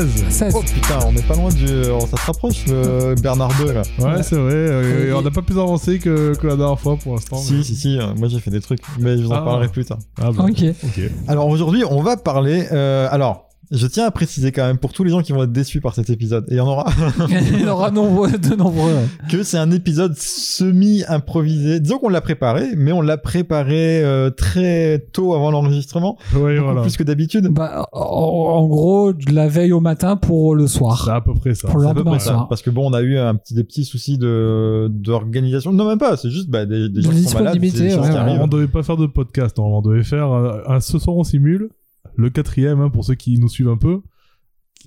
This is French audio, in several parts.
16. 16. Oh putain, on est pas loin du. oh, ça se rapproche, le Bernard 2 là. Ouais, c'est vrai. euh, Et- on n'a pas plus avancé que, que la dernière fois pour l'instant. Si, mais- si, si, euh, moi j'ai fait des trucs, mais je vous en Ah. parlerai plus tard. Ah, bah, Ok. ok. Alors aujourd'hui, on va parler. euh, alors, je tiens à préciser quand même pour tous les gens qui vont être déçus par cet épisode, et il y en aura, Il y en aura nombreux, de nombreux. ouais. que c'est un épisode semi-improvisé. Disons qu'on l'a préparé, mais on l'a préparé euh, très tôt avant l'enregistrement, Ouais, beaucoup voilà. plus que d'habitude. Bah, en, en gros, de la veille au matin pour le C'est soir. à peu près ça. Pour le C'est à peu lendemain près ça. soir. Parce que bon, on a eu un petit, des petits soucis de d'organisation. Non, même pas. C'est juste bah, des, des gens qui sont malades. c'est des choses ouais, qui ouais. arrivent. On devait pas faire de podcast, on devait faire un, un ce soir on simule, le quatrième hein, pour ceux qui nous suivent un peu.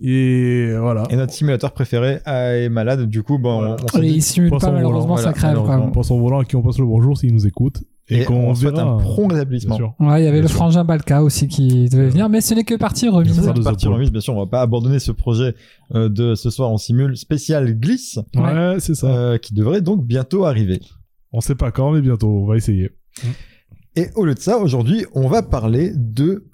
Et voilà. Et notre simulateur préféré euh, est malade. Du coup, bon, Voilà. on, on il simule pas, malheureusement, volant, ça voilà, crève. Malheureusement. Pour son volant à qui on passe le bonjour s'il nous écoute. Et, et qu'on on souhaite un prompt rétablissement. Ouais, il y avait Bien le sûr. frangin Balka aussi qui devait venir, mais ce n'est que partie remise. C'est de parti épaules. remise, bien sûr. On va pas abandonner ce projet euh, de ce soir en simule spécial glisse Ouais, c'est ça. euh, qui devrait donc bientôt arriver. On sait pas quand, mais bientôt. On va essayer. Et au lieu de ça, aujourd'hui, on va parler de.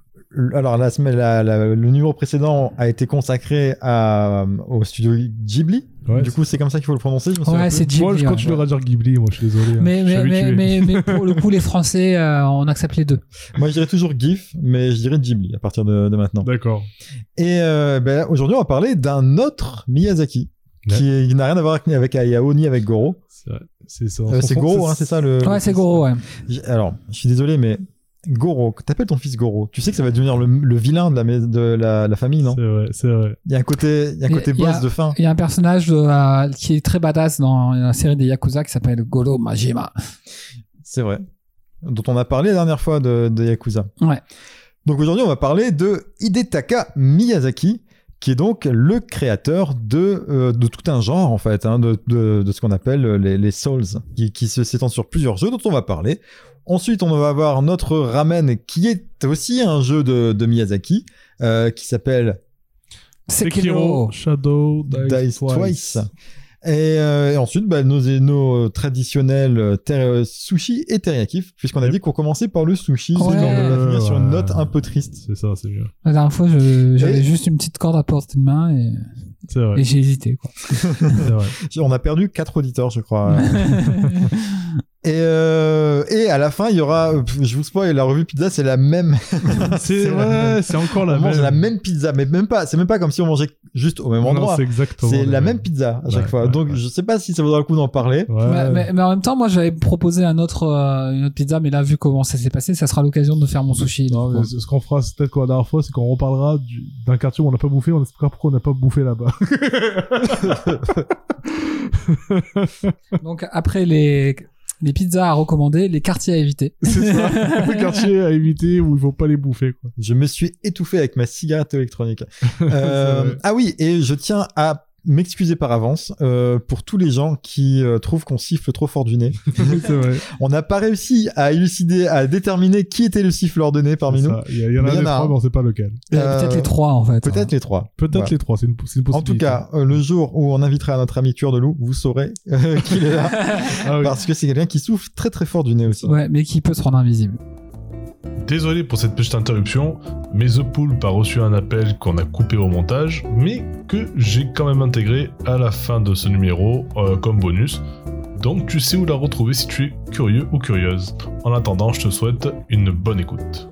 Alors, la semaine, la- la- le numéro précédent a été consacré à, au studio Ghibli. Ouais, du coup, c'est comme ça qu'il faut le prononcer. Je me Ouais, c'est Moi, je Ghibli. ouais. continuerai à dire Ghibli, moi, je suis désolé. hein. Mais, mais, mais, mais, mais pour le coup, les Français, euh, on accepte les deux. Moi, je dirais toujours GIF, mais je dirais Ghibli à partir de, de maintenant. D'accord. Et euh, ben, aujourd'hui, on va parler d'un autre Miyazaki Ouais. qui, qui n'a rien à voir avec- ni avec Hayao ni avec Goro. C'est. Euh, Goro, hein, c'est ça le. Ouais, c'est Goro, ouais. Alors, je suis désolé, mais Goro, t'appelles ton fils Goro. Tu sais que ça va devenir le, le vilain de la, mais- de la, la famille, non? C'est vrai, c'est vrai. Il y a un côté, il y a un Il y a- côté il y a- boss de fin. Il y a un personnage de, euh, qui est très badass dans la série des Yakuza qui s'appelle Goro Majima. C'est vrai. Dont on a parlé la dernière fois de, de Yakuza. Ouais. Donc aujourd'hui, on va parler de Hidetaka Miyazaki, qui est donc le créateur de, euh, de tout un genre, en fait, hein, de, de, de ce qu'on appelle les, les Souls, qui, qui se s'étend sur plusieurs jeux dont on va parler. Ensuite, on va avoir notre Ramen, qui est aussi un jeu de, de Miyazaki, euh, qui s'appelle Sekiro. Shadow Dice, Dice Twice. Et, euh, et ensuite, bah, nos, nos traditionnels euh, ter- sushi et teriyaki, puisqu'on a dit qu'on commençait par le sushi, Ouais. de la finir sur une note un peu triste. C'est ça, c'est mieux. La dernière fois, j'avais Et- juste une petite corde à portée de main et, j'ai hésité. Quoi. c'est vrai. On a perdu quatre auditeurs, je crois. et, euh, et à la fin, il y aura, euh, je vous spoil, la revue pizza, c'est la même. C'est la ouais, même. c'est encore la on mange même. la même pizza, mais même pas. C'est même pas comme si on mangeait juste au même Non, endroit. c'est exactement. C'est la même pizza à chaque Ouais, fois. ouais, Donc, ouais. je sais pas si ça vaudra le coup d'en parler. Ouais. mais, mais- mais en même temps, moi, j'avais proposé un autre, euh, une autre pizza, mais là, vu comment ça s'est passé, ça sera l'occasion de faire mon sushi. Non, mais ce qu'on fera, c'est peut-être qu'on la dernière fois, c'est qu'on reparlera du- d'un quartier où on n'a pas bouffé, on expliquera pourquoi on n'a pas bouffé là-bas. Donc, après les, les pizzas à recommander, les quartiers à éviter. c'est ça. Le quartier à éviter où il faut pas les bouffer, quoi. Je me suis étouffé avec ma cigarette électronique. Euh, ah oui, et je tiens à m'excuser par avance euh, pour tous les gens qui euh, trouvent qu'on siffle trop fort du nez. vrai. On n'a pas réussi à élucider, à déterminer qui était le siffleur de nez parmi nous. Il y, en a il y en des a trois, un. mais on sait pas lequel. Euh, Peut-être les trois, en fait. Peut-être les trois. Peut-être Voilà. les trois, c'est une, une En tout possibilité. cas, euh, le jour où on invitera notre ami tueur de loup, vous saurez euh, qu'il est là. Ah oui. Parce que c'est quelqu'un qui souffle très très fort du nez aussi. Ouais, mais qui peut se rendre invisible. Désolé pour cette petite interruption, mais The Poulp a reçu un appel qu'on a coupé au montage, mais que j'ai quand même intégré à la fin de ce numéro euh, comme bonus. Donc tu sais où la retrouver si tu es curieux ou curieuse. En attendant, je te souhaite une bonne écoute.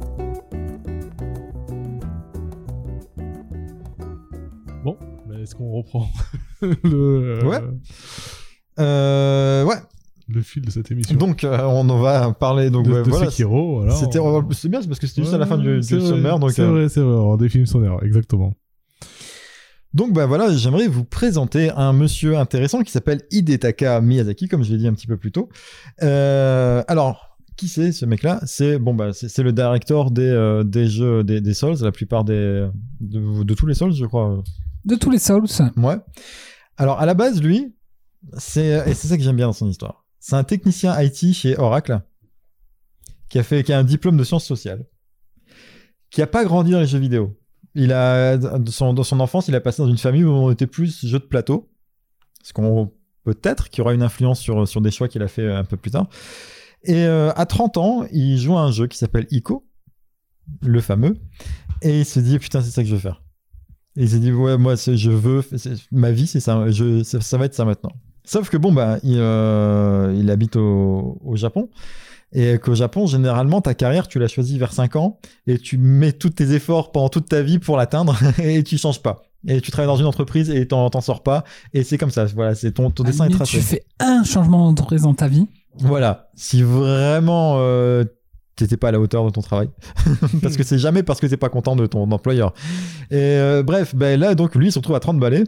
Bon, mais est-ce qu'on reprend le, euh, Ouais. Euh, ouais. Le fil de cette émission Donc euh, on en va parler. Donc de, ouais, de voilà. Sekiro, voilà. C'était, on- c'est bien, c'est parce que c'était juste à la fin du, du c'est vrai, sommaire. Donc c'est euh, vrai, c'est vrai, on des films sonores, exactement. Donc bah voilà, j'aimerais vous présenter un monsieur intéressant qui s'appelle Hidetaka Miyazaki, comme je l'ai dit un petit peu plus tôt. Euh, alors, qui c'est ce mec-là? C'est bon bah c'est c'est le directeur des, euh, des jeux des, des Souls, la plupart des de, de tous les Souls, je crois. De tous les Souls. Ouais. Alors à la base, lui, c'est et c'est ça que j'aime bien dans son histoire. C'est un technicien IT chez Oracle qui a fait qui un diplôme de sciences sociales, qui a pas grandi dans les jeux vidéo. Il a, dans son enfance, il a passé dans une famille où on était plus jeu de plateau. Ce qu'on peut-être qu'il y aura une influence sur, des choix qu'il a fait un peu plus tard. Et euh, à 30 ans, il joue à un jeu qui s'appelle Ico, le fameux, et il se dit putain c'est ça que je veux faire. Et il s'est dit ouais moi je veux ma vie c'est ça, ça va être ça maintenant. Sauf que bon bah il, euh, il habite au, au Japon et qu'au Japon généralement ta carrière tu l'as choisie vers 5 ans et tu mets tous tes efforts pendant toute ta vie pour l'atteindre et tu changes pas. Et tu travailles dans une entreprise et t'en t'en sors pas et c'est comme ça voilà c'est ton, ton la dessin est tracé. Tu fais un changement d'entreprise dans ta vie. Voilà, si vraiment euh, t'étais pas à la hauteur de ton travail, parce que c'est jamais parce que t'es pas content de ton employeur. Et euh, bref, ben là donc lui il se retrouve à 30 balais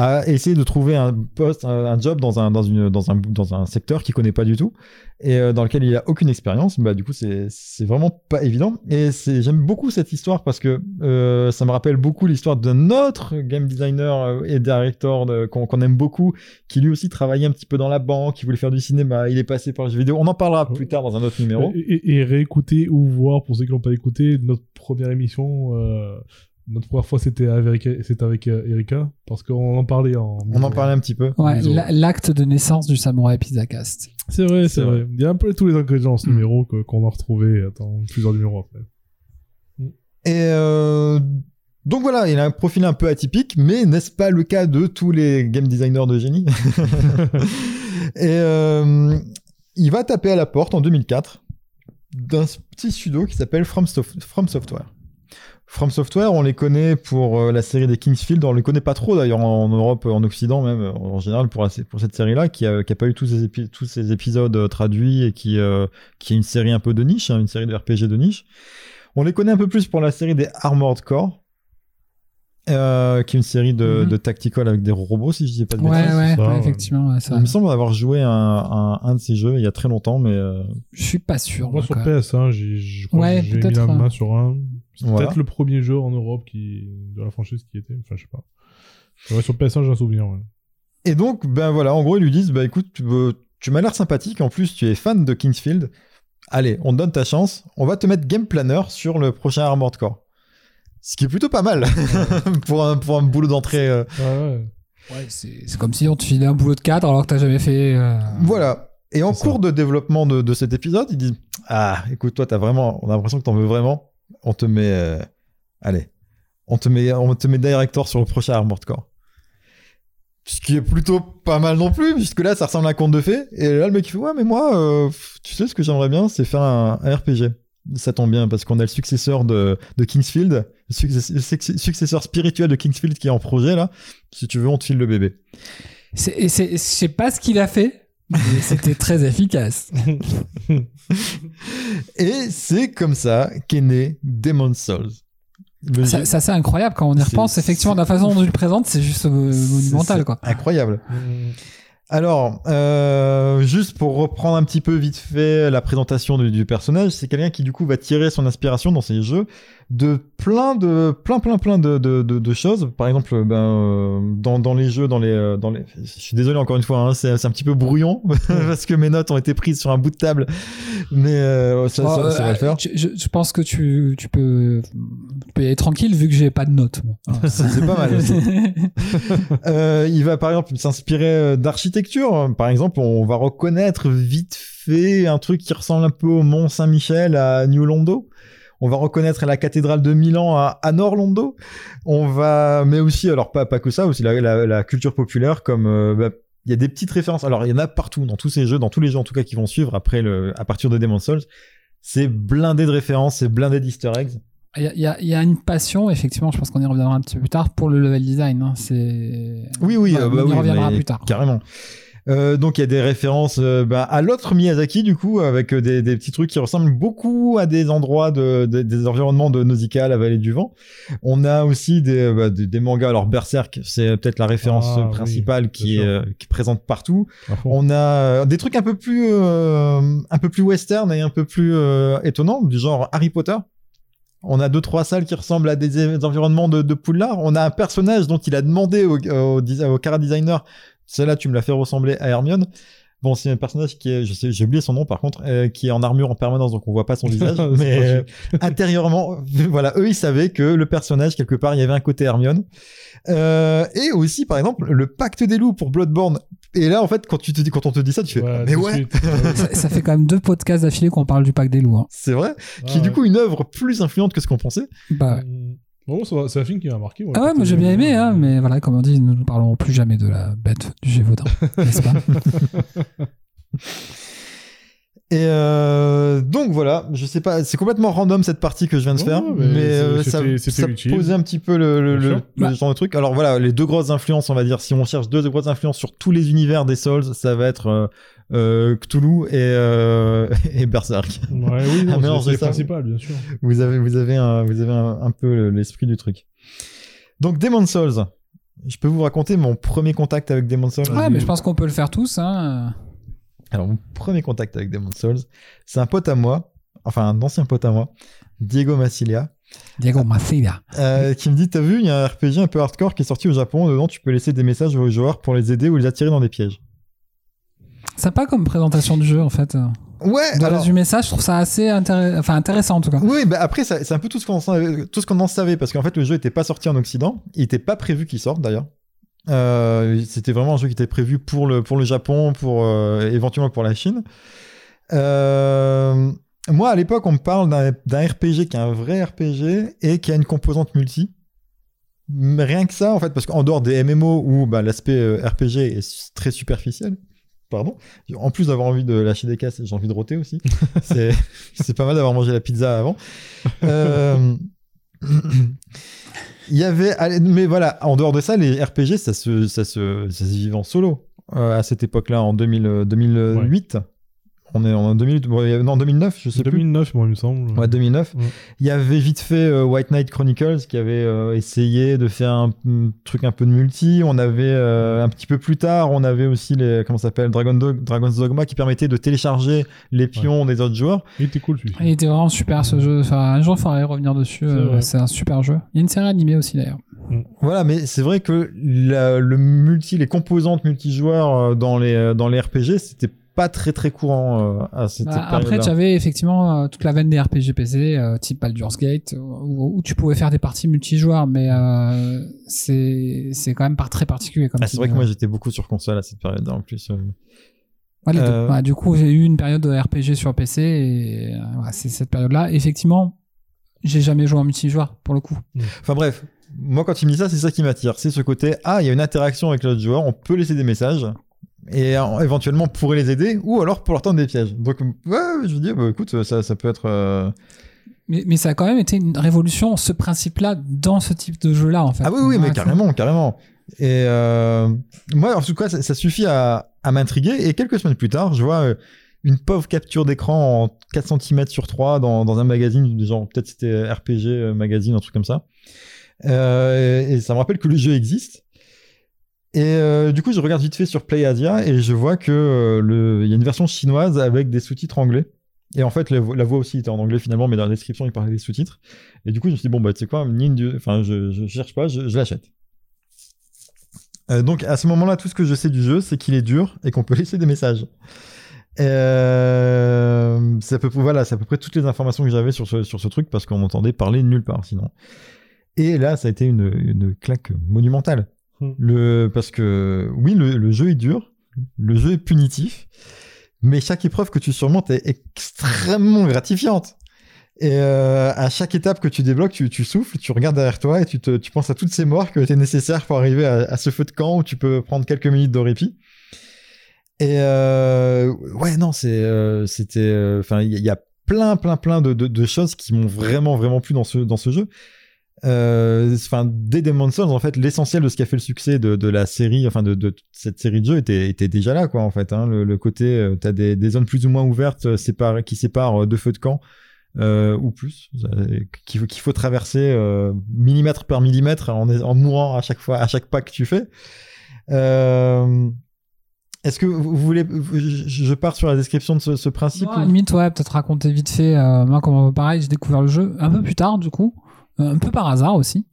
à essayer de trouver un poste, un, job dans un dans une dans un dans un secteur qu'il connaît pas du tout et euh, dans lequel il a aucune expérience. Bah du coup c'est vraiment pas évident. Et j'aime beaucoup cette histoire parce que euh, ça me rappelle beaucoup l'histoire d'un autre game designer euh, et director qu'on aime beaucoup qui lui aussi travaillait un petit peu dans la banque, qui voulait faire du cinéma, il est passé par le jeu vidéo. On en parlera plus tard dans un autre numéro. Et, et- et réécouter ou voir, pour ceux qui l'ont pas écouté, notre première émission. euh, notre première fois, c'était avec, c'était avec euh, Erika, parce qu'on en parlait en. On en parlait un petit peu. Ouais, l'acte de naissance du Samouraï Pizza Cast. C'est vrai, C'est vrai. Il y a un peu tous les ingrédients dans ce Mm. numéro que- qu'on a retrouvé dans plusieurs numéros après. Et euh, donc voilà, il a un profil un peu atypique, mais n'est-ce pas le cas de tous les game designers de génie Et euh, il va taper à la porte en 2004 d'un petit studio qui s'appelle From, Sof- From Software. From Software, on les connaît pour euh, la série des Kingsfield. On les connaît pas trop d'ailleurs en, en Europe, en Occident même, en général pour, la- pour cette série-là, qui a, qui a pas eu tous ces, épi- tous ces épisodes euh, traduits et qui, euh, qui est une série un peu de niche, hein, une série de RPG de niche. On les connaît un peu plus pour la série des Armored Core, euh, qui est une série de, Mhm. de tactical avec des robots, si je dis pas de bêtises. ouais, ça, ouais, ouais. effectivement. ouais, ça- Il me semble avoir joué un, un, un de ces jeux il y a très longtemps, mais euh, Je suis pas sûr. Moi, sur. PS1, j'ai, je crois Ouais, que j'ai mis la main euh, sur un. C'est Voilà. peut-être le premier jeu en Europe qui, de la franchise qui était. Enfin, je sais pas. Ouais, sur PS1, j'ai un souvenir, ouais. Et donc, ben voilà, en gros, ils lui disent, bah écoute, tu, veux- tu m'as l'air sympathique, en plus, tu es fan de Kingsfield. Allez, on te donne ta chance, on va te mettre game planner sur le prochain Armored Core. Ce qui est plutôt pas mal pour, un, pour un boulot d'entrée. euh. Ouais, ouais. Ouais, c'est c'est comme si on te filait un boulot de cadre alors que t'as jamais fait. euh, Voilà. Et en cours de développement de, de cet épisode, ils disent, ah, écoute, toi, t'as vraiment, on a l'impression que t'en veux vraiment. On te met, euh, allez, on te met, on te met director sur le prochain Armored Core. Ce qui est plutôt pas mal non plus, puisque là, ça ressemble à un conte de fées. Et là, le mec, il fait, ouais, mais moi, euh, tu sais, ce que j'aimerais bien, c'est faire un, RPG. Ça tombe bien, parce qu'on a le successeur de, de Kingsfield, le success- le success- successeur spirituel de Kingsfield qui est en projet, là. Si tu veux, on te file le bébé. c'est- pas ce qu'il a fait, c'était très efficace. Et c'est comme ça qu'est né Demon's Souls. Ça, c'est incroyable quand on y repense. Effectivement, de la façon dont tu le présentes, c'est juste c'est- monumental, c'est quoi. Incroyable. Mm. Alors, euh, juste pour reprendre un petit peu vite fait la présentation du, du personnage, c'est quelqu'un qui du coup va tirer son inspiration dans ses jeux de plein de plein plein plein de, de, de, de choses. Par exemple, ben, euh, dans, dans les jeux, dans les euh, dans les, je suis désolé encore une fois, hein, c'est c'est un petit peu brouillon parce que mes notes ont été prises sur un bout de table, mais euh, ça, ça, Oh, ça va euh, le faire. Je, je- pense que tu, tu peux, peux y aller tranquille vu que j'ai pas de notes. Ça, c'est pas mal. aussi. Euh, il va par exemple s'inspirer euh, d'architecture. Par exemple, on va reconnaître vite fait un truc qui ressemble un peu au Mont Saint-Michel à New Londo. On va reconnaître la cathédrale de Milan à Anor Londo. On va, mais aussi, alors pas, pas que ça, aussi la, la- la culture populaire comme euh, bah, il y a des petites références. Alors il y en a partout dans tous ces jeux, dans tous les jeux en tout cas qui vont suivre après le, à partir de Demon's Souls. C'est blindé de références, c'est blindé d'Easter eggs. Il y, a, y y une passion, effectivement, je pense qu'on y reviendra un petit peu plus tard, pour le level design. hein. C'est... Oui, oui, euh, bah on y oui, reviendra plus tard. Carrément. Euh, donc il y a des références euh, bah, à l'autre Miyazaki du coup avec des, des petits trucs qui ressemblent beaucoup à des endroits de, de- des environnements de Nausicaa, la vallée du vent. On a aussi des, bah, des, des mangas. Alors Berserk, c'est peut-être la référence Ah, oui, principale qui, est, euh, qui est présente partout. On a des trucs un peu plus euh, un peu plus western et un peu plus euh, étonnants du genre Harry Potter. On a deux trois salles qui ressemblent à des, environnements de, de Poudlard. On a un personnage dont il a demandé au, au, cara designer, celle-là tu me l'as fait ressembler à Hermione. Bon, c'est un personnage qui est, je sais, j'ai oublié son nom par contre, euh, qui est en armure en permanence, donc on voit pas son visage. Mais euh, intérieurement, voilà, eux ils savaient que le personnage quelque part, il y avait un côté Hermione. Euh, et aussi, par exemple, le pacte des loups pour Bloodborne. Et là, en fait, quand tu te dis, quand on te dit ça, tu fais, Ouais, mais ouais. Ouais, Ça, ça fait quand même deux podcasts d'affilée qu'on parle du pack des loups. hein. c'est vrai, qui est ouais. du coup une œuvre plus influente que ce qu'on pensait. Bah, ouais. Mm. Bon, c'est un film qui m'a marqué. Ah ouais, moi j'ai bien aimé, hein, mais voilà, comme on dit, nous ne parlerons plus jamais de la bête du Gévaudan, n'est-ce pas? Et euh, donc voilà, je sais pas, c'est complètement random cette partie que je viens de faire, mais mais, euh, ça, ça posait un petit peu le, le, le- Bah. genre de truc. Alors voilà, les deux grosses influences, on va dire, si on cherche deux grosses influences sur tous les univers des Souls, ça va être euh, euh, Cthulhu et, euh, et Berserk. Ouais, oui, non, mélange c'est- principal, bien sûr. Vous avez, vous avez, un, vous avez un, un peu l'esprit du truc. Donc Demon Souls, je peux vous raconter mon premier contact avec Demon Souls. Ouais, mais je pense qu'on peut le faire tous. Hein. Alors, mon premier contact avec Demon Souls, c'est un pote à moi, enfin un ancien pote à moi, Diego Massilia, Diego Maceira. euh, qui me dit T'as vu, il y a un RPG un peu hardcore qui est sorti au Japon. Dedans, tu peux laisser des messages aux joueurs pour les aider ou les attirer dans des pièges. Sympa comme présentation du jeu, en fait. Ouais, Dans alors- ça, je trouve ça assez intéressant, enfin, intéressant en tout cas. Oui, bah après, c'est un peu tout ce qu'on en savait, tout ce qu'on en savait, parce qu'en fait, le jeu n'était pas sorti en Occident. Il n'était pas prévu qu'il sorte d'ailleurs. Euh, C'était vraiment un jeu qui était prévu pour le, pour le Japon, pour euh, éventuellement pour la Chine. Euh, moi, à l'époque, on me parle d'un RPG qui est un vrai RPG et qui a une composante multi. Mais rien que ça, en fait, parce qu'en dehors des MMO où bah, l'aspect RPG est très superficiel, pardon, en plus d'avoir envie de lâcher des casses, j'ai envie de roter aussi. C'est c'est pas mal d'avoir mangé la pizza avant. Il y avait, mais voilà, en dehors de ça, les RPG, ça se, ça se, ça se vivait en solo euh, à cette époque-là, en 2000, euh, 2008. On est en 2000, bon, il y avait- non, 2009, je sais plus. 2009, moi, il me semble. Ouais, 2009. Ouais. Il y avait vite fait euh, White Knight Chronicles qui avait euh, essayé de faire un, un truc un peu de multi. On avait euh, un petit peu plus tard, on avait aussi les comment ça s'appelle Dragon Dog, Dragon's Dogma qui permettait de télécharger les pions des autres joueurs. Il était cool, celui-ci. Il était vraiment super ce jeu. Enfin, un jour, il faudrait revenir dessus. C'est euh, un super jeu. Il y a une série animée aussi d'ailleurs. Voilà, mais c'est vrai que la- le multi, les composantes multijoueurs dans les dans les RPG, c'était pas très très courant euh, à cette, Bah, après, tu avais effectivement euh, toute la veine des RPG PC, euh, type Baldur's Gate, où, où tu pouvais faire des parties multijoueurs, mais euh, c'est c'est quand même pas très particulier comme Ah, c'est vrai que moi j'étais beaucoup sur console à cette période-là en plus. euh. Ouais, les deux. Ouais, du coup, j'ai eu une période de RPG sur PC et euh, ouais, c'est cette période-là. Effectivement, j'ai jamais joué en multijoueur pour le coup. Enfin bref, moi quand tu me dis ça, c'est ça qui m'attire. C'est ce côté, ah, il y a une interaction avec l'autre joueur, on peut laisser des messages et euh, éventuellement pourrait les aider ou alors pour leur tendre des pièges. Donc ouais, je veux dire, bah, écoute, ça, ça peut être... euh, Mais, mais ça a quand même été une révolution, ce principe-là, dans ce type de jeu-là, en fait. Ah oui, oui, mais carrément, carrément. Et euh, moi, en tout cas, ça, ça suffit à, à m'intriguer. Et quelques semaines plus tard, je vois une pauvre capture d'écran en 4 cm sur 3 dans, dans un magazine, genre peut-être c'était RPG Magazine, un truc comme ça. Euh, et, et ça me rappelle que le jeu existe. Et euh, du coup, je regarde vite fait sur PlayAsia et je vois que euh, y a une version chinoise avec des sous-titres anglais. Et en fait, la, vo- la voix aussi était en anglais finalement, mais dans la description, il parlait des sous-titres. Et du coup, je me suis dit, bon, bah, tu sais quoi, mine de- enfin, je, je cherche pas, je, l'achète. Euh, donc, à ce moment-là, tout ce que je sais du jeu, c'est qu'il est dur et qu'on peut laisser des messages. C'est à peu voilà, c'est à peu près toutes les informations que j'avais sur ce, sur ce truc parce qu'on m'entendait parler nulle part sinon. Et là, ça a été une claque monumentale. Hmm. Le, parce que, oui, le, le jeu est dur, le jeu est punitif, mais chaque épreuve que tu surmontes est extrêmement gratifiante. Et euh, à chaque étape que tu débloques, tu, tu souffles, tu regardes derrière toi et tu, tu penses à toutes ces morts que t'es nécessaire pour arriver à, ce feu de camp où tu peux prendre quelques minutes de répit. Et euh, ouais, non, c'est, euh, c'était, enfin, il y, a- il y a plein, plein, plein de, de, de choses qui m'ont vraiment, vraiment plu dans ce, dans ce jeu. Euh, Enfin, dès Demon's Souls, en fait, l'essentiel de ce qui a fait le succès de, de la série, enfin de, de cette série de jeux était, était déjà là, quoi, en fait. Hein, le, le côté, euh, t'as des, des zones plus ou moins ouvertes euh, séparées, qui séparent deux feux de camp. Euh, ou plus, euh, qu'il faut, traverser euh, millimètre par millimètre en, en mourant à chaque fois, à chaque pas que tu fais. Est-ce que vous voulez, je pars sur la description de ce, ce principe Moi, ou- limite, ouais, peut-être raconter vite fait. moi, comme pareil, j'ai découvert le jeu un peu plus tard, du coup, un peu par hasard aussi.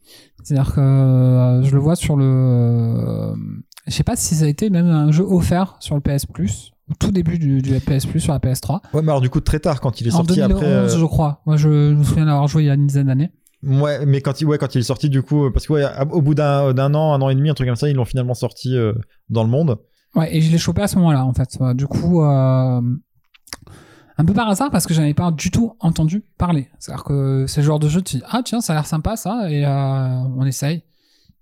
C'est-à-dire que euh, je le vois sur le. euh, je sais pas si ça a été même un jeu offert sur le PS Plus au tout début du, du PS Plus sur la PS3. Ouais, mais alors du coup, très tard, quand il est En sorti 2011, après. euh, je crois. Moi, je me souviens d'avoir joué il y a une dizaine d'années. Ouais, mais quand il, ouais, quand il est sorti, du coup, parce que ouais, au bout d'un d'un an, un an et demi, un truc comme ça, ils l'ont finalement sorti euh, dans le monde. Ouais, et je l'ai chopé à ce moment-là, en fait. Euh, Du coup, euh, un peu par hasard, parce que j'en avais pas du tout entendu parler. C'est-à-dire que le genre de jeu, tu dis, ah tiens, ça a l'air sympa ça, et euh, on essaye.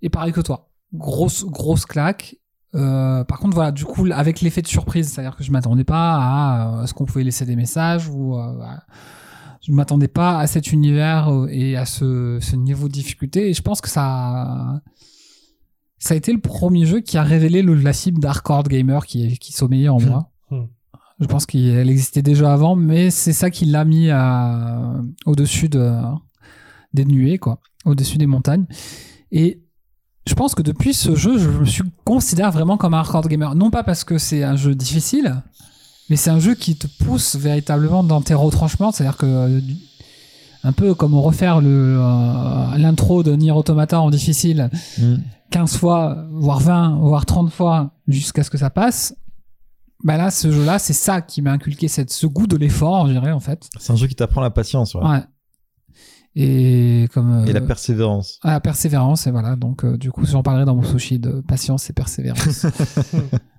Et pareil que toi. Grosse, grosse claque. Euh, par contre, voilà, du coup, avec l'effet de surprise, c'est-à-dire que je m'attendais pas à, euh, ce qu'on pouvait laisser des messages ou euh, à- je m'attendais pas à cet univers et à ce, ce niveau de difficulté. Et je pense que ça, ça a été le premier jeu qui a révélé le, la cible d'hardcore gamer qui, qui sommeillait en moi. Je pense qu'elle existait déjà avant, mais c'est ça qui l'a mis au-dessus de, des nuées, quoi, au-dessus des montagnes. Et je pense que depuis ce jeu, je me suis considère vraiment comme un hardcore gamer. Non pas parce que c'est un jeu difficile, mais c'est un jeu qui te pousse véritablement dans tes retranchements. C'est-à-dire que euh, un peu comme refaire le euh, l'intro de Nier Automata en difficile 15 fois, voire 20, voire 30 fois jusqu'à ce que ça passe. Bah là, ce jeu-là, c'est ça qui m'a inculqué cette, ce goût de l'effort, je dirais, en fait. C'est un jeu qui t'apprend la patience, ouais. Ouais. Et comme. euh, Et la persévérance. ah, la persévérance, et voilà. Donc, euh, du coup, j'en parlerai dans mon sushi de patience et persévérance.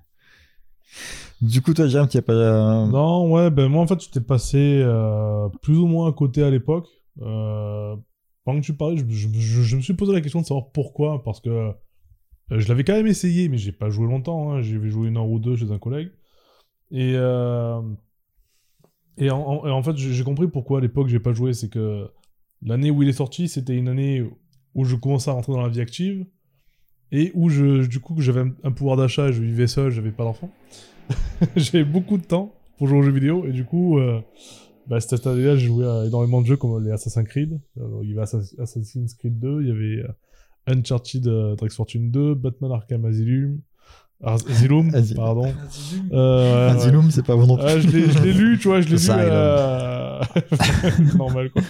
Du coup, toi, Jérôme, tu as pas. euh, Non, ouais, ben moi en fait j'étais passé euh, plus ou moins à côté à l'époque. Euh, pendant que tu parlais, je, je- je- je me suis posé la question de savoir pourquoi, parce que euh, je l'avais quand même essayé, mais j'ai pas joué longtemps. Hein. Avais joué une heure ou deux chez un collègue. Et, euh, et, en, fait, j'ai compris pourquoi à l'époque j'ai pas joué. C'est que l'année où il est sorti, c'était une année où je commençais à rentrer dans la vie active et où je, du coup, j'avais un, pouvoir d'achat, je vivais seul, j'avais pas d'enfant. j'avais beaucoup de temps pour jouer aux jeux vidéo et du coup, euh, bah, cette année-là, j'ai joué à énormément de jeux comme les Assassin's Creed. Il y avait Assassin- Assassin's Creed 2, il y avait euh, Uncharted euh, Drake's Fortune 2, Batman Arkham Asylum, As- Asylum, Asy- pardon. Euh. Asylum, c'est pas bon non plus. Ah, je l'ai lu, tu vois, je l'ai lu. Euh, Normal, quoi.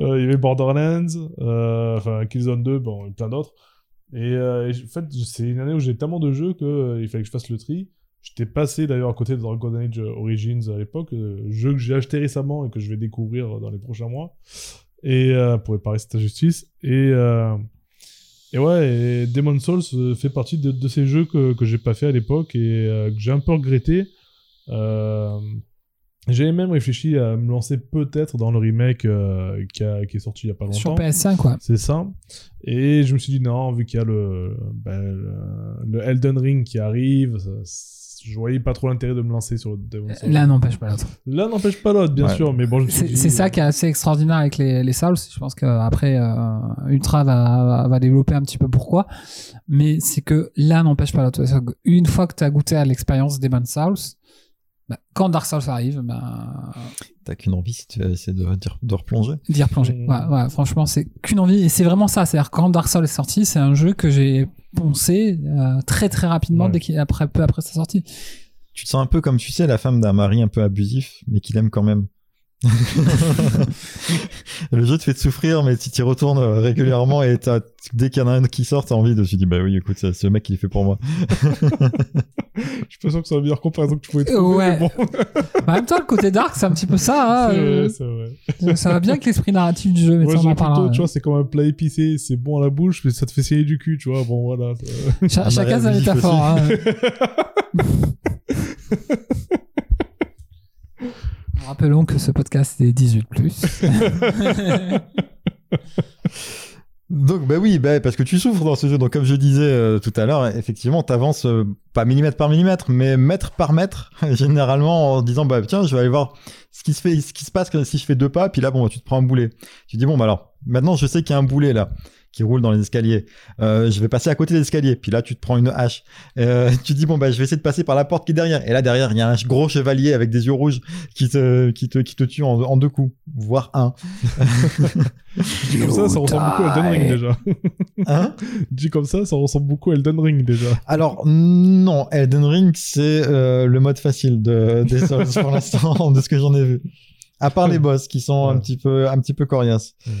Euh, il y avait Borderlands, euh, enfin Killzone 2, bon, et plein d'autres. Et, euh, et en fait, c'est une année où j'ai tellement de jeux qu'il fallait que je fasse le tri. J'étais passé d'ailleurs à côté de Dragon Age Origins à l'époque, euh, jeu que j'ai acheté récemment et que je vais découvrir dans les prochains mois. Et euh, pour réparer cette injustice. Et, euh, et ouais, et Demon's Souls euh, fait partie de, de ces jeux que, que j'ai pas fait à l'époque et euh, que j'ai un peu regretté. Euh, j'ai même réfléchi à me lancer peut-être dans le remake euh, qui, a- qui est sorti il y a pas longtemps. Sur PS5, quoi. C'est ça. Et je me suis dit, non, vu qu'il y a le, ben, le, le Elden Ring qui arrive, ça- je voyais pas trop l'intérêt de me lancer sur le Demon's Souls. L'un n'empêche pas l'autre. L'un n'empêche pas l'autre, bien Ouais. sûr, mais bon, C'est dit, ça qui est assez extraordinaire avec les, les Souls. Je pense qu'après, euh, Ultra va, va développer un petit peu pourquoi. Mais c'est que l'un n'empêche pas l'autre. Une fois que tu as goûté à l'expérience des Demon's Souls, bah, quand Dark Souls arrive, bah, T'as qu'une envie si tu essaies de, de, de replonger. d'y replonger. Mm. Ouais, ouais, franchement, c'est qu'une envie. Et c'est vraiment ça. C'est-à-dire quand Dark Souls est sorti, c'est un jeu que j'ai poncé euh, très très rapidement Ouais. dès qu'il après peu après sa sortie. Tu te sens un peu comme, tu sais, la femme d'un mari un peu abusif, mais qu'il aime quand même. le jeu te fait te souffrir, mais si tu y retournes euh, régulièrement et t'as- dès qu'il y en a un qui sort, t'as envie de te dis, bah oui, écoute, c'est ce mec qui est fait pour moi. Je suis pas sûr que c'est la meilleure comparaison que tu pouvais trouver. Ouais. bon, En même temps, le côté dark, c'est un petit peu ça. hein, c'est euh, vrai, c'est vrai. ça va bien avec l'esprit narratif du jeu, mais ça, on en tu vois, c'est comme un plat épicé, c'est bon à la bouche, mais ça te fait saigner du cul, tu vois. Bon, voilà. Cha- chacun sa métaphore. hein. Rappelons que ce podcast est 18 Donc, bah oui, bah, parce que tu souffres dans ce jeu. Donc, comme je disais euh, tout à l'heure, effectivement, t'avances euh, pas millimètre par millimètre, mais mètre par mètre, généralement en disant, bah tiens, je vais aller voir ce qui se fait, ce qui se passe si je fais deux pas, puis là, bon, tu te prends un boulet. Tu dis, bon, bah alors, maintenant, je sais qu'il y a un boulet là qui roule dans les escaliers. Euh, je vais passer à côté des escaliers, puis là, tu te prends une hache. Euh, tu dis, bon, bah, je vais essayer de passer par la porte qui est derrière. Et là, derrière, il y a un gros chevalier avec des yeux rouges qui te, qui te, qui te tue en, en deux coups, voire un. Dit comme ça, ça ressemble beaucoup à Elden Ring déjà. Hein? Dit comme ça, ça ressemble beaucoup à Elden Ring déjà. Alors non, Elden Ring c'est euh, le mode facile de des Souls pour l'instant de ce que j'en ai vu. À part les boss qui sont un petit peu un petit peu coriaces. Ouais.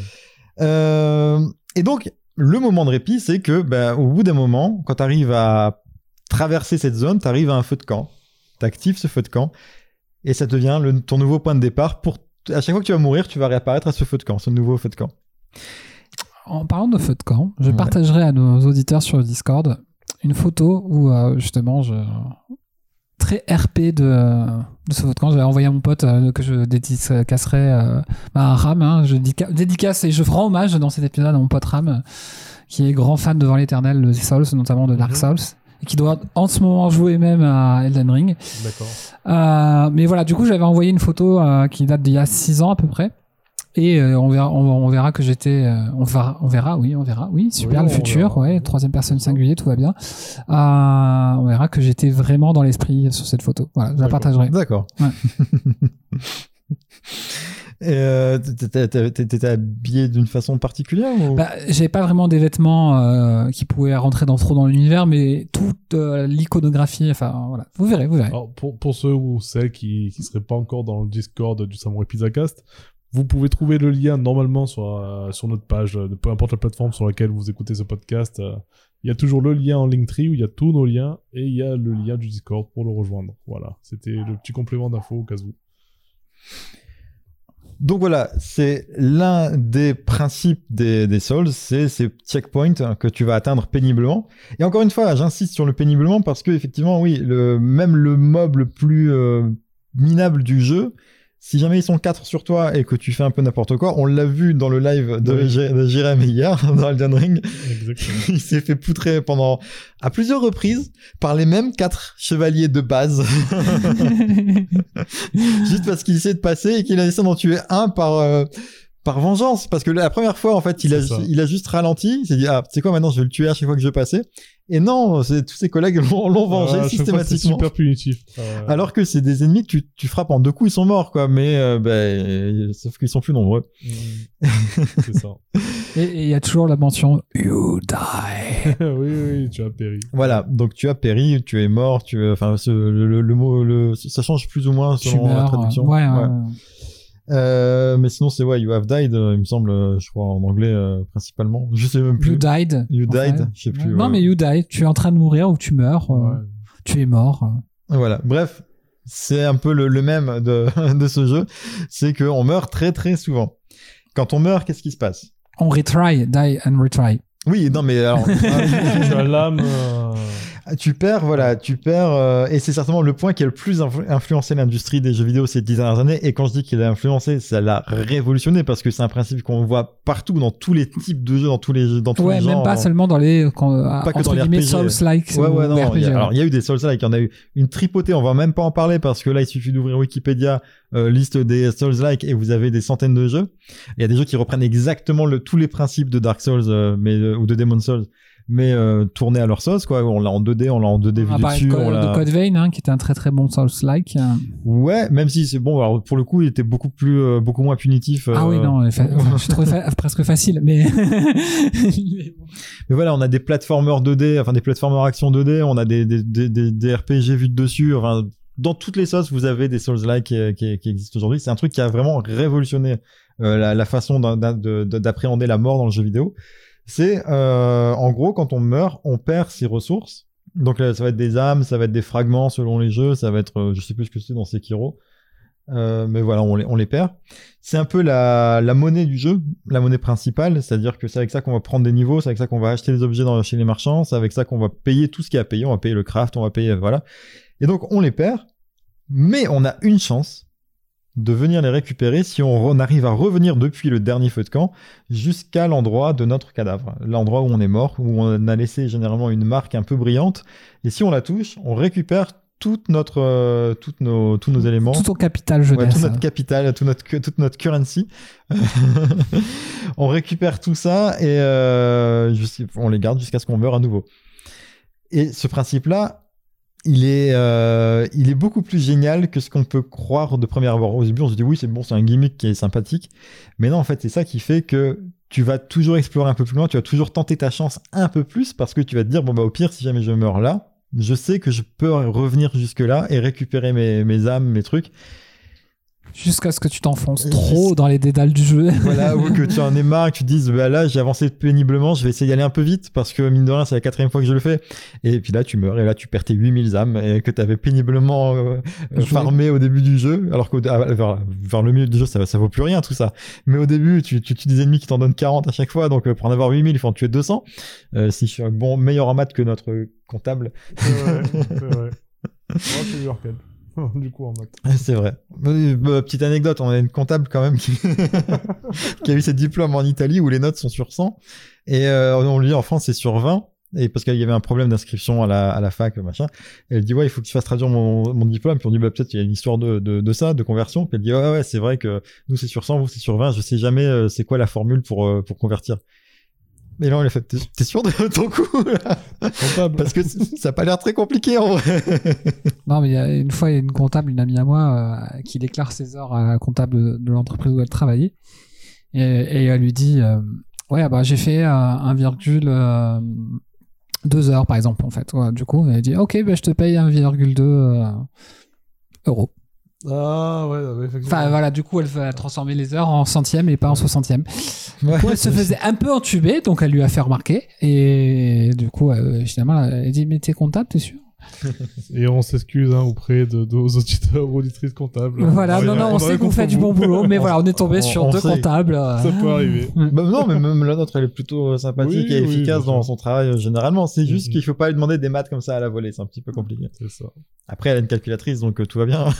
Euh, et donc le moment de répit c'est que ben, au bout d'un moment quand tu arrives à traverser cette zone, tu arrives à un feu de camp t'actives ce feu de camp et ça devient le- ton nouveau point de départ pour à chaque fois que tu vas mourir, tu vas réapparaître à ce feu de camp, ce nouveau feu de camp. En parlant de feu de camp, je Ouais. partagerai à nos auditeurs sur le Discord une photo où euh, justement je très RP de, de ce camp. J'avais envoyé à mon pote euh, que je dédicacerai euh, bah, à Ram. hein. je dédica- dédicace et je rends hommage dans cet épisode à mon pote Ram, euh, qui est grand fan de Vent l'éternel, de Souls, notamment de Dark Mhm. Souls, et qui doit en ce moment jouer même à Elden Ring. D'accord. Euh, mais voilà, du coup, j'avais envoyé une photo euh, qui date d'il y a 6 ans à peu près. Et euh, on, verra, on, on verra que j'étais. euh, on, verra, on verra, oui, on verra. Oui, super, Oui, le futur, verra. ouais, troisième personne singulier, tout va bien. Euh, on verra que j'étais vraiment dans l'esprit sur cette photo. Voilà, je la partagerai. D'accord. Ouais. Et euh, t'étais- habillé d'une façon particulière ou... Bah, j'avais pas vraiment des vêtements euh, qui pouvaient rentrer dans, trop dans l'univers, mais toute euh, l'iconographie, enfin voilà, vous verrez, vous verrez. Alors, pour, pour ceux ou celles qui ne seraient pas encore dans le Discord du Samurai Pizzacast, vous pouvez trouver le lien normalement sur, euh, sur notre page, euh, peu importe la plateforme sur laquelle vous écoutez ce podcast. euh, Il y a toujours le lien en Linktree où il y a tous nos liens et il y a le lien du Discord pour le rejoindre. Voilà, c'était le petit complément d'info au cas où. Donc voilà, c'est l'un des principes des, des Souls, c'est ces checkpoints que tu vas atteindre péniblement. Et encore une fois, j'insiste sur le péniblement parce que effectivement, oui, même le mob le plus minable du jeu, si jamais ils sont quatre sur toi et que tu fais un peu n'importe quoi, on l'a vu dans le live de, Oui. Jérém hier dans Elden Ring, Exactement. il s'est fait poutrer pendant à plusieurs reprises par les mêmes quatre chevaliers de base. juste parce qu'il essaie de passer et qu'il a essayé d'en tuer un par euh, par vengeance parce que la première fois en fait il a il a juste ralenti il s'est dit ah c'est quoi maintenant je vais le tuer à chaque fois que je vais passer et non c'est tous ses collègues l'ont vengé Ah, chaque fois, C'est systématiquement super punitif. Euh, alors que c'est des ennemis que tu, tu frappes en deux coups ils sont morts quoi mais euh, ben, sauf qu'ils sont plus nombreux mm, c'est ça. Et il y a toujours la mention You die. oui, oui, tu as péri. voilà donc tu as péri tu es mort tu enfin le, le- le mot le, ça change plus ou moins selon la traduction Ouais, ouais, Ouais. Euh, mais sinon c'est ouais you have died euh, il me semble euh, je crois en anglais euh, principalement je sais même plus You died. You en died, fait. je sais plus, Non, ouais. mais you died. Tu es en train de mourir ou tu meurs. euh, Ouais. Tu es mort. Voilà. Bref, c'est un peu le, le même de, de ce jeu. C'est qu'on meurt très très souvent. Quand on meurt, qu'est-ce qui se passe? On retry, die and retry. Oui, non, mais alors. tu as l'âme. euh, tu perds, voilà, tu perds. euh, et c'est certainement le point qui a le plus influ- influencé l'industrie des jeux vidéo ces dix dernières années. Et quand je dis qu'il a influencé, ça l'a révolutionné parce que c'est un principe qu'on voit partout dans tous les types de jeux, dans tous les, dans tous Ouais, les même genres. pas seulement dans les. Quand, Pas que dans les guillemets, RPG. Souls-like. Ouais, ouais, ou non. il y RPG, a- alors, il y a eu des Souls-like. Il y en a eu une tripotée. On va même pas en parler parce que là, il suffit d'ouvrir Wikipédia, euh, liste des Souls-like et vous avez des centaines de jeux. Il y a des jeux qui reprennent exactement le, tous les principes de Dark Souls, euh, mais, ou de Demon Souls, mais euh, tournés à leur sauce, quoi. On l'a en 2D, on l'a en 2D On vu parler dessus. de, on de Code Vein, hein, qui était un très très bon Souls-like. euh. Ouais, même si c'est bon, alors pour le coup, il était beaucoup plus, euh, beaucoup moins punitif. Ah oui, euh, non, fa- je trouvais fa- presque facile, mais. mais voilà, on a des platformers 2D, enfin des platformers action 2D, on a des, des, des, des, RPG vus de dessus, enfin, dans toutes les sauces, vous avez des Souls-like qui, qui, qui existent aujourd'hui. C'est un truc qui a vraiment révolutionné euh, la, la façon d'appréhender la mort dans le jeu vidéo. C'est, euh, en gros, quand on meurt, on perd ses ressources. Donc là, ça va être des âmes, ça va être des fragments selon les jeux, ça va être, euh, je sais plus ce que c'est dans Sekiro. Euh, mais voilà, on les, on les perd. C'est un peu la, la monnaie du jeu, la monnaie principale, c'est-à-dire que c'est avec ça qu'on va prendre des niveaux, c'est avec ça qu'on va acheter des objets dans, chez les marchands, c'est avec ça qu'on va payer tout ce qu'il y a à payer, on va payer le craft, on va payer, voilà. Et donc on les perd, mais on a une chance de venir les récupérer si on, arrive à revenir depuis le dernier feu de camp jusqu'à l'endroit de notre cadavre, l'endroit où on est mort, où on a laissé généralement une marque un peu brillante. Et si on la touche, on récupère toute notre, euh, toutes nos, tous nos éléments. Tout ton capital Ouais, jeunesse. tout notre capital, tout notre, toute notre currency. on récupère tout ça et euh, on les garde jusqu'à ce qu'on meure à nouveau. Et ce principe-là, il est, euh, il est beaucoup plus génial que ce qu'on peut croire de premier abord. Au début, on se dit oui, c'est bon, c'est un gimmick qui est sympathique. Mais non, en fait, c'est ça qui fait que tu vas toujours explorer un peu plus loin, tu vas toujours tenter ta chance un peu plus parce que tu vas te dire, bon, bah, au pire, si jamais je meurs là, je sais que je peux revenir jusque-là et récupérer mes âmes, mes trucs. Jusqu'à ce que tu t'enfonces trop dans les dédales du jeu. voilà, ou que tu en aies marre, que tu te dises, bah là, j'ai avancé péniblement, je vais essayer d'y aller un peu vite, parce que mine de rien, c'est la quatrième fois que je le fais. Et puis là, tu meurs, et là, tu perds tes 8000 âmes, et que tu avais péniblement euh, euh, farmé au début du jeu, alors qu'au ah, vers, vers le milieu du jeu, ça, ça vaut plus rien, tout ça. Mais au début, tu, tu tues des ennemis qui t'en donnent 40 à chaque fois, donc euh, pour en avoir 8000, il faut en tuer 200. Euh, si je suis un bon, meilleur en maths que notre comptable, C'est vrai, c'est vrai. Moi, c'est vrai. Euh, bah, petite anecdote, on a une comptable quand même qui, a eu ses diplômes en Italie où les notes sont sur 100 et euh, on lui dit en France c'est sur 20 et parce qu'il y avait un problème d'inscription à la, fac machin. Et elle dit ouais il faut que tu fasses traduire mon, diplôme. Puis on dit bah peut-être il y a une histoire de, ça de conversion. Puis elle dit ouais ouais c'est vrai que nous c'est sur 100 vous c'est sur 20 je sais jamais euh, c'est quoi la formule pour euh, pour convertir mais là on lui a fait t'es sûr de ton coup là? Comptable. parce que ça a pas l'air très compliqué en vrai Non, mais il y a une fois, il y a une comptable, une amie à moi, euh, qui déclare ses heures à la comptable de l'entreprise où elle travaillait. Et, et elle lui dit euh, Ouais, bah, j'ai fait euh, 1,2 heures, par exemple, en fait. Ouais, du coup, elle dit Ok, bah, je te paye 1,2 euh, euros. Ah, ouais, ouais, effectivement. Enfin, voilà, du coup, elle va transformer les heures en centièmes et pas en soixantièmes. Ouais. Du coup, elle se faisait un peu entuber, donc elle lui a fait remarquer. Et du coup, euh, finalement, elle dit Mais t'es comptable, t'es sûr? Et on s'excuse hein, auprès de nos auditeurs ou auditrices comptables. Voilà, Ouais, non, non, on a sait que vous faites du bon boulot, mais voilà, on est tombé On- sur on deux sait. comptables. euh, Ça peut arriver. Bah non, mais même la nôtre, elle est plutôt euh, sympathique Oui, et oui, efficace dans son travail euh, généralement. C'est juste Mhm. qu'il faut pas lui demander des maths comme ça à la volée, c'est un petit peu compliqué. C'est ça. Après, elle a une calculatrice, donc euh, tout va bien.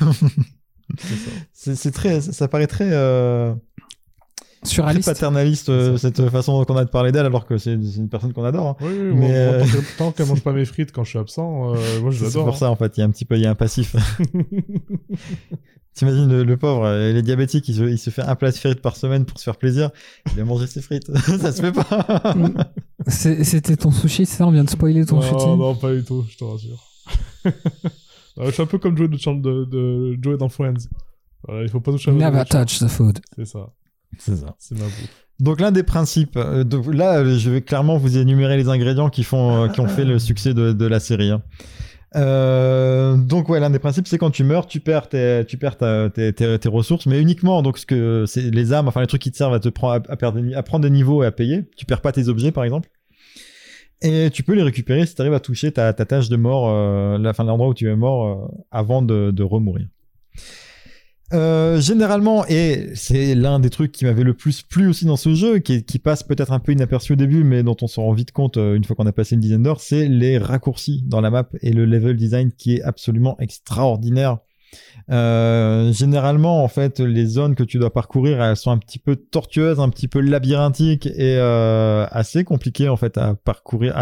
C'est très, ça, ça paraît très, euh, très Surréaliste. paternaliste euh, C'est cette façon qu'on a de parler d'elle, alors que c'est c'est une personne qu'on adore. hein. Oui, oui, Mais, moi, moi, euh, tant que- tant qu'elle mange pas mes frites quand je suis absent, euh, moi je C'est l'adore. pour ça en fait, il y a un petit peu, il y a un passif. T'imagines le, le pauvre, il est diabétique, il se, il se fait un plat de frites par semaine pour se faire plaisir. Il va manger ses frites, ça se fait pas. C'est- C'était ton sushi, c'est ça? On vient de spoiler ton non, shooting. non, pas du tout, je te rassure. Euh, je suis un peu comme Joey de, de, de Joey dans Friends. Voilà, il faut pas toucher à Never touch the food. C'est ça, c'est ça. c'est ma. Donc l'un des principes, euh, là euh, je vais clairement vous énumérer les ingrédients qui font, euh, qui ont fait le succès de, de la série. hein. Euh, donc ouais, l'un des principes c'est quand tu meurs, tu perds tes, tu perds ta- tes, tes- tes ressources, mais uniquement donc ce que c'est les armes, enfin les trucs qui te servent à te prendre, à, à perdre à prendre des niveaux et à payer. Tu perds pas tes objets par exemple. Et tu peux les récupérer si tu arrives à toucher ta, ta tâche de mort, la fin de l'endroit où tu es mort avant de, de remourir. Euh, généralement, et c'est l'un des trucs qui m'avait le plus plu aussi dans ce jeu, qui, passe peut-être un peu inaperçu au début, mais dont on se rend vite compte euh, une fois qu'on a passé une dizaine d'heures, c'est les raccourcis dans la map et le level design qui est absolument extraordinaire. Euh, généralement, en fait, les zones que tu dois parcourir, elles sont un petit peu tortueuses, un petit peu labyrinthiques et assez compliquées en fait à parcourir.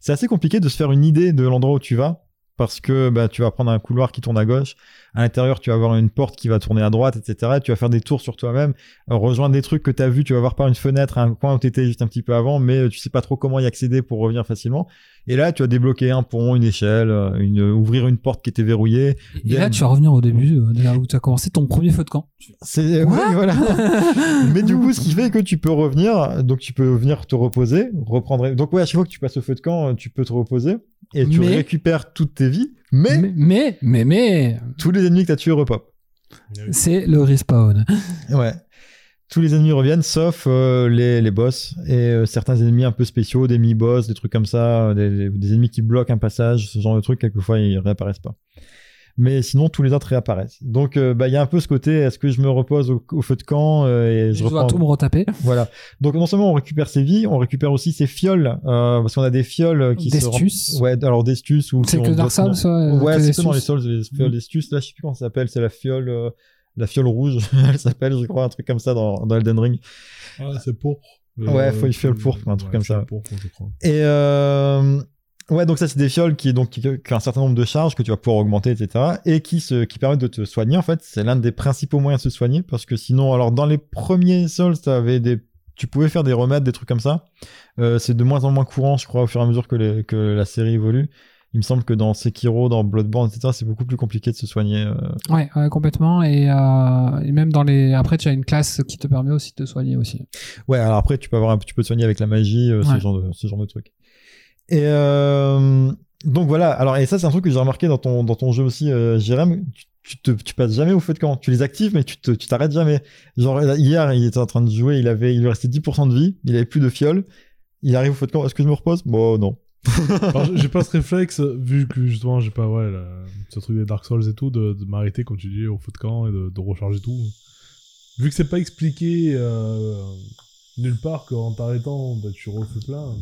C'est assez compliqué de se faire une idée de l'endroit où tu vas parce que bah, tu vas prendre un couloir qui tourne à gauche. À l'intérieur, tu vas avoir une porte qui va tourner à droite, etc. Tu vas faire des tours sur toi-même, euh, rejoindre des trucs que tu as vus. Tu vas voir par une fenêtre un coin où tu étais juste un petit peu avant, mais euh, tu sais pas trop comment y accéder pour revenir facilement. Et là, tu vas débloquer un pont, une échelle, euh, une, ouvrir une porte qui était verrouillée. Et là, tu vas revenir au début, euh, de là où tu as commencé ton premier feu de camp. C'est ouais, voilà. Mais du coup, ce qui fait que tu peux revenir, donc tu peux venir te reposer, reprendre. Donc ouais, à chaque fois que tu passes au feu de camp, tu peux te reposer et tu Mais- récupères toutes tes vies. Mais, Mais, mais, mais, mais, tous les ennemis que t'as tués repop. c'est le respawn. Ouais. Tous les ennemis reviennent, sauf euh, les, les boss et euh, certains ennemis un peu spéciaux, des mi-boss, des trucs comme ça, des, des ennemis qui bloquent un passage, ce genre de trucs, quelquefois ils réapparaissent pas. Mais sinon, tous les autres réapparaissent. Donc, euh, bah, il y a un peu ce côté, est-ce que je me repose au, au feu de camp euh, et je Je dois tout me retaper. Voilà. Donc non seulement on récupère ses vies, on récupère aussi ses fioles, euh, parce qu'on a des fioles qui D'estus. se... Ouais, alors d'estus ou... C'est que Dark Souls, ouais. Ouais, c'est dans les Souls, les fioles Mm. d'estus, là je sais plus comment ça s'appelle, c'est la fiole... euh, La fiole rouge, elle s'appelle, je crois, un truc comme ça dans, dans Elden Ring. Ah, c'est pourpre. Ouais, faut- il fait le pourpre, un truc comme ça. Pourpre, je crois. Et euh, ouais, donc ça c'est des fioles qui donc qui, qui ont un certain nombre de charges que tu vas pouvoir augmenter, etc. Et qui se qui permettent de te soigner. En fait, c'est l'un des principaux moyens de se soigner parce que sinon, alors dans les premiers Souls, t'avais des tu pouvais faire des remèdes, des trucs comme ça. Euh, c'est de moins en moins courant, je crois, au fur et à mesure que, les- que la série évolue. Il me semble que dans Sekiro, dans Bloodborne, etc., c'est beaucoup plus compliqué de se soigner. euh. Ouais, ouais, complètement. Et, euh, et même dans les. Après, tu as une classe qui te permet aussi de te soigner aussi. Ouais, alors après, tu peux avoir un, tu peux te soigner avec la magie, euh, ce genre de, ce genre de truc. Et euh, donc voilà. Alors, et ça, c'est un truc que j'ai remarqué dans ton, dans ton jeu aussi, euh, Jérém. Tu, tu, te, tu passes jamais au feu de camp. Tu les actives, mais tu te- tu t'arrêtes jamais. Genre, hier, il était en train de jouer, il avait, il lui restait 10% de vie, il avait plus de fiole. Il arrive au feu de camp. Est-ce que je me repose? Bon, non. J'ai- pas ce réflexe, vu que justement, j'ai pas, ouais, la- ce truc des Dark Souls et tout, de, de m'arrêter, comme tu dis, au feu de camp et de, de recharger tout. Vu que c'est pas expliqué euh, nulle part qu'en t'arrêtant, bah, tu refais plein.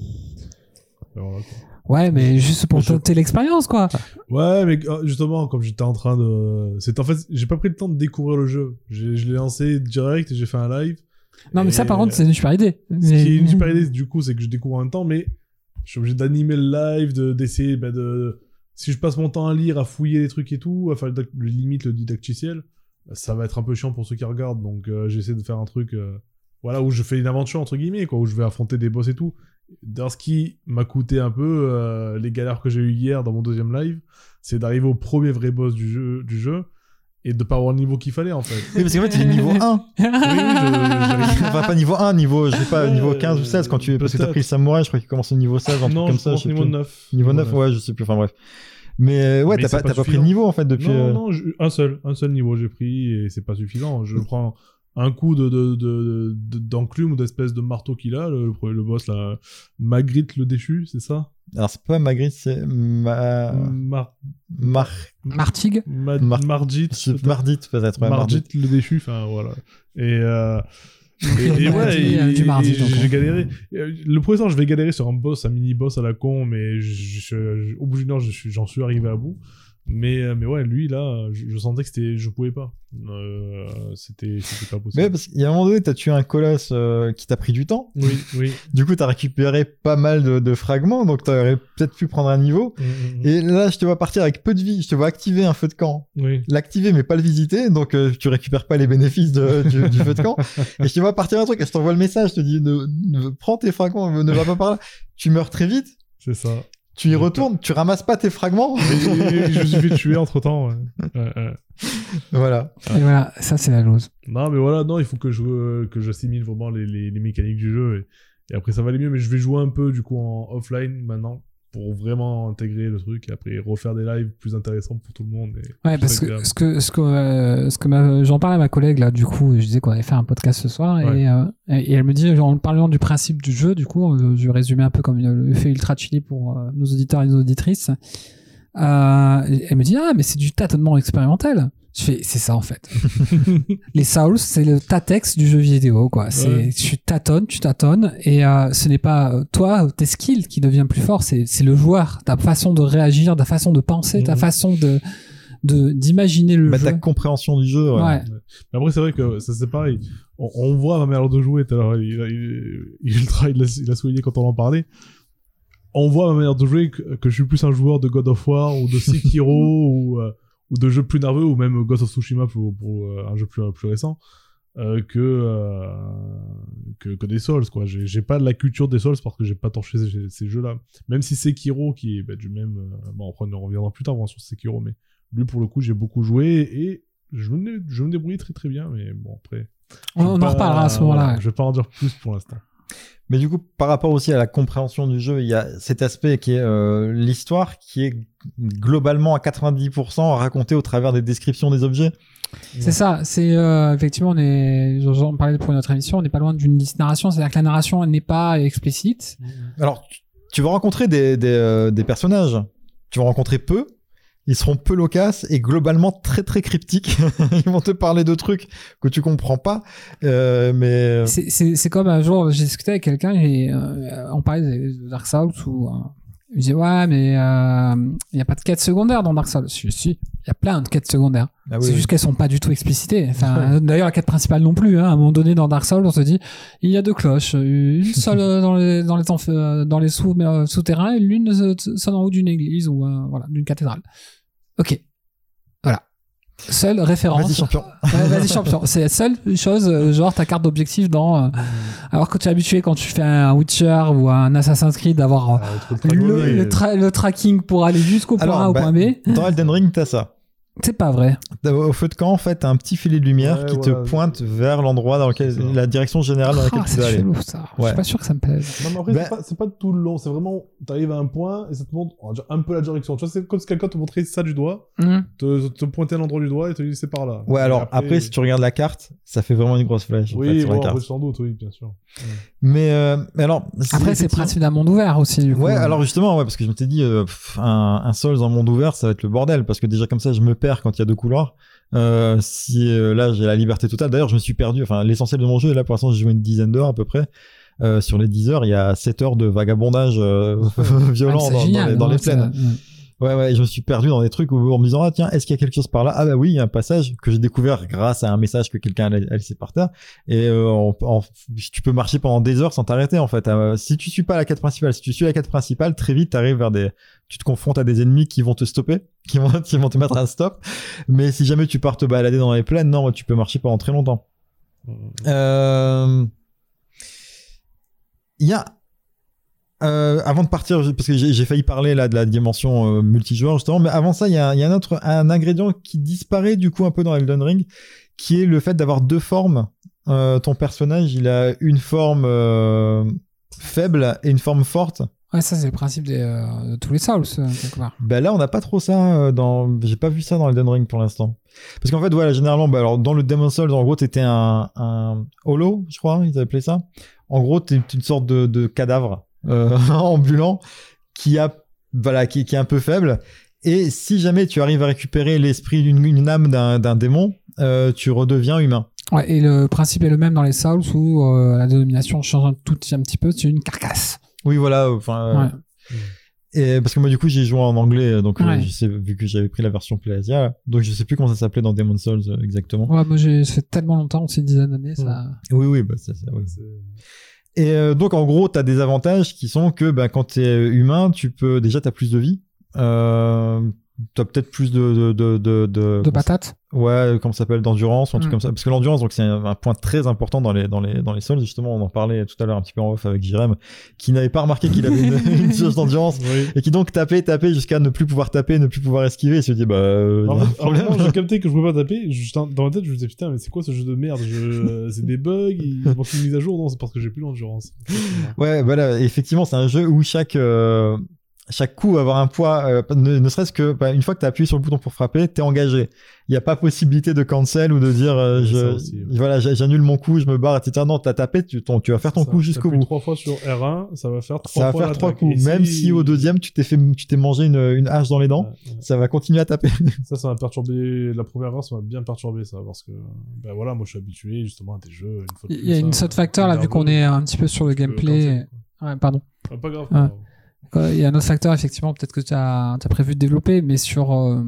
Quoi. Ouais, mais juste pour Je- tenter l'expérience, quoi. Ouais, mais euh, justement, comme j'étais en train de. C'est en fait, j'ai pas pris le temps de découvrir le jeu. Je l'ai lancé direct et j'ai fait un live. Non, mais ça, par contre, c'est une super idée. Ce Mais- qui est une super idée, du coup, c'est que je découvre en même temps, mais je suis obligé d'animer le live, de- d'essayer bah, de. Si je passe mon temps à lire, à fouiller les trucs et tout, à faire le, le limite le didacticiel, ça va être un peu chiant pour ceux qui regardent. Donc euh, j'essaie de faire un truc, euh, voilà, où je fais une aventure entre guillemets, quoi, où je vais affronter des boss et tout. Dans ce qui m'a coûté un peu euh, les galères que j'ai eu hier dans mon deuxième live, c'est d'arriver au premier vrai boss du jeu, du jeu et de pas avoir le niveau qu'il fallait en fait. Oui, parce qu'en fait, il est niveau 1. Oui, oui, je- enfin, pas niveau 1, niveau, je sais pas, niveau 15 ou 16 quand tu, parce que t'as pris le samouraï, je crois qu'il commence au niveau 16, un truc non, comme je ça. pense je sais niveau plus. 9. Niveau 9, ouais, je sais plus, enfin bref. Mais euh, ouais, t'as pas, pas t'as pas pris de niveau en fait depuis. Non, euh, non, je- un seul, un seul niveau j'ai pris et c'est pas suffisant. Je prends un coup de, de, de, de- d'enclume ou d'espèce de marteau qu'il a, le, le, le boss là, Magritte le déchu, c'est ça? Alors c'est pas Magritte, c'est ma... Mar... Mar... Martig Ma... Mar- Margit. peut-être. ouais, Mardit. Margit le déchu, enfin voilà. Et, euh, et, et Ouais, mardi, et donc, j'ai hein. galéré. Le premier temps, je vais galérer sur un boss, un mini boss à la con, mais je- je- au bout d'une heure, suis- j'en suis arrivé à bout. Mais, euh, mais ouais, lui là, je, je sentais que c'était, je pouvais pas. Euh, c'était, pas possible. Mais parce qu'il y a un moment donné, t'as tué un colosse euh, qui t'a pris du temps. Oui, oui. Du coup, t'as récupéré pas mal de, de fragments, donc t'aurais peut-être pu prendre un niveau. Mm, mm, Et là, je te vois partir avec peu de vie. Je te vois activer un feu de camp. mm. Oui. L'activer, mais pas le visiter. Donc, euh, tu récupères pas les bénéfices de- du, du feu de camp. Et je te vois partir un truc. Et je t'envoie le message. Je te dis, ne, ne- prends tes fragments, ne va pas par là. Tu meurs très vite. C'est ça. Tu y retournes. Tu ramasses pas tes fragments. Et- et je me suis fait tuer entre temps. Ouais. Ouais, ouais. voilà. Et voilà, ça, c'est la lose. Non, mais voilà, non, il faut que je euh, que j'assimile vraiment les, les, les mécaniques du jeu et, et après ça va aller mieux. Mais je vais jouer un peu du coup en offline maintenant pour vraiment intégrer le truc et après refaire des lives plus intéressants pour tout le monde. et Ouais, parce que ce que, ce que, euh, ce que ma- j'en parlais à ma collègue là, du coup, je disais qu'on avait fait un podcast ce soir et, euh, et, elle me dit, en parlant du principe du jeu, du coup, euh, je résumer un peu comme le fait Ultra Chili pour euh, nos auditeurs et nos auditrices. Elle me dit, ah, mais c'est du tâtonnement expérimental. Je fais, c'est ça en fait. Les Souls, c'est le tatex du jeu vidéo, quoi. C'est, Ouais. tu tâtonnes, tu tâtonnes, et euh, ce n'est pas euh, toi, tes skills qui devient plus fort, c'est, c'est le joueur, ta façon de réagir, ta façon de penser, ta Mhm. façon de, de, d'imaginer le Bah, jeu. ta compréhension du jeu. ouais. Ouais. Mais après, c'est vrai que ça c'est pareil. On, on voit ma manière de jouer. tout à l'heure, il, il, il, il, a, il a souligné quand on en parlait. On voit ma manière de jouer que, que je suis plus un joueur de God of War ou de Sekiro ou, euh, ou de jeux plus nerveux ou même Ghost of Tsushima pour, pour, euh, un jeu plus, plus récent euh, que, euh, que que des Souls quoi. J'ai pas de la culture des Souls parce que j'ai pas torché ces, ces jeux-là. Même si Sekiro qui est bah, du même, euh, bon après on en reviendra plus tard va sur Sekiro, mais lui pour le coup j'ai beaucoup joué et je me, je me débrouillais très très bien, mais bon après. On, on en pas- reparlera à ce moment-là. ouais. Je vais pas en dire plus pour l'instant. Mais du coup, par rapport aussi à la compréhension du jeu, il y a cet aspect qui est euh, l'histoire, qui est globalement à 90% racontée au travers des descriptions des objets. C'est ça, c'est euh, effectivement, on est, j'en parlais pour notre émission, on n'est pas loin d'une narration, c'est-à-dire que la narration n'est pas explicite. Alors, tu, tu vas rencontrer des, des, euh, des personnages, tu vas rencontrer peu, ils seront peu loquaces et globalement très très cryptiques. ils vont te parler de trucs que tu comprends pas, euh, mais C'est- C'est comme un jour, j'ai discuté avec quelqu'un et euh, on parlait de Dark Souls euh, il me disait ouais mais euh, il n'y a pas de quête secondaire dans Dark Souls. Si, si, il y a plein de quêtes secondaires. Ah oui, c'est oui. juste qu'elles sont pas du tout explicitées. Enfin, d'ailleurs la quête principale non plus. Hein. À un moment donné dans Dark Souls, on se dit il y a deux cloches, une seule euh, dans les dans les euh, dans les sous euh, souterrains et l'une euh, seule en haut d'une église ou euh, voilà d'une cathédrale. Ok, voilà. Seule référence. Vas-y champion. Ouais, vas-y champion. C'est la seule chose, euh, genre ta carte d'objectif dans. euh, alors que tu es habitué quand tu fais un Witcher ou un Assassin's Creed d'avoir euh, Ah, tra- le tracking pour aller jusqu'au point Alors, A au bah, point B. Dans Elden Ring, t'as ça. C'est pas vrai. Au feu de camp, en fait, t'as un petit filet de lumière Ouais, qui voilà. te pointe vers l'endroit dans lequel, la direction générale dans laquelle Ah, tu dois c'est aller. chelou ça. Je suis pas sûr que ça me plaise. Non, mais après, Ben- c'est pas- tout le long. C'est vraiment, t'arrives à un point et ça te montre, on va dire, un peu la direction. Tu vois, c'est comme si quelqu'un te montrait ça du doigt, Hmm. te, te pointer à l'endroit du doigt et te dit c'est par là. Ouais, Et alors après, si tu regardes la carte, ça fait vraiment une grosse flèche en fait, Oui, sur bon, la carte. après, sans doute, oui, bien sûr. Mais, euh, mais alors, Après, c'est le principe d'un monde ouvert aussi. Du coup. Ouais, alors justement, ouais, parce que je m'étais dit, euh, un, un Souls en monde ouvert, ça va être le bordel, parce que déjà comme ça, je me perds quand il y a deux couloirs. Euh, si euh, là, j'ai la liberté totale. D'ailleurs, je me suis perdu. Enfin, l'essentiel de mon jeu, là, pour l'instant, j'ai joué une dizaine d'heures à peu près. Euh, sur les 10 heures, il y a 7 heures de vagabondage violent Ah, c'est dans, les, dans non, les ça- plaines. Ouais, ouais, je me suis perdu dans des trucs où, en me disant, ah tiens, est-ce qu'il y a quelque chose par là? Ah bah oui, il y a un passage que j'ai découvert grâce à un message que quelqu'un a laissé par terre. Et euh, en- tu peux marcher pendant des heures sans t'arrêter en fait. Euh, si tu suis pas la quête principale, si tu suis la quête principale, très vite t'arrives vers des, tu te confrontes à des ennemis qui vont te stopper, qui vont, qui vont te mettre un stop. Mais si jamais tu pars te balader dans les plaines, non, tu peux marcher pendant très longtemps. Euh, Il y a euh, avant de partir, parce que j'ai failli parler là de la dimension euh, multijoueur justement, mais avant ça, il y a, y a un autre un ingrédient qui disparaît du coup un peu dans Elden Ring, qui est le fait d'avoir deux formes. Euh, ton personnage, il a une forme euh, faible et une forme forte. Ouais, ça, c'est le principe des, euh, de tous les Souls, euh, quelque part. Ben là, on n'a pas trop ça euh, dans. J'ai pas vu ça dans Elden Ring pour l'instant. Parce qu'en fait, voilà, généralement, bah, alors dans le Demon Souls, en gros, t'étais un, un holo, je crois, ils appelaient ça. En gros, t'es une sorte de, de cadavre euh, ambulant qui a, voilà, qui, qui est un peu faible. Et si jamais tu arrives à récupérer l'esprit d'une une âme d'un d'un démon, euh, tu redeviens humain. Ouais, et le principe est le même dans les Souls où euh, la dénomination change un tout un petit peu, c'est une carcasse. Oui, voilà. Enfin, euh, Ouais. Et parce que moi, du coup, j'ai joué en anglais, donc euh, je sais, vu que j'avais pris la version PlayAsia, donc je sais plus comment ça s'appelait dans Demon Souls euh, exactement. Ouais, moi, j'ai fait tellement longtemps, aussi une dizaine d'années, ça. Oui, oui, bah, ça, ça, oui. C'est- Et euh, donc, en gros, tu as des avantages qui sont que bah, quand tu es humain, tu peux déjà, tu as plus de vie. Euh, tu as peut-être plus de. De, de, de, de- De patates. Ouais, comment ça s'appelle D'endurance ou un truc Mm. comme ça. Parce que l'endurance, donc c'est un, un point très important dans les, dans, les, dans les sols. Justement, on en parlait tout à l'heure un petit peu en off avec Jirem, qui n'avait pas remarqué qu'il avait une, une jauge d'endurance. Oui. Et qui donc tapait, tapait jusqu'à ne plus pouvoir taper, ne plus pouvoir esquiver. Et se dit, bah, euh, En problème. alors, j'ai capté que je pouvais pas taper. Juste dans ma tête, je me disais putain, mais c'est quoi ce jeu de merde? Je... C'est des bugs, il manque une mise à jour. Non, c'est parce que j'ai plus l'endurance. Ouais, voilà, effectivement, c'est un jeu où chaque euh, chaque coup va avoir un poids, euh, ne, ne serait-ce que bah, une fois que tu as appuyé sur le bouton pour frapper, t'es engagé. Il n'y a pas possibilité de cancel ou de dire euh, je, ça aussi, ouais. voilà, j'a- j'annule mon coup, je me barre, etc. Non, t'as tapé, tu, ton- tu vas faire ton Ça, coup jusqu'au bout. trois fois sur R1, ça va faire trois Ça va fois faire trois coups. Et Même si au deuxième, tu t'es fait, tu t'es mangé une, une hache dans les dents, Ouais, ouais. ça va continuer à taper. Ça, ça m'a perturbé. La première heure, ça m'a bien perturbé, ça, parce que, ben voilà, moi, je suis habitué justement à des jeux. Une fois de Il y a une saut facteur là, vu qu'on est un petit peu sur le euh, gameplay. Ouais, pardon. Ah, pas grave. Ouais. pas grave. Il y a un autre facteur, effectivement, peut-être que tu as, prévu de développer, mais sur euh,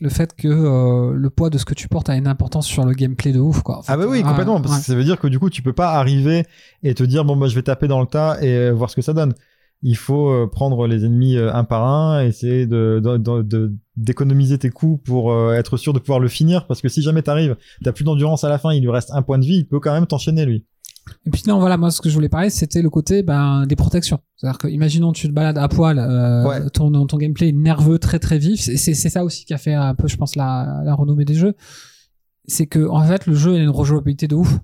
le fait que euh, le poids de ce que tu portes a une importance sur le gameplay de ouf. Quoi. En fait, Ah bah oui, ouais, complètement. Parce ouais. que ça veut dire que du coup, tu peux pas arriver et te dire bon bah je vais taper dans le tas et euh, voir ce que ça donne. Il faut prendre les ennemis un par un, essayer de, de- de- de- d'économiser tes coups pour être sûr de pouvoir le finir. Parce que si jamais t'arrives, t'as plus d'endurance à la fin, il lui reste un point de vie, il peut quand même t'enchaîner lui. Et puis non, voilà, moi ce que je voulais parler, c'était le côté ben, des protections. C'est-à-dire que, imaginons tu te balades à poil, euh, Ouais. ton, ton gameplay est nerveux, très très vif. C'est, ça aussi qui a fait un peu, je pense, la, la renommée des jeux. C'est que en fait, le jeu a une rejouabilité de ouf.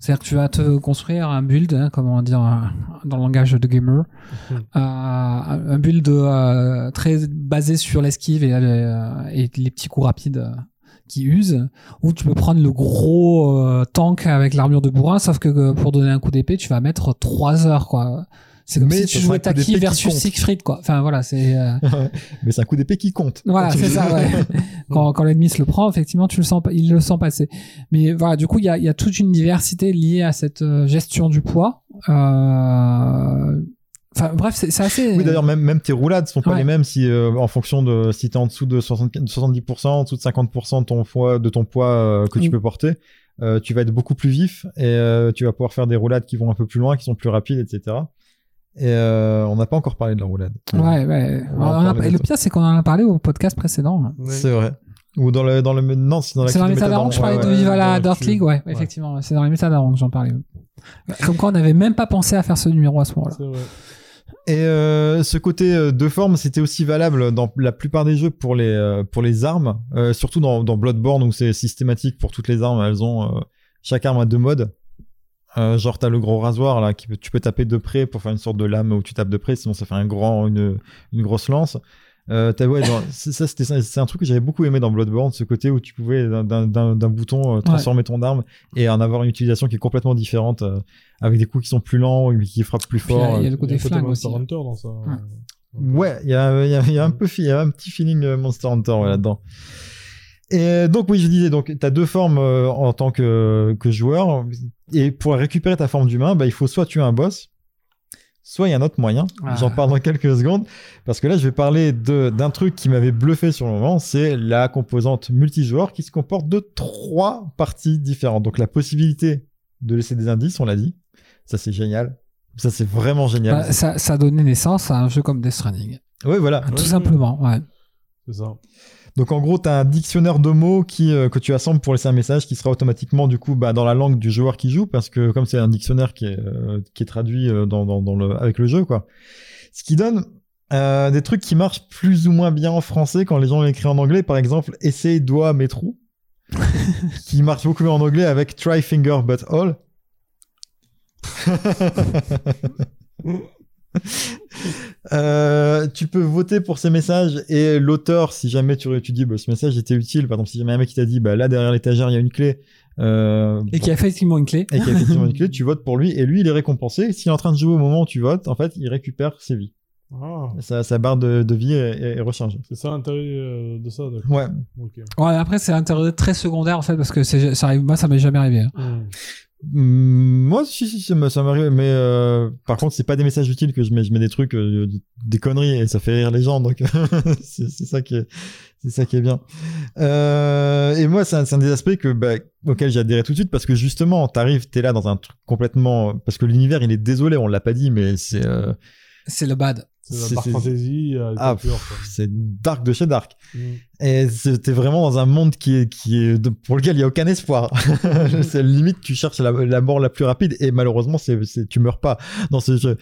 C'est-à-dire que tu vas te construire un build, hein, comment dire, un- dans le langage de gamer, Mhm. euh, un build euh, très basé sur l'esquive et, euh, et les petits coups rapides euh, qui usent, ou tu peux prendre le gros euh, tank avec l'armure de bourrin, sauf que euh, pour donner un coup d'épée, tu vas mettre 3 heures, quoi. C'est comme Mais si tu jouais Taki versus. Siegfried, quoi. Enfin, voilà, c'est... euh, Mais c'est un coup d'épée qui compte. voilà, c'est ça, ouais. quand, quand l'ennemi se le prend, effectivement, tu le sens, pas- il le sent passer. Mais voilà, du coup, il y a, il y a toute une diversité liée à cette euh, gestion du poids. Euh, Enfin, bref, c'est assez. Oui, d'ailleurs, même, même tes roulades sont pas Ouais. les mêmes si, euh, en fonction de si t'es en dessous de 60 70%, en dessous de 50% de ton poids, de ton poids euh, que tu Mm. peux porter. euh, tu vas être beaucoup plus vif et euh, tu vas pouvoir faire des roulades qui vont un peu plus loin, qui sont plus rapides, etc. Et euh, on n'a pas encore parlé de la roulade. Ouais, ouais. On On a- et le pire, c'est qu'on en a parlé au podcast précédent. C'est vrai. Ou dans le dans le non, c'est dans la C'est dans les que je parlais de Viva la Dirt. League, ouais, Ouais. effectivement. C'est dans les Métadaron que j'en parlais. Comme quoi, on n'avait même pas pensé à faire ce numéro à ce moment-là. C'est vrai. Et euh, ce côté euh, de forme, c'était aussi valable dans la plupart des jeux pour les euh, armes, surtout dans, Bloodborne où c'est systématique pour toutes les armes. Elles ont chaque arme a deux modes. Genre t'as le gros rasoir là, tu peux taper de près pour faire une sorte de lame où tu tapes de près, sinon ça fait un grand une grosse lance. Euh, t'as- ouais, ça c'était c'est un truc que j'avais beaucoup aimé dans Bloodborne, ce côté où tu pouvais d'un- bouton euh, transformer ton arme et en avoir une utilisation qui est complètement différente, euh, avec des coups qui sont plus lents, mais qui frappent plus fort. il y a le côté flingue aussi. Monster Hunter dans ça. Ouais, il y a, il y a- il y a un peu, il y a un petit feeling euh, Monster Hunter ouais, là-dedans. Et donc oui, je disais, donc tu as deux formes euh, en tant que, que joueur, et pour récupérer ta forme d'humain, bah, il faut soit tuer un boss, soit il y a un autre moyen. Ah. J'en parle dans quelques secondes, parce que là, je vais parler de- d'un truc qui m'avait bluffé sur le moment, c'est la composante multijoueur qui se comporte de trois parties différentes. Donc la possibilité de laisser des indices, on l'a dit, ça c'est génial. Ça c'est vraiment génial. Bah, ça, ça a donné naissance à un jeu comme Death Stranding. ouais, voilà. Tout ouais. simplement, ouais. C'est ça. Donc en gros, tu as un dictionnaire de mots qui, euh, que tu assembles pour laisser un message qui sera automatiquement du coup bah, dans la langue du joueur qui joue parce que comme c'est un dictionnaire qui est, euh, qui est traduit euh, dans, dans, dans le, avec le jeu quoi. Ce qui donne euh, des trucs qui marchent plus ou moins bien en français quand les gens l'écrivent en anglais. Par exemple, essaye doigt mes trous qui marche beaucoup mieux en anglais avec try finger but all. Euh, tu peux voter pour ces messages et l'auteur, si jamais tu, tu dis bah, ce message était utile, par exemple, si jamais un mec qui t'a dit bah, là derrière l'étagère il y a une clé euh, Et qui a effectivement une clé. et qui a effectivement une clé, tu votes pour lui et lui il est récompensé. S'il est en train de jouer au moment où tu votes, en fait il récupère ses vies. Ah, Sa, sa barre de, de vie est, est- est rechargée. c'est ça l'intérêt euh, de ça. Ouais. Après, c'est un intérêt très secondaire, en fait, parce que c'est- ça arrive, moi, ça m'est jamais arrivé. hein. Hmm. Hum, moi, si, si, ça m'arrive, mais euh, par contre, c'est pas des messages utiles que je mets, je mets des trucs, euh, des conneries, et ça fait rire les gens, donc c'est ça qui est, c'est ça qui est bien. Euh, et moi, c'est un, un des aspects que, bah, auquel j'ai adhéré tout de suite, parce que justement, t'arrives, t'es là dans un truc complètement, parce que l'univers, il est désolé, on l'a pas dit, mais c'est, C'est le bad. C'est Dark Fantasy à Ah, c'est dark de chez dark. Hmm. Et c'était vraiment dans un monde qui est, qui est de- pour lequel il y a aucun espoir. c'est limite tu cherches la, la mort la plus rapide et malheureusement c'est, tu meurs pas dans ce jeu.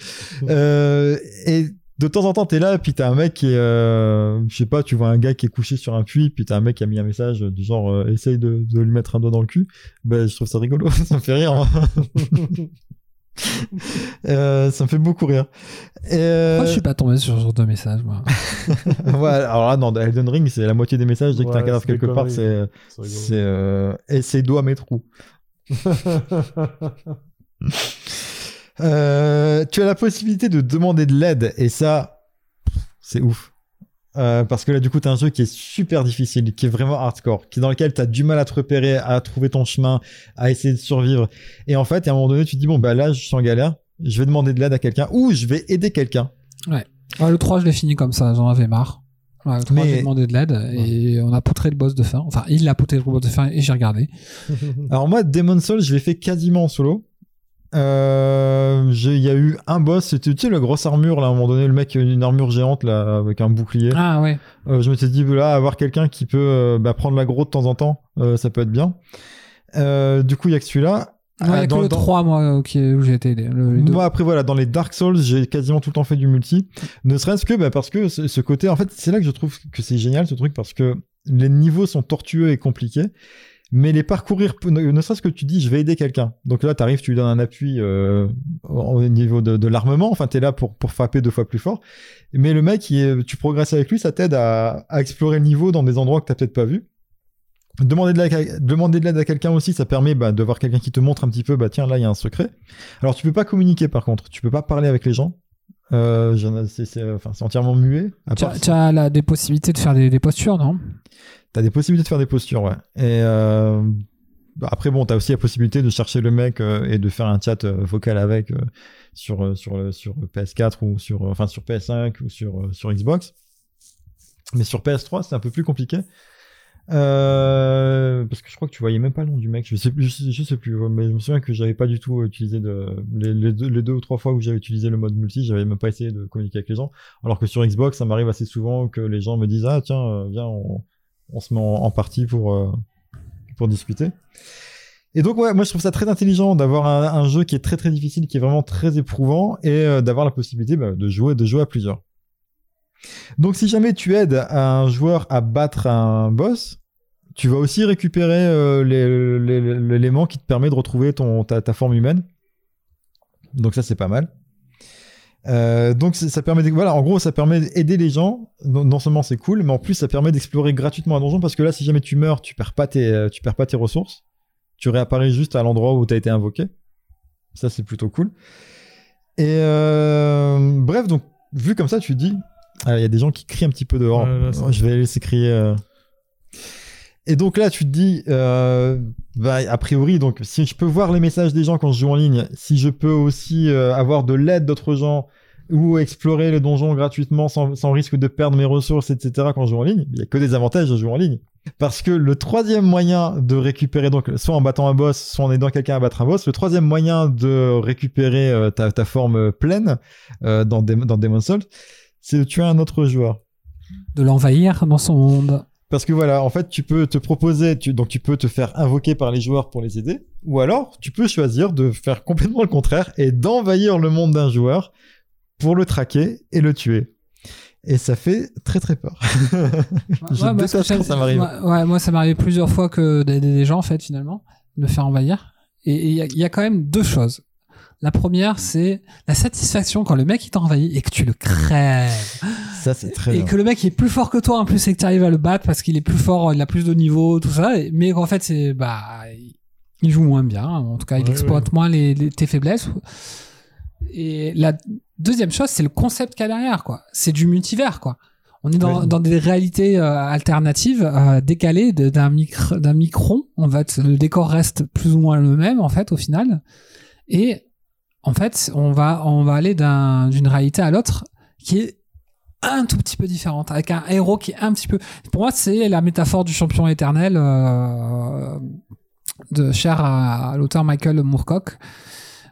Euh, et de temps en temps t'es là puis t'as un mec qui est, euh, je sais pas, tu vois un gars qui est couché sur un puits puis t'as un mec qui a mis un message du genre euh, essaye de, de lui mettre un doigt dans le cul. Ben je trouve ça rigolo, ça me fait rire. hein. Euh, ça me fait beaucoup rire. Et, euh, Moi, je suis pas tombé sur ce genre de message, moi. ouais, alors là, dans Elden Ring, c'est la moitié des messages. Dès que Ouais, t'as un cadavre quelque part, c'est C'est euh, essaye doigt mes trous. Euh, tu as la possibilité de demander de l'aide et ça, c'est ouf. Euh, parce que là, du coup, t'as un jeu qui est super difficile, qui est vraiment hardcore, qui dans lequel t'as du mal à te repérer, à trouver ton chemin, à essayer de survivre. Et en fait, à un moment donné, tu te dis bon bah là, je suis en galère, je vais demander de l'aide à quelqu'un ou je vais aider quelqu'un. Ouais, le 3, je l'ai fini comme ça, j'en avais marre. Ouais, le 3, Mais- j'ai demandé de l'aide et on a poutré le boss de fin. Enfin, il a poutré le boss de fin et j'ai regardé. Alors moi, Demon Souls, je l'ai fait quasiment en solo. Euh, Il y a eu un boss, c'était tu sais, la grosse armure là, à un moment donné, le mec a une armure géante là avec un bouclier. Ah ouais. Euh, je me suis dit là, avoir quelqu'un qui peut euh, bah, prendre l'aggro de temps en temps, euh, ça peut être bien. Euh, du coup, il y a que celui-là. Moi, il y a dans- que le dans- 3, moi, qui- où j'ai été aidé. Le. Moi après voilà dans les Dark Souls j'ai quasiment tout le temps fait du multi ne serait-ce que bah, parce que ce, ce côté en fait c'est là que je trouve que c'est génial ce truc parce que les niveaux sont tortueux et compliqués mais les parcourir ne serait-ce que tu dis je vais aider quelqu'un donc là t'arrives tu lui donnes un appui euh, au niveau de, de l'armement enfin t'es là pour pour frapper deux fois plus fort mais le mec il tu progresses avec lui ça t'aide à, à explorer le niveau dans des endroits que t'as peut-être pas vu Demander de l'aide à- demander de à quelqu'un aussi, ça permet bah, de voir quelqu'un qui te montre un petit peu, bah tiens, là, il y a un secret. Alors, tu peux pas communiquer par contre, tu peux pas parler avec les gens. Euh, c'est enfin, entièrement muet. Tu as, tu des possibilités de faire des, des postures, non? T'as des possibilités de faire des postures, ouais. Et euh, après, bon, t'as aussi la possibilité de chercher le mec euh, et de faire un chat euh, vocal avec euh, sur euh, sur sur PS4 ou sur enfin sur PS5 ou sur sur Xbox. Mais sur PS3, c'est un peu plus compliqué. Parce que je crois que tu voyais même pas le nom du mec. Je sais plus, je sais, plus. Mais je me souviens que j'avais pas du tout utilisé de les, deux, les deux ou trois fois où j'avais utilisé le mode multi, j'avais même pas essayé de communiquer avec les gens. Alors que sur Xbox, ça m'arrive assez souvent que les gens me disent ah tiens viens on, on se met en, partie pour euh, pour discuter. Et donc, ouais, moi, je trouve ça très intelligent d'avoir un, jeu qui est très très difficile, qui est vraiment très éprouvant, et euh, d'avoir la possibilité bah, de jouer, à plusieurs. Donc, si jamais tu aides un joueur à battre un boss, tu vas aussi récupérer euh, l'élément qui te permet de retrouver ton, ta, ta forme humaine. Donc ça, c'est pas mal. Euh, donc ça permet de- voilà en gros ça permet d'aider les gens. Non, non seulement c'est cool mais en plus ça permet d'explorer gratuitement un donjon parce que là si jamais tu meurs tu perds pas tes euh, tu perds pas tes ressources. Tu réapparais juste à l'endroit où tu as été invoqué. Ça c'est plutôt cool. Et euh, bref donc vu comme ça tu te dis il y a des gens qui crient un petit peu dehors. Ouais, là, c'est- je vais les laisser crier. Et donc là tu te dis euh, bah, a priori donc si je peux voir les messages des gens quand je joue en ligne si je peux aussi euh, avoir de l'aide d'autres gens ou explorer le donjon gratuitement sans, risque de perdre mes ressources, etc. quand je joue en ligne, il y a que des avantages à jouer en ligne. Parce que le troisième moyen de récupérer, donc soit en battant un boss, soit en aidant quelqu'un à battre un boss, le troisième moyen de récupérer euh, ta, forme pleine euh, dans, Dem- dans Demon's Souls, c'est de tuer un autre joueur. De l'envahir dans son monde. Parce que voilà, en fait, tu peux te proposer, tu, donc tu peux te faire invoquer par les joueurs pour les aider, ou alors tu peux choisir de faire complètement le contraire et d'envahir le monde d'un joueur pour le traquer et le tuer. Et ça fait très très peur. Je Ouais, moi, déteste j'aime, quand ça m'arrive. Ouais, ouais, moi, ça m'est arrivé plusieurs fois que d'aider des gens, en fait, finalement, de me faire envahir. Et y, il y a quand même deux choses. La première, c'est la satisfaction quand le mec il t'a envahi et que tu le crèves. Ça, c'est très et bien. que le mec il est plus fort que toi en plus et que tu arrives à le battre parce qu'il est plus fort, il a plus de niveau, tout ça. Mais qu'en fait, c'est. Bah. Il joue moins bien. En tout cas, il Ouais, exploite moins les, les- tes faiblesses. Et la deuxième chose, c'est le concept qu'il y a derrière, quoi. C'est du multivers, quoi. On est dans, des réalités euh, alternatives, euh, décalées d'un micro, d'un micron. En fait, le décor reste plus ou moins le même, en fait, au final. Et en fait, on va, on va aller d'un- d'une réalité à l'autre qui est un tout petit peu différente, avec un héros qui est un petit peu. Pour moi, c'est la métaphore du champion éternel euh, de cher à, à l'auteur Michael Moorcock,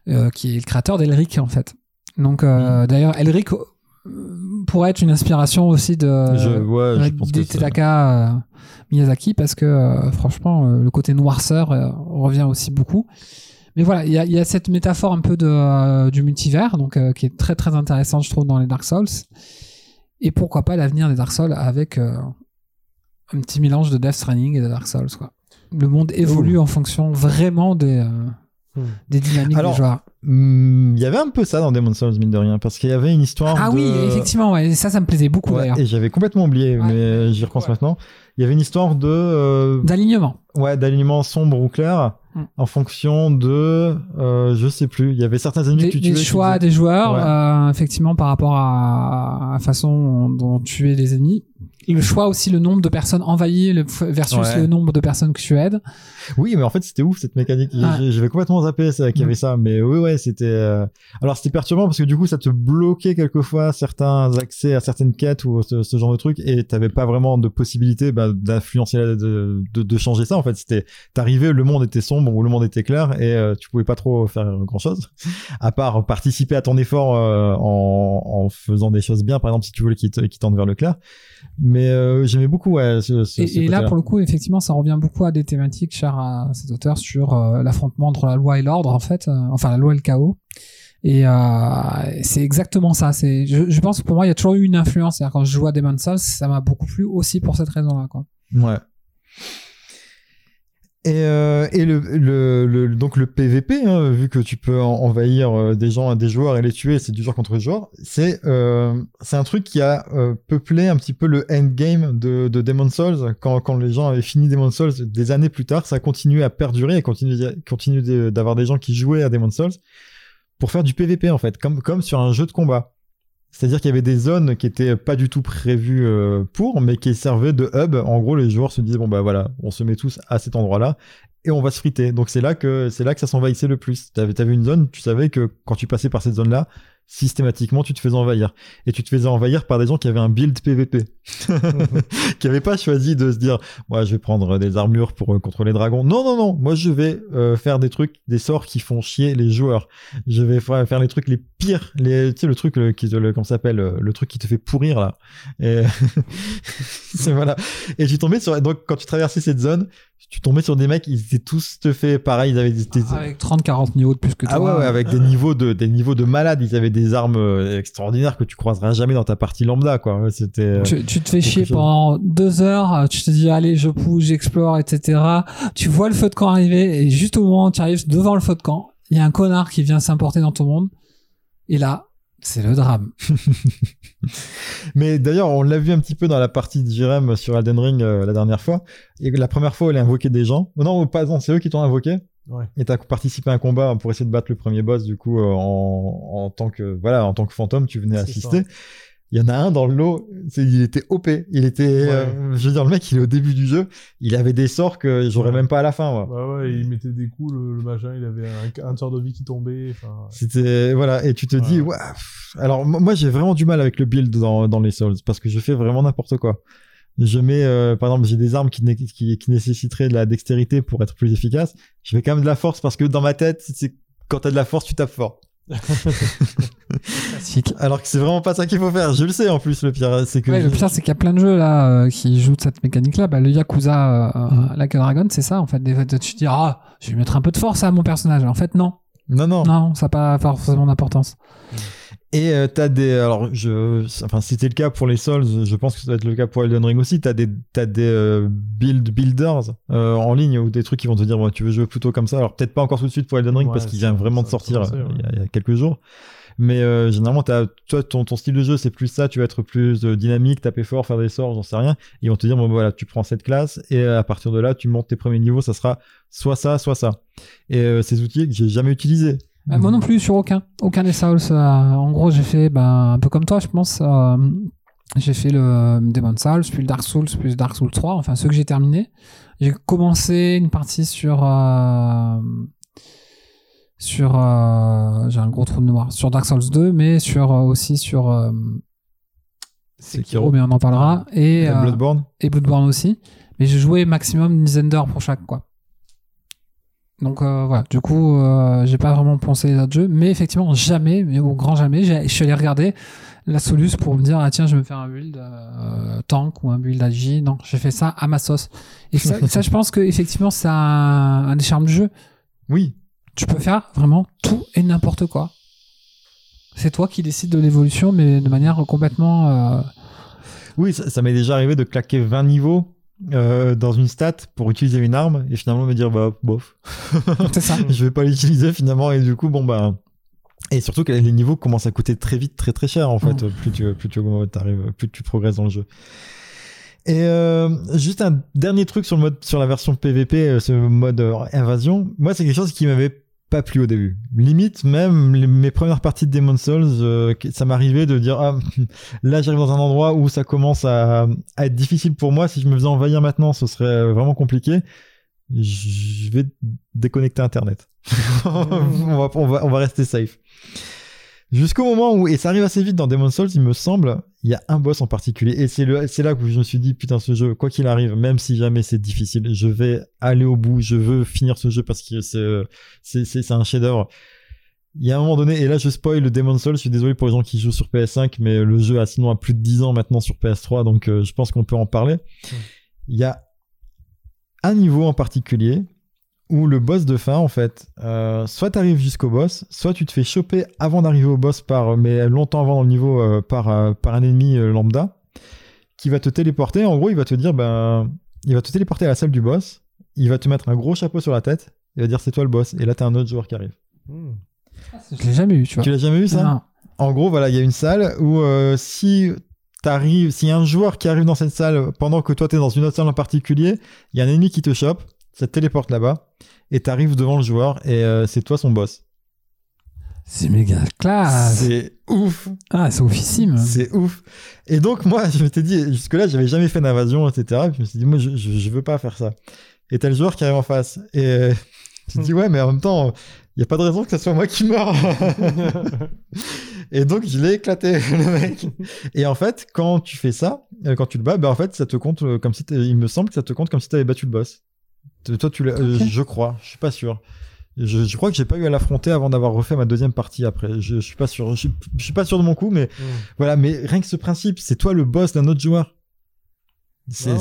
euh, qui est le créateur d'Elric en fait. Donc, euh, d'ailleurs, Elric pourrait être une inspiration aussi de Je, ouais, pense que euh, Miyazaki parce que franchement le côté noirceur revient aussi beaucoup mais voilà il y a, il y a cette métaphore un peu de, euh, du multivers donc euh, qui est très très intéressante je trouve dans les Dark Souls et pourquoi pas l'avenir des Dark Souls avec euh, un petit mélange de Death Stranding et de Dark Souls quoi le monde évolue en fonction vraiment des euh, des dynamiques Alors, des joueurs Hmm, Il y avait un peu ça dans Demon's Souls, mine de rien, parce qu'il y avait une histoire ah de... oui effectivement ouais, et ça ça me plaisait beaucoup Ouais, d'ailleurs et j'avais complètement oublié, Ouais. mais j'y repense Ouais. maintenant. Il y avait une histoire de euh, d'alignement ouais d'alignement sombre ou clair. En fonction de euh, je sais plus. Il y avait certains ennemis des, que tu tuais choix des joueurs, Ouais. euh, effectivement, par rapport à, la façon dont tu es les ennemis. Et le choix aussi, le nombre de personnes envahies le- versus Ouais. le nombre de personnes que tu aides. Oui, mais en fait c'était ouf cette mécanique. Ah. J'avais complètement zappé qu'il y avait Mm. ça, mais oui ouais c'était. euh, Alors c'était perturbant parce que du coup ça te bloquait quelquefois certains accès à certaines quêtes ou ce, ce genre de trucs et t'avais pas vraiment de possibilité bah, d'influencer, de, de changer ça en fait. C'était t'arrivais, le monde était sombre ou le monde était clair et euh, tu pouvais pas trop faire grand chose à part participer à ton effort euh, en, en faisant des choses bien par exemple si tu voulais qu'il te- qu'il tende vers le clair. Mais euh, j'aimais beaucoup ouais, ce, ce, Et, ce et là, pour le coup, effectivement, ça revient beaucoup à des thématiques chères à cet auteur sur euh, l'affrontement entre la loi et l'ordre, en fait. enfin, la loi et le chaos. Et euh, c'est exactement ça. C'est, je, je pense que pour moi, il y a toujours eu une influence. Quand je joue à Demon's Souls, ça m'a beaucoup plu aussi pour cette raison-là. Quoi. Ouais. Et, euh, le, donc le PVP, hein, vu que tu peux en- envahir euh, des gens, des joueurs et les tuer, c'est du joueur contre joueur. C'est euh, c'est un truc qui a peuplé un petit peu le endgame de, de Demon's Souls. Quand, les gens avaient fini Demon's Souls des années plus tard, ça a continué à perdurer et continue, d'avoir des gens qui jouaient à Demon's Souls pour faire du PVP en fait, comme, comme sur un jeu de combat. C'est-à-dire qu'il y avait des zones qui étaient pas du tout prévues euh, pour, mais qui servaient de hub. En gros, les joueurs se disaient bon bah voilà, on se met tous à cet endroit-là et on va se friter. Donc c'est là que c'est là que ça s'envahissait le plus. T'avais avais une zone, tu savais que quand tu passais par cette zone-là, systématiquement tu te faisais envahir et tu te faisais envahir par des gens qui avaient un build PVP, qui avaient pas choisi de se dire moi je vais prendre des armures pour euh, contre les dragons. Non non non, moi je vais euh, faire des trucs, des sorts qui font chier les joueurs. Je vais fa- faire les trucs les pires, les tu sais le truc le, qui te- le comment s'appelle euh, le truc qui te fait pourrir là. Et c'est voilà. Et j'ai tombé sur donc quand tu traversais cette zone, tu tombais sur des mecs, ils étaient tous te fait pareil, ils avaient des, des- Avec 30-40 niveaux de plus que toi. ah ouais, ouais, avec des niveaux de des niveaux de malades, ils avaient des armes euh, extraordinaires que tu croiseras jamais dans ta partie lambda quoi. C'était euh, Tu, tu te fais chier chose. pendant deux heures, tu te dis allez je pousse, j'explore, etc. Tu vois le feu de camp arriver et juste au moment où tu arrives devant le feu de camp, il y a un connard qui vient s'importer dans ton monde. Et là, c'est le drame. Mais d'ailleurs, on l'a vu un petit peu dans la partie de Jirem sur Elden Ring euh, la dernière fois. Et la première fois, elle a invoqué des gens. Non, pas, non, c'est eux qui t'ont invoqué. Ouais. Et t'as participé à un combat pour essayer de battre le premier boss, du coup, euh, en, en tant que, voilà, en tant que fantôme, tu venais assister. Il y en a un dans le lot, il était OP. Il était, euh, je veux dire, le mec, il est au début du jeu. Il avait des sorts que j'aurais Ouais. même pas à la fin, moi. Ouais, ouais, il mettait des coups, le, le machin, il avait un, un sort de vie qui tombait. C'était voilà et tu te Ouais. dis ouais. Alors mo- moi j'ai vraiment du mal avec le build dans, dans les Souls parce que je fais vraiment n'importe quoi. Je mets euh, par exemple j'ai des armes qui, né- qui qui nécessiteraient de la dextérité pour être plus efficace. Je mets quand même de la force parce que dans ma tête c'est quand t'as de la force tu tapes fort. Alors que c'est vraiment pas ça qu'il faut faire. Je le sais en plus le pire c'est que Ouais, je- le pire, c'est qu'il y a plein de jeux là euh, qui jouent de cette mécanique-là. Bah, le Yakuza euh, Mhm. Like a Dragon, c'est ça en fait. Des fois, tu te dis ah, je vais mettre un peu de force à mon personnage. En fait, non, non non. non, ça n'a pas forcément d'importance. Et euh, t'as des alors je enfin c'était le cas pour les Souls, je pense que ça va être le cas pour Elden Ring aussi. T'as des t'as des euh, build builders euh, en ligne ou des trucs qui vont te dire bon, tu veux jouer plutôt comme ça. Alors peut-être pas encore tout de suite pour Elden Ring Ouais, parce qu'il vient vraiment de sortir ouais. il, y a, il y a quelques jours. Mais euh, généralement t'as toi ton, ton style de jeu c'est plus ça. Tu vas être plus euh, dynamique, taper fort, faire des sorts, j'en sais rien. Ils vont te dire bon voilà tu prends cette classe et euh, à partir de là tu montes tes premiers niveaux, ça sera soit ça, soit ça. Et euh, ces outils que j'ai jamais utilisés. Bah, moi non plus, sur aucun. Aucun des Souls. euh, en gros, j'ai fait ben, un peu comme toi, je pense. euh, j'ai fait le Demon Souls, puis le Dark Souls, puis le Dark Souls 3, enfin ceux que j'ai terminés. J'ai commencé une partie sur. euh, sur. euh, j'ai un gros trou de mémoire. Sur Dark Souls 2, mais sur, euh, aussi sur. euh, Sekiro, mais on en parlera. Et, et euh, Bloodborne. et Bloodborne aussi. Mais j'ai joué maximum une dizaine d'heures pour chaque, quoi. Donc euh, voilà, du coup, euh, j'ai pas vraiment pensé les autres jeux, mais effectivement, jamais, mais au grand jamais, je suis allé regarder la Solus pour me dire, ah tiens, je vais me faire un build euh, tank ou un build agi. Non, j'ai fait ça à ma sauce. Et ça, ça, je pense que effectivement, c'est un, un des charmes du jeu. Oui, Tu peux faire vraiment tout et n'importe quoi. C'est toi qui décides de l'évolution, mais de manière complètement. euh, Oui, ça, ça m'est déjà arrivé de claquer 20 niveaux euh, dans une stat pour utiliser une arme et finalement me dire bah bof, c'est ça. je vais pas l'utiliser finalement et du coup bon bah et surtout que les niveaux commencent à coûter très vite très très cher en fait plus tu plus tu arrives plus tu progresses dans le jeu. Et euh, juste un dernier truc sur le mode sur la version PVP, euh, ce mode invasion. Moi, c'est quelque chose qui m'avait pas plu au début. Limite, même les- mes premières parties de Demon's Souls, euh, ça m'arrivait de dire ah là j'arrive dans un endroit où ça commence à, être difficile pour moi. Si je me faisais envahir maintenant, ce serait vraiment compliqué. Je vais déconnecter Internet. on va rester safe. Jusqu'au moment où, et ça arrive assez vite dans Demon's Souls, il me semble, il y a un boss en particulier. Et c'est là que je me suis dit, putain, ce jeu, quoi qu'il arrive, même si jamais c'est difficile, je vais aller au bout, je veux finir ce jeu parce que c'est un chef-d'œuvre. Il y a un moment donné, et là je spoil le Demon's Souls, je suis désolé pour les gens qui jouent sur PS5, mais le jeu a sinon a plus de 10 ans maintenant sur PS3, donc euh, je pense qu'on peut en parler. Il y a un niveau en particulier où le boss de fin, en fait, euh, soit t'arrives jusqu'au boss, soit tu te fais choper avant d'arriver au boss, par, mais longtemps avant dans le niveau, euh, par, euh, par un ennemi euh, lambda, qui va te téléporter. En gros, il va te dire, ben, il va te téléporter à la salle du boss, il va te mettre un gros chapeau sur la tête, il va dire c'est toi le boss, et là t'as un autre joueur qui arrive. Hmm. Je l'ai jamais eu, tu vois. Tu l'as jamais vu ça? Non. En gros, voilà, il y a une salle où euh, si t'arrives, y a un joueur qui arrive dans cette salle pendant que toi t'es dans une autre salle en particulier, il y a un ennemi qui te chope, ça te téléporte là-bas, et t'arrives devant le joueur, et euh, c'est toi son boss. C'est méga classe. C'est ouf, Ah, c'est oufissime. c'est ouf. Et donc moi, je m'étais dit, jusque-là, j'avais jamais fait d'invasion, etc. Et je me suis dit, moi, je, je, je veux pas faire ça. Et t'as le joueur qui arrive en face, et euh, tu te dis, ouais, mais en même temps, il y a pas de raison que ce soit moi qui meure. Et donc, je l'ai éclaté, le mec. Et en fait, quand tu fais ça, euh, quand tu le bats, bah, en fait, ça te compte euh, comme si il me semble que ça te compte comme si tu avais battu le boss. Toi, tu l'as, euh, je crois, je suis pas sûr. Je, je crois que j'ai pas eu à l'affronter avant d'avoir refait ma deuxième partie après. Je, je suis pas sûr. Je, suis- je suis pas sûr de mon coup, mais Hmm. voilà. Mais rien que ce principe, c'est toi le boss d'un autre joueur. C'est,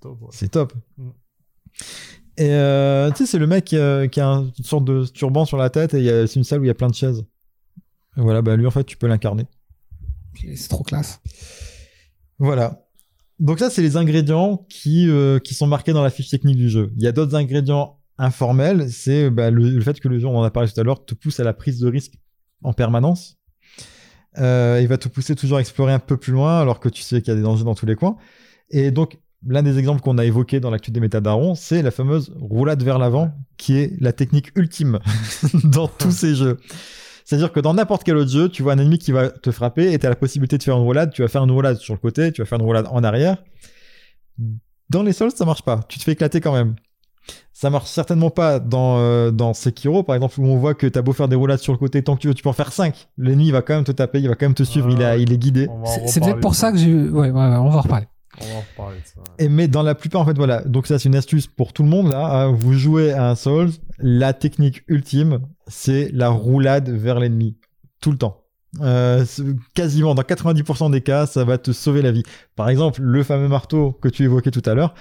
top. ouais. c'est top. Mm. Et euh, tu sais, c'est le mec euh, qui a un- une sorte de turban sur la tête et c'est une salle où il y a plein de chaises. Et voilà, bah lui en fait, tu peux l'incarner. C'est trop classe. Voilà. Donc ça, c'est les ingrédients qui, euh, qui sont marqués dans la fiche technique du jeu. Il y a d'autres ingrédients informels. C'est bah, le, le fait que le jeu, on en a parlé tout à l'heure, te pousse à la prise de risque en permanence. Euh, il va te pousser toujours à explorer un peu plus loin alors que tu sais qu'il y a des dangers dans tous les coins. Et donc, l'un des exemples qu'on a évoqué dans l'actu des métadaron, c'est la fameuse roulade vers l'avant, qui est la technique ultime dans tous ces jeux. C'est-à-dire que dans n'importe quel autre jeu, tu vois un ennemi qui va te frapper et tu as la possibilité de faire une roulade. Tu vas faire une roulade sur le côté, tu vas faire une roulade en arrière. Dans les sols, ça marche pas. Tu te fais éclater quand même. Ça marche certainement pas dans, euh, dans Sekiro, par exemple, où on voit que t'as beau faire des roulades sur le côté, tant que tu veux, tu peux en faire 5. L'ennemi il va quand même te taper, il va quand même te suivre, Ah il, a, ouais. il est guidé. C'est peut-être pour ça que j'ai. Ouais, ouais, ouais, on va en reparler. On va en reparler de ça. Et mais dans la plupart, en fait, voilà. Donc ça, c'est une astuce pour tout le monde là. hein. Vous jouez à un Souls, la technique ultime, c'est la roulade vers l'ennemi, tout le temps. Euh, quasiment dans 90% des cas, ça va te sauver la vie. Par exemple, le fameux marteau que tu évoquais tout à l'heure.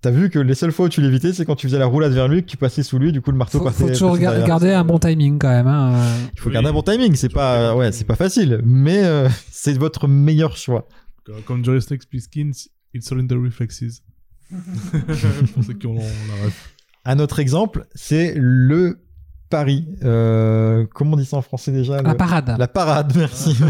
T'as vu que les seules fois où tu l'évitais, c'est quand tu faisais la roulade vers lui, que tu passais sous lui, du coup le marteau Faut, passait. faut toujours passait ga- derrière. garder un bon timing quand même. hein. Il faut Oui. garder un bon timing. C'est pas, ouais, c'est pas facile, mais euh, c'est votre meilleur choix. Comme- Comme dirait Snake Plissken, it's all in the reflexes. pour ceux qui ont la ref. Un autre exemple, c'est le pari. Euh, comment on dit ça en français déjà La le- parade. La parade, merci.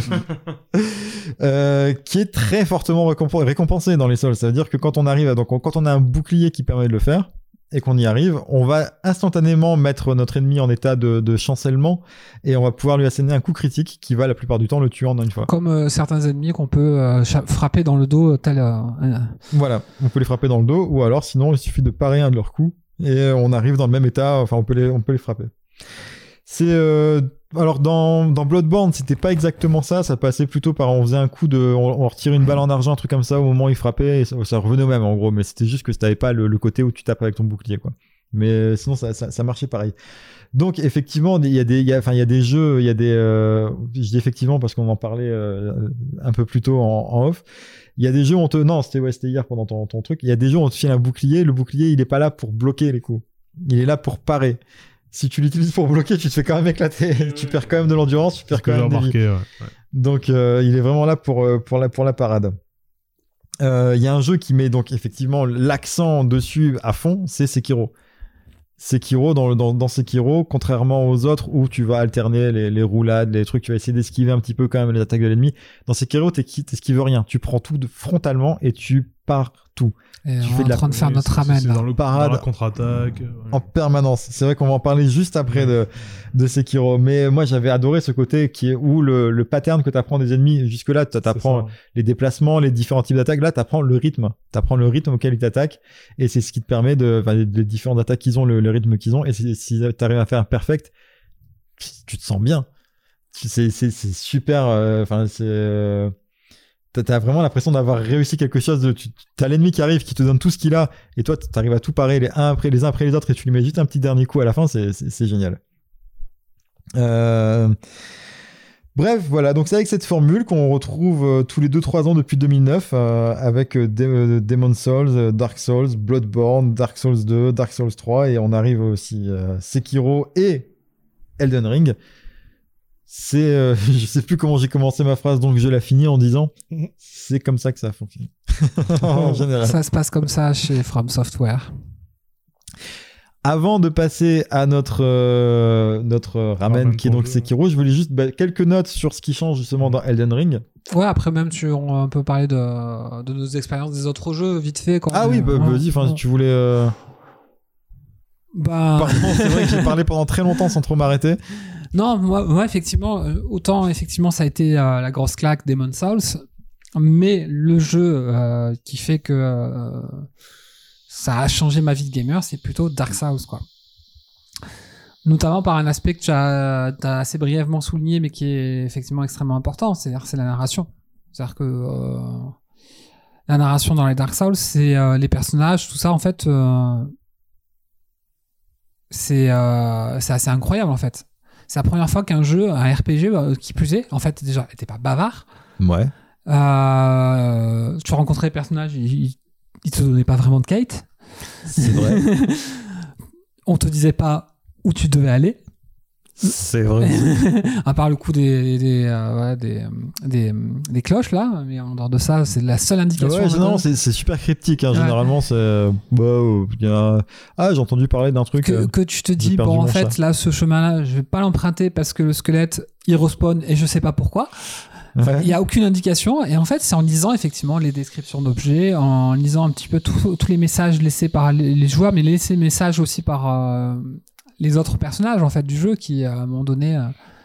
Euh, qui est très fortement récomp- récompensé dans les sols. Ça veut dire que quand on arrive, à- donc on- quand on a un bouclier qui permet de le faire et qu'on y arrive, on va instantanément mettre notre ennemi en état de, de chancellement et on va pouvoir lui asséner un coup critique qui va la plupart du temps le tuer en une fois. Comme euh, certains ennemis qu'on peut euh, frapper dans le dos, tel. euh, un- Voilà, on peut les frapper dans le dos ou alors sinon il suffit de parer un de leurs coups et on arrive dans le même état. Enfin, on peut les, on peut les frapper. C'est euh, alors dans, dans Bloodborne, c'était pas exactement ça. Ça passait plutôt par on faisait un coup de, on, on retirait une balle en argent, un truc comme ça au moment où il frappait et ça, revenait au même en gros. Mais c'était juste que t'avais pas le, côté où tu tapes avec ton bouclier quoi. Mais euh, sinon ça, marchait pareil. Donc effectivement, il y a des, enfin il y a des jeux, il y a des, euh, je dis effectivement parce qu'on en parlait euh, un peu plus tôt en, off. Il y a des jeux où on te, non c'était ouais, hier pendant ton, ton truc. Il y a des jeux où on te file un bouclier. Le bouclier il est pas là pour bloquer les coups. Il est là pour parer. Si tu l'utilises pour bloquer, tu te fais quand même éclater. tu perds quand même de l'endurance, tu perds quand même des remarqué, ouais. ouais. Donc euh, il est vraiment là pour, euh, pour, la, pour la parade. Euh, Il y a un jeu qui met donc effectivement l'accent dessus à fond, c'est Sekiro. Sekiro, dans, dans, dans Sekiro, contrairement aux autres où tu vas alterner les, les roulades, les trucs, tu vas essayer d'esquiver un petit peu quand même les attaques de l'ennemi. Dans Sekiro, t'esqui- t'esquives rien. Tu prends tout de- frontalement et tu pars tout Et Tu on fais est de la- en train de faire Oui, notre ramen là. dans le Parade. dans la contre-attaque. ouais. en permanence. C'est vrai qu'on va en parler juste après de, de Sekiro. Mais moi, j'avais adoré ce côté qui est où le, le pattern que tu apprends des ennemis. Jusque-là, tu apprends les déplacements, les différents types d'attaques. Là, tu apprends le rythme. Tu apprends le rythme auquel ils t'attaquent. Et c'est ce qui te permet de. Enfin, les, les différentes attaques qu'ils ont, le, le rythme qu'ils ont. Et c'est- si tu arrives à faire un perfect, tu te sens bien. C'est c'est- c'est super. euh, Enfin, c'est. euh, T'as t'as vraiment l'impression d'avoir réussi quelque chose. Tu as l'ennemi qui arrive, qui te donne tout ce qu'il a, et toi, t'arrives à tout parer les uns après les autres, et tu lui mets juste un petit dernier coup à la fin. C'est génial. Euh, Bref, voilà, donc c'est avec cette formule qu'on retrouve euh, tous les 2-3 ans depuis 2009 euh, avec euh, euh, Souls, Dark Souls, Bloodborne, Dark Souls 2, Dark Souls 3 et on arrive aussi Sekiro et Elden Ring. C'est, euh, je sais plus comment j'ai commencé ma phrase, donc je la finis en disant c'est comme ça que ça fonctionne. en général. Ça se passe comme ça chez From Software. Avant de passer à notre, euh, notre ramen Ramen qui est donc jeu. Sekiro, je voulais juste bah, quelques notes sur ce qui change justement dans Elden Ring. Ouais, après même, tu, on peut parler de, de nos expériences des autres jeux, vite fait. Quand Ah oui, bah, Ouais. vas-y, enfin, si tu voulais. euh, Bah, c'est vrai que j'ai parlé pendant très longtemps sans trop m'arrêter. Non, moi, effectivement, euh, autant effectivement ça a été euh, la grosse claque Demon Souls, mais le jeu euh, qui fait que ça a changé ma vie de gamer, c'est plutôt Dark Souls, quoi. Notamment par un aspect que tu as, assez brièvement souligné, mais qui est effectivement extrêmement important, c'est-à-dire c'est la narration. C'est-à-dire que la narration dans les Dark Souls, c'est les personnages, tout ça, en fait, c'est assez incroyable, en fait. C'est la première fois qu'un jeu, un RPG, euh, qui plus est, en fait, déjà, était pas bavard. Ouais. Euh, tu rencontrais les personnages, ils, ils te donnaient pas vraiment de quête. C'est vrai. On te disait pas où tu devais aller. C'est vrai. à part le coup des, des, euh, ouais, des, des, des cloches là, mais en dehors de ça, c'est la seule indication. Ouais, non, c'est super cryptique. hein. Ouais. Généralement, c'est. bah, a- Ah, j'ai entendu parler d'un truc. que, euh, que tu te dis, bon, en fait, chat. là, ce chemin-là, je vais pas l'emprunter parce que le squelette, il respawn et je sais pas pourquoi. ouais. Il y a aucune indication. Et en fait, c'est en lisant effectivement les descriptions d'objets, en lisant un petit peu tous les messages laissés par les, les joueurs, mais laissés messages aussi par euh, les autres personnages en fait du jeu qui, à un moment donné, euh,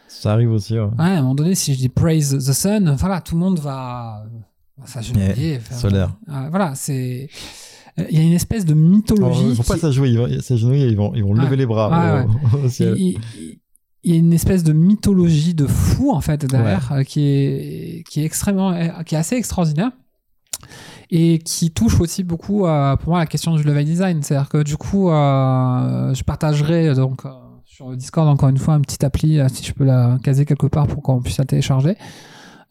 Ça arrive aussi. ouais. ouais, à un moment donné, si je dis praise the sun, voilà, tout le monde va, s'agenouiller. faire- solaire. Euh, voilà, c'est. Il y a une espèce de mythologie. ils vont pas s'ajouer, ils vont s'agenouiller, ils vont, ils vont Ouais. lever les bras Ouais, au- au ciel. il, il- il y a une espèce de mythologie de fou en fait derrière euh, qui est qui est extrêmement euh, qui est assez extraordinaire et qui touche aussi beaucoup euh, pour moi la question du level design. C'est-à-dire que du coup euh, je partagerai euh, donc euh, sur le Discord encore une fois un petit appli si je peux la caser quelque part pour qu'on puisse la télécharger.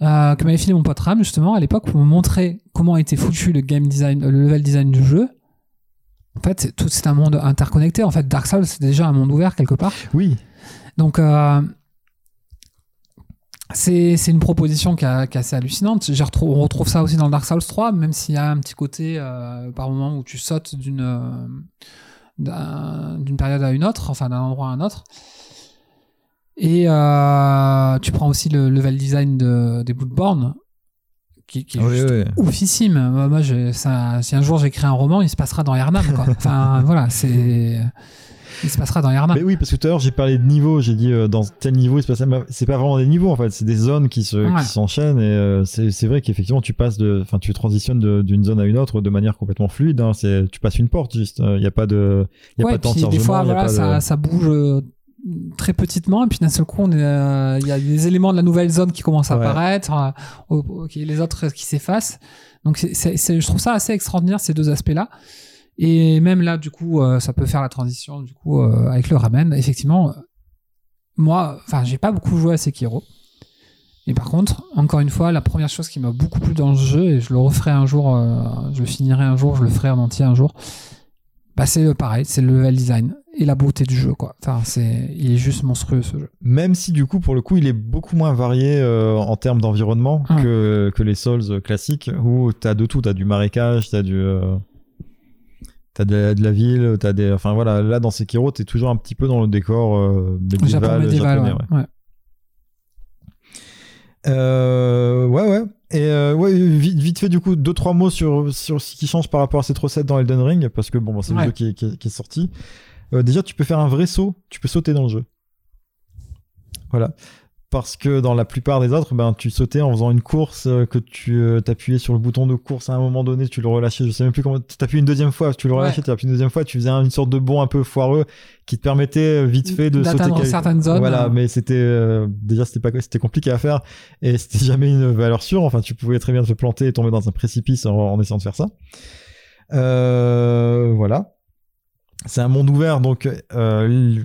Euh, que m'avait filé mon pote Ram justement à l'époque pour me montrer comment était foutu le game design le level design du jeu. En fait c'est- tout c'est un monde interconnecté. En fait Dark Souls c'est déjà un monde ouvert quelque part. Oui, donc, euh, c'est c'est une proposition qui, est assez hallucinante. J'ai retrou- on retrouve ça aussi dans le Dark Souls 3, même s'il y a un petit côté euh, par moment où tu sautes d'une euh, d'un- d'une période à une autre, enfin d'un endroit à un autre. Et euh, tu prends aussi le level design de, des Bloodborne, qui, qui est oui, juste oui. oufissime. Moi, je- ça- si un jour j'écris un roman, il se passera dans Yharnam. Quoi. Enfin, voilà, c'est. Il se passera dans Yharnam. Mais oui, parce que tout à l'heure j'ai parlé de niveau, j'ai dit euh, dans tel niveau il se passe c'est pas vraiment des niveaux en fait, c'est des zones qui se Ouais. s'enchaînent et euh, c'est vrai qu'effectivement tu passes de, enfin tu transitionnes d'une zone à une autre de manière complètement fluide. Hein, c'est tu passes une porte juste, il y a pas de, il y a ouais, pas de temps des fois, voilà, de- ça, ça bouge euh, très petitement, et puis d'un seul coup, euh, il y a des éléments de la nouvelle zone qui commencent à Ouais. apparaître, euh, ok, les autres qui s'effacent. Donc, je trouve ça assez extraordinaire ces deux aspects-là. Et même là, du coup, euh, ça peut faire la transition, du coup, euh, avec le ramen. Effectivement, euh, moi, enfin, j'ai pas beaucoup joué à Sekiro. Et par contre, encore une fois, la première chose qui m'a beaucoup plu dans le jeu, et je le referai un jour, je le finirai un jour, je le ferai en entier un jour, bah c'est pareil, c'est le level design et la beauté du jeu, quoi. Enfin, c'est, il est juste monstrueux ce jeu. Même si du coup pour le coup il est beaucoup moins varié euh, en termes d'environnement Ouais. que que les Souls classiques où t'as de tout, t'as du marécage, t'as du euh, T'as de, de la ville, t'as des. Enfin voilà, là dans Sekiro, t'es toujours un petit peu dans le décor euh, médiéval, Japon médiéval, japonais. ouais. ouais. ouais. Euh, ouais, ouais. Et euh, ouais, vite, vite fait, du coup, deux, trois mots sur, sur ce qui change par rapport à cette recette dans Elden Ring, parce que bon, bon, c'est Ouais. le jeu qui est sorti. Euh, déjà, tu peux faire un vrai saut, tu peux sauter dans le jeu. Voilà. Parce que dans la plupart des autres, ben, tu sautais en faisant une course, euh, que tu euh, t'appuyais sur le bouton de course à un moment donné, tu le relâchais, je sais même plus comment, tu t'appuies une deuxième fois, tu le relâchais, Ouais. tu appuies une deuxième fois, tu faisais un- une sorte de bond un peu foireux qui te permettait euh, vite fait de sauter. Certaines zones. Voilà, mais c'était euh, déjà c'était pas c'était compliqué à faire et c'était jamais une valeur sûre. Enfin, tu pouvais très bien te planter et tomber dans un précipice en, en essayant de faire ça. Euh, voilà. C'est un monde ouvert, donc euh,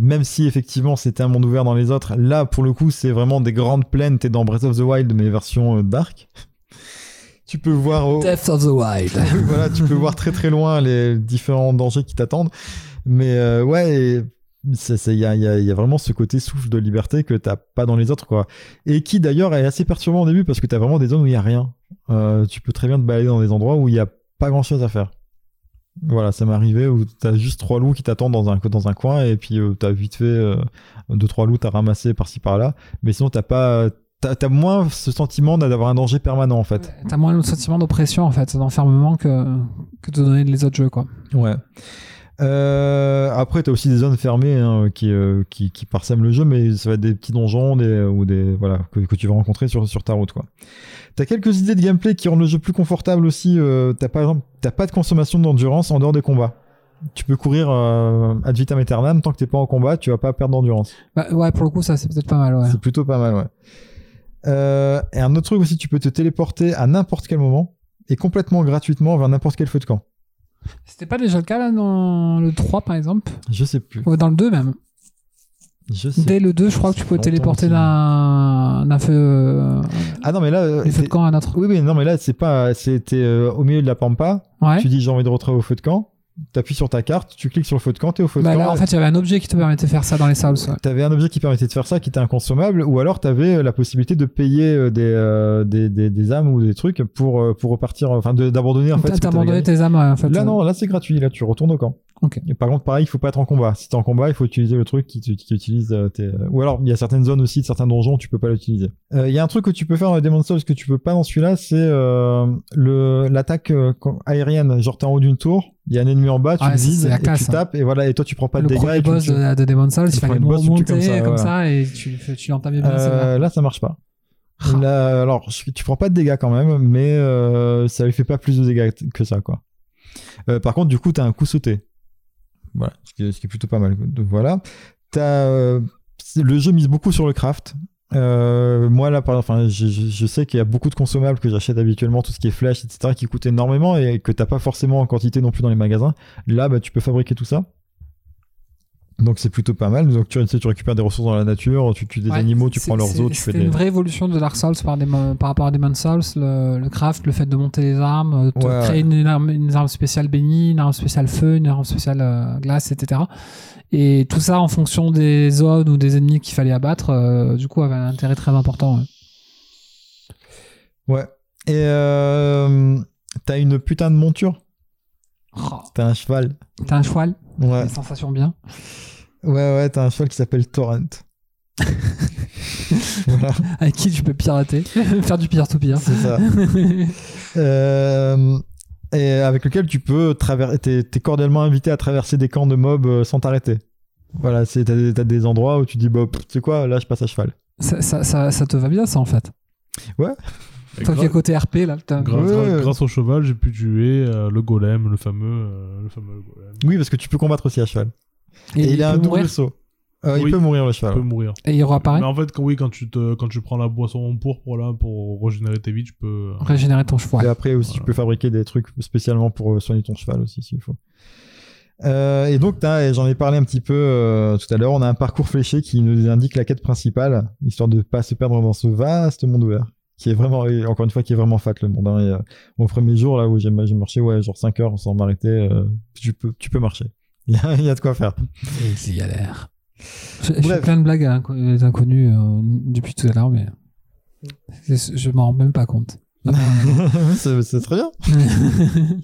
même si effectivement c'était un monde ouvert dans les autres, là pour le coup c'est vraiment des grandes plaines. T'es dans Breath of the Wild mais version euh, dark. tu peux voir au, Death of the Wild. voilà, tu peux voir très très loin les différents dangers qui t'attendent. Mais euh, ouais, et c'est- c'est- il y a, il y a- il y a vraiment ce côté souffle de liberté que t'as pas dans les autres, quoi. Et qui d'ailleurs est assez perturbant au début parce que t'as vraiment des zones où il y a rien. Euh, tu peux très bien te balader dans des endroits où il y a pas grand chose à faire. Voilà, ça m'est arrivé où t'as juste trois loups qui t'attendent dans un, dans un coin et puis euh, t'as vite fait euh, deux trois loups t'as ramassé par-ci par-là, mais sinon t'as pas t'as moins ce sentiment d'avoir un danger permanent en fait. T'as moins le sentiment d'oppression, en fait, d'enfermement que, que de donner les autres jeux, quoi. Ouais. Euh, après, t'as aussi des zones fermées hein, qui, euh, qui, qui parsèment le jeu, mais ça va être des petits donjons des, ou des voilà que, que tu vas rencontrer sur, sur ta route quoi. T'as quelques idées de gameplay qui rendent le jeu plus confortable aussi. Euh, t'as par exemple t'as pas de consommation d'endurance en dehors des combats. Tu peux courir euh, ad vitam aeternam tant que t'es pas en combat, tu vas pas perdre d'endurance. Bah, ouais, pour le coup, ça, c'est peut-être pas mal, ouais. C'est plutôt pas mal, ouais. Euh, et un autre truc aussi, tu peux te téléporter à n'importe quel moment et complètement gratuitement vers n'importe quel feu de camp. C'était pas déjà le cas, là, dans le 3, par exemple Je sais plus. Ou dans le 2, même. Je sais. Dès le 2, je crois que tu peux téléporter d'un feu, euh, Ah non, mais là. euh, du feu de camp à un autre. Oui, mais non, mais là, c'est pas. C'était euh, au milieu de la pampa. Ouais. Tu dis j'ai envie de retrouver au feu de camp. T'appuies sur ta carte, tu cliques sur le feu de camp, t'es au feu de Bah, camp. là, en fait, il y avait un objet qui te permettait de faire ça dans les Souls. ouais. T'avais un objet qui permettait de faire ça, qui était inconsommable, ou alors t'avais la possibilité de payer euh, des, euh, des, des, des âmes ou des trucs pour, euh, pour repartir, enfin d'abandonner en fait. Gagné. tes âmes, ouais, en fait. Là euh. non, là c'est gratuit, là tu retournes au camp. Ok. Et par contre pareil, il faut pas être en combat. Si t'es en combat, il faut utiliser le truc qui, qui utilise euh, tes... Ou alors il y a certaines zones aussi, certains donjons, tu peux pas l'utiliser. Euh, Il y a un truc que tu peux faire dans Demon's Souls que tu peux pas dans celui-là, c'est euh, l'attaque euh, aérienne. Genre t'es en haut d'une tour, il y a un ennemi en bas, tu Ouais, le vises, et classe, tu hein. tapes, et voilà, et toi tu prends pas de le dégâts. tu le boss tues. de, de Demon's Souls, il fallait premier boss, tu le monter tues comme ça, comme ouais. ça et tu, tu l'entamais bien. Euh, là, ça marche pas. Là, alors, tu prends pas de dégâts quand même, mais euh, ça lui fait pas plus de dégâts que ça, quoi. Euh, par contre, du coup, t'as un coup sauté. Voilà, ce qui est, ce qui est plutôt pas mal. Donc voilà. T'as, euh, le jeu mise beaucoup sur le craft. Euh, moi là, par, enfin, je, je- sais qu'il y a beaucoup de consommables que j'achète habituellement, tout ce qui est flash, etc., qui coûtent énormément et que t'as pas forcément en quantité non plus dans les magasins. Là, bah, tu peux fabriquer tout ça. Donc c'est plutôt pas mal. Donc tu, récupères des ressources dans la nature, tu tues des Ouais, animaux, tu prends leurs os, tu fais des. une vraie évolution de Dark Souls par, des, par rapport à Demon's Souls, le, le craft, le fait de monter les armes, euh, de Ouais, créer une, arme, une arme spéciale bénie, une arme spéciale feu, une arme spéciale euh, glace, etc. Et tout ça en fonction des zones ou des ennemis qu'il fallait abattre, euh, du coup, avait un intérêt très important. ouais. Ouais. Et euh, t'as une putain de monture? Oh, T'as un cheval? T'as un cheval, Ouais. des sensations bien. Ouais, ouais, t'as un cheval qui s'appelle Torrent. voilà, Avec qui tu peux pirater, faire du peer-to-peer. c'est ça. Euh, et avec lequel tu peux traverser. T'es, t'es cordialement invité à traverser des camps de mobs euh, sans t'arrêter. Voilà, c'est, t'as, des- t'as des endroits où tu dis, bah, tu sais quoi, là je passe à cheval. ça, ça, ça, ça te va bien, ça, en fait? Et Toi qui es côté RP, là, putain. gra- Ouais, grâce au cheval, j'ai pu tuer euh, le golem, le fameux, euh, le fameux golem. Oui, parce que tu peux combattre aussi à cheval. Et, il, a peut un double mourir, saut. Euh, Il peut mourir le Il cheval. peut mourir. Et il réapparaît. Mais en fait, quand, oui, quand tu, te, quand tu prends la boisson pour, pour, là, pour régénérer tes vies, tu peux. Régénérer ton Et cheval. après aussi, tu Voilà. peux fabriquer des trucs spécialement pour soigner ton cheval aussi, s'il faut. Euh, et donc, et j'en ai parlé un petit peu euh, tout à l'heure, on a un parcours fléché qui nous indique la quête principale, histoire de pas se perdre dans ce vaste monde ouvert, qui est vraiment, et encore une fois, qui est vraiment fat le monde. hein. Et, euh, au premier jour, là où j'ai marché, ouais, genre 5 heures sans m'arrêter, euh, tu, peux, tu peux marcher. Il y, a, il y a de quoi faire. Je, je fais Bref. plein de blagues à inco- euh, euh, depuis tout à l'heure, mais c'est- je m'en rends même pas compte. c'est c'est très bien.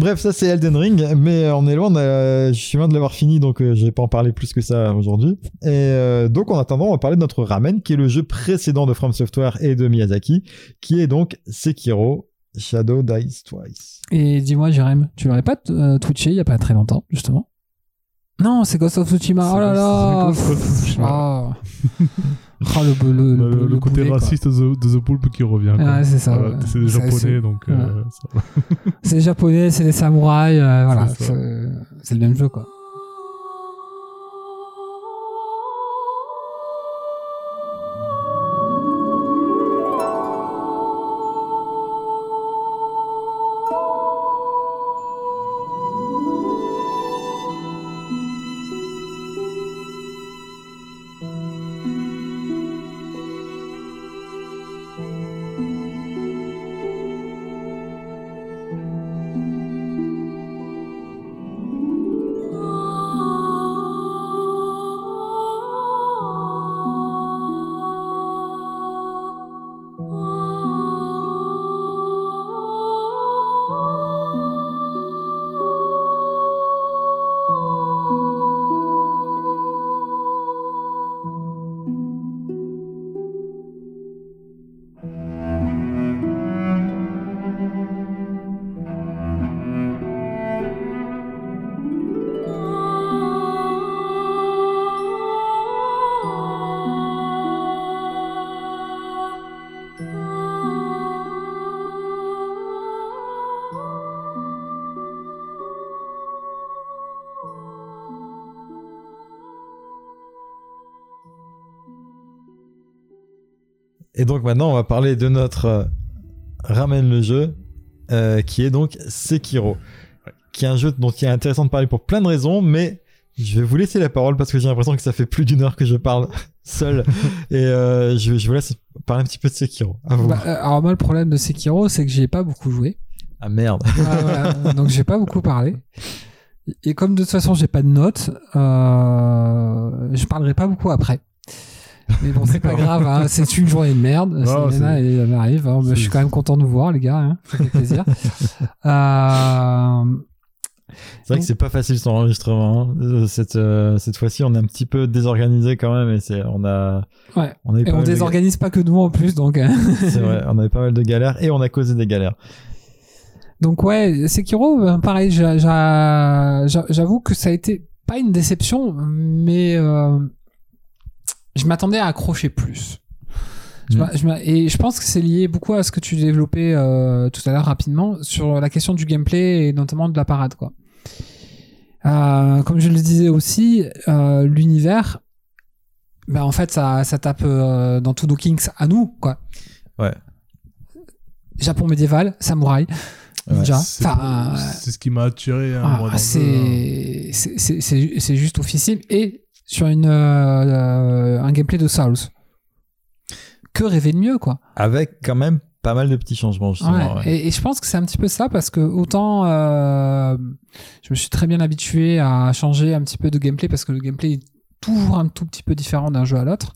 Bref, ça c'est Elden Ring, mais on est loin, de- je suis loin de l'avoir fini, donc euh, je vais pas en parler plus que ça aujourd'hui. Et euh, donc en attendant, on va parler de notre Ramen, qui est le jeu précédent de From Software et de Miyazaki, qui est donc Sekiro Shadow Dies Twice. Et dis-moi, Jérém, tu l'aurais pas euh, twitché il y a pas très longtemps, justement? Non, c'est Ghost of Tsushima. Oh là là Ah. Oh, le, le, le, le- le côté boulet, raciste de, The- de The Pulp qui revient. Ouais, c'est ça. Voilà, ouais. c'est des japonais, donc. euh. C'est des japonais, c'est des samouraïs, euh, voilà. C'est le même jeu, quoi. Donc maintenant, on va parler de notre euh, Ramen le jeu, euh, qui est donc Sekiro, qui est un jeu dont il est intéressant de parler pour plein de raisons, mais Je vais vous laisser la parole parce que j'ai l'impression que ça fait plus d'une heure que je parle seul. Et euh, je, je vous laisse parler un petit peu de Sekiro. À vous. Bah, alors moi le problème de Sekiro c'est que j'y ai pas beaucoup joué. Ah merde. Ah, voilà. Donc j'ai pas beaucoup parlé. Et comme de toute façon j'ai pas de notes, euh, je parlerai pas beaucoup après. Mais bon, c'est pas grave, hein. c'est une journée de merde. C'est- et elle arrive. hein. Mais Je suis quand même content de vous voir, les gars. Hein. Ça fait plaisir. euh, C'est vrai que c'est pas facile son enregistrement. hein. Euh, Cette, euh, cette fois-ci, on est un petit peu désorganisé quand même. Et c'est, on a, ouais. on Et de désorganise pas que nous en plus, donc. C'est vrai, on avait pas mal de galères et on a causé des galères. Donc ouais, Sekiro, pareil, j'a- j'a- j'a- j'avoue que ça a été pas une déception, mais euh, je m'attendais à accrocher plus. Mm. je et je pense que c'est lié beaucoup à ce que tu développais euh, tout à l'heure rapidement sur la question du gameplay et notamment de la parade. Quoi. Euh, comme je le disais aussi, euh, l'univers, ben en fait, ça, ça tape dans tous nos kinks à nous. Quoi. Ouais. Japon médiéval, samouraï, ninja. C'est Enfin, ce qui m'a attiré. hein, ah, c'est juste officiel et sur une euh, euh, un gameplay de Souls. Que rêver de mieux quoi. Avec quand même pas mal de petits changements, justement. Ouais, ouais. Et, et je pense que c'est un petit peu ça parce que autant euh, je me suis très bien habitué à changer un petit peu de gameplay parce que le gameplay est toujours un tout petit peu différent d'un jeu à l'autre.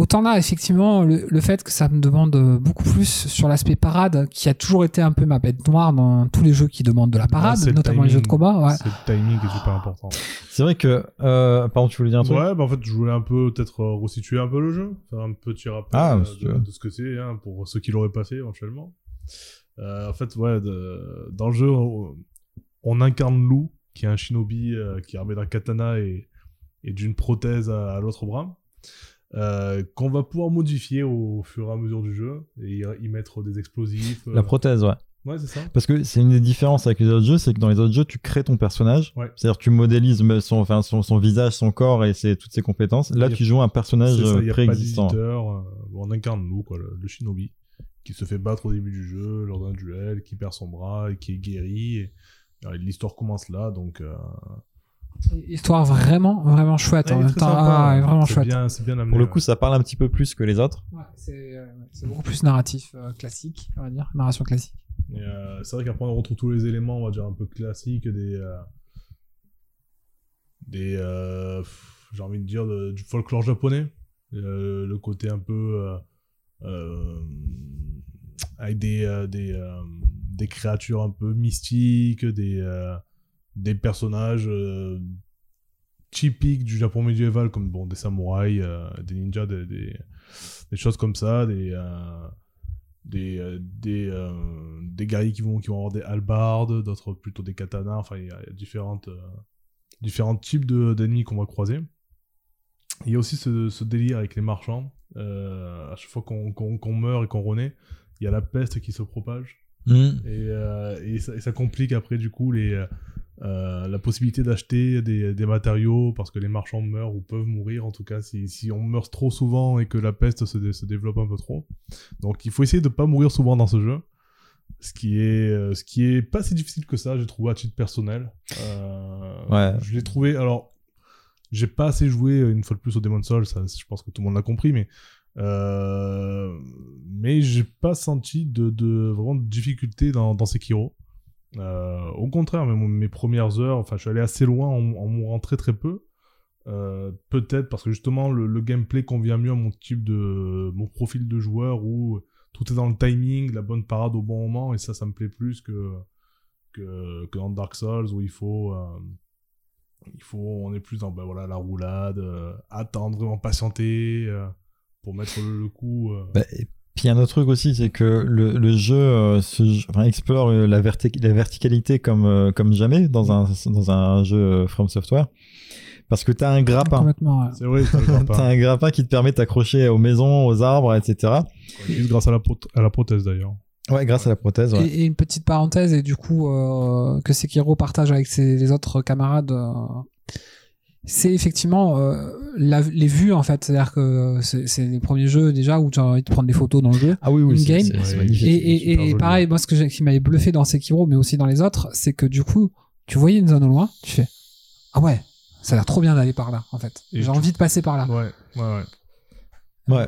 Autant là, effectivement, le, le fait que ça me demande beaucoup plus sur l'aspect parade, qui a toujours été un peu ma bête noire dans tous les jeux qui demandent de la parade, c'est le notamment les jeux de combat. Ouais. C'est le timing qui est super important. C'est vrai que, euh, pardon, tu voulais dire un truc? Ouais, bah en fait, je voulais un peu peut-être euh, resituer un peu le jeu, faire un petit rappel Ah, euh, de, ce que c'est hein, pour ceux qui l'auraient pas fait éventuellement. Euh, en fait, ouais, de- dans le jeu, on, on incarne Lou, qui est un shinobi euh, qui est armé d'un katana et, et d'une prothèse à, à l'autre bras, euh, qu'on va pouvoir modifier au fur et à mesure du jeu et y, mettre des explosifs. euh. La prothèse, ouais. Ouais, c'est ça. Parce que c'est une des différences avec les autres jeux, c'est que dans les autres jeux, tu crées ton personnage. Ouais. C'est-à-dire tu modélises me- son, enfin, son, son visage, son corps et ses, toutes ses compétences. Là, tu joues un personnage euh, préexistant. euh, on incarne Lou, quoi, le, le shinobi, qui se fait battre au début du jeu, lors d'un duel, qui perd son bras et qui est guéri. Et, et l'histoire commence là, donc. euh, Histoire vraiment, vraiment chouette. en même temps. sympa, Ah, vraiment chouette. bien, c'est bien amené. Pour le ouais. coup, ça parle un petit peu plus que les autres. Ouais, c'est euh, c'est beaucoup plus narratif, euh, classique, on va dire, narration classique. Euh, c'est vrai qu'après on retrouve tous les éléments, on va dire un peu classiques, des. euh, des. euh, J'ai envie de dire de- du folklore japonais. Euh, le côté un peu. euh, euh, avec des. euh, des, euh, des créatures un peu mystiques, des. Des personnages. euh, typiques du Japon médiéval, comme bon, des samouraïs, euh, des ninjas, des, des, des choses comme ça, des. euh, des euh, des des guerriers qui vont qui vont avoir des halbardes d'autres plutôt des katanas enfin il y a, il y a différentes différents types de d'ennemis qu'on va croiser il y a aussi ce, ce délire avec les marchands à chaque fois qu'on qu'on meurt et qu'on renaît il y a la peste qui se propage Mm. et, euh, et, ça, et ça complique après du coup les euh, la possibilité d'acheter des, des matériaux parce que les marchands meurent ou peuvent mourir en tout cas si, si on meurt trop souvent et que la peste se, dé- se développe un peu trop donc il faut essayer de pas mourir souvent dans ce jeu ce qui est euh, ce qui est pas si difficile que ça j'ai trouvé à titre personnel Euh, Ouais. je l'ai trouvé alors j'ai pas assez joué une fois de plus au Demon Souls ça je pense que tout le monde l'a compris mais euh, mais j'ai pas senti de, de vraiment de difficulté dans, dans Sekiro. Euh, au contraire, mes premières heures, je suis allé assez loin en, mourant très très peu. Euh, Peut-être parce que justement le, gameplay convient mieux à mon type de mon profil de joueur où tout est dans le timing, la bonne parade au bon moment et ça, ça me plaît plus que dans Dark Souls où il faut euh, il faut on est plus dans ben, la roulade, attendre, patienter pour mettre le, coup. et puis il y a un autre truc aussi, c'est que le, le jeu, euh, se- enfin, explore euh, la, verti- la verticalité comme, euh, comme jamais dans un, dans un jeu From Software. Parce que tu as un grappin. Ouais. C'est vrai, t'as. T'as un grappin qui te permet de t'accrocher aux maisons, aux arbres, etc. Juste grâce à la, proth- à la prothèse d'ailleurs. Ouais, grâce à la prothèse. Ouais. Et, et une petite parenthèse, et du coup, euh, que Sekiro partage avec ses, les autres camarades, euh, c'est effectivement euh, la- les vues, en fait. C'est-à-dire que c'est c'est les premiers jeux déjà où tu as envie de prendre des photos dans le jeu. Ah oui, oui, Ouais. magnifique. Et, pareil, moi, ce que qui m'avait bluffé dans Sekiro, mais aussi dans les autres, c'est que du coup, tu voyais une zone au loin, tu fais Ah ouais, Ça a l'air trop bien d'aller par là, en fait. Et J'ai tu- envie de passer par là. Ouais, ouais, ouais. Ouais.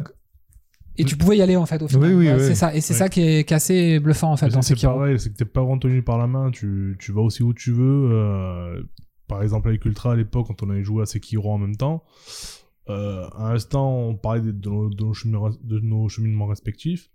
Et tu pouvais y aller, en fait, au final. Oui, oui, Ouais, oui. C'est ça. Et c'est Ouais. ça qui est, qui est assez bluffant, en fait, dans c'est pareil, c'est que t'es pas vraiment tenu par la main, tu, tu vas aussi où tu veux. euh, par exemple, avec Ultra à l'époque, quand on avait joué à Sekiro en même temps, euh, à un instant, on parlait de, de nos, de nos cheminements, de nos cheminements respectifs.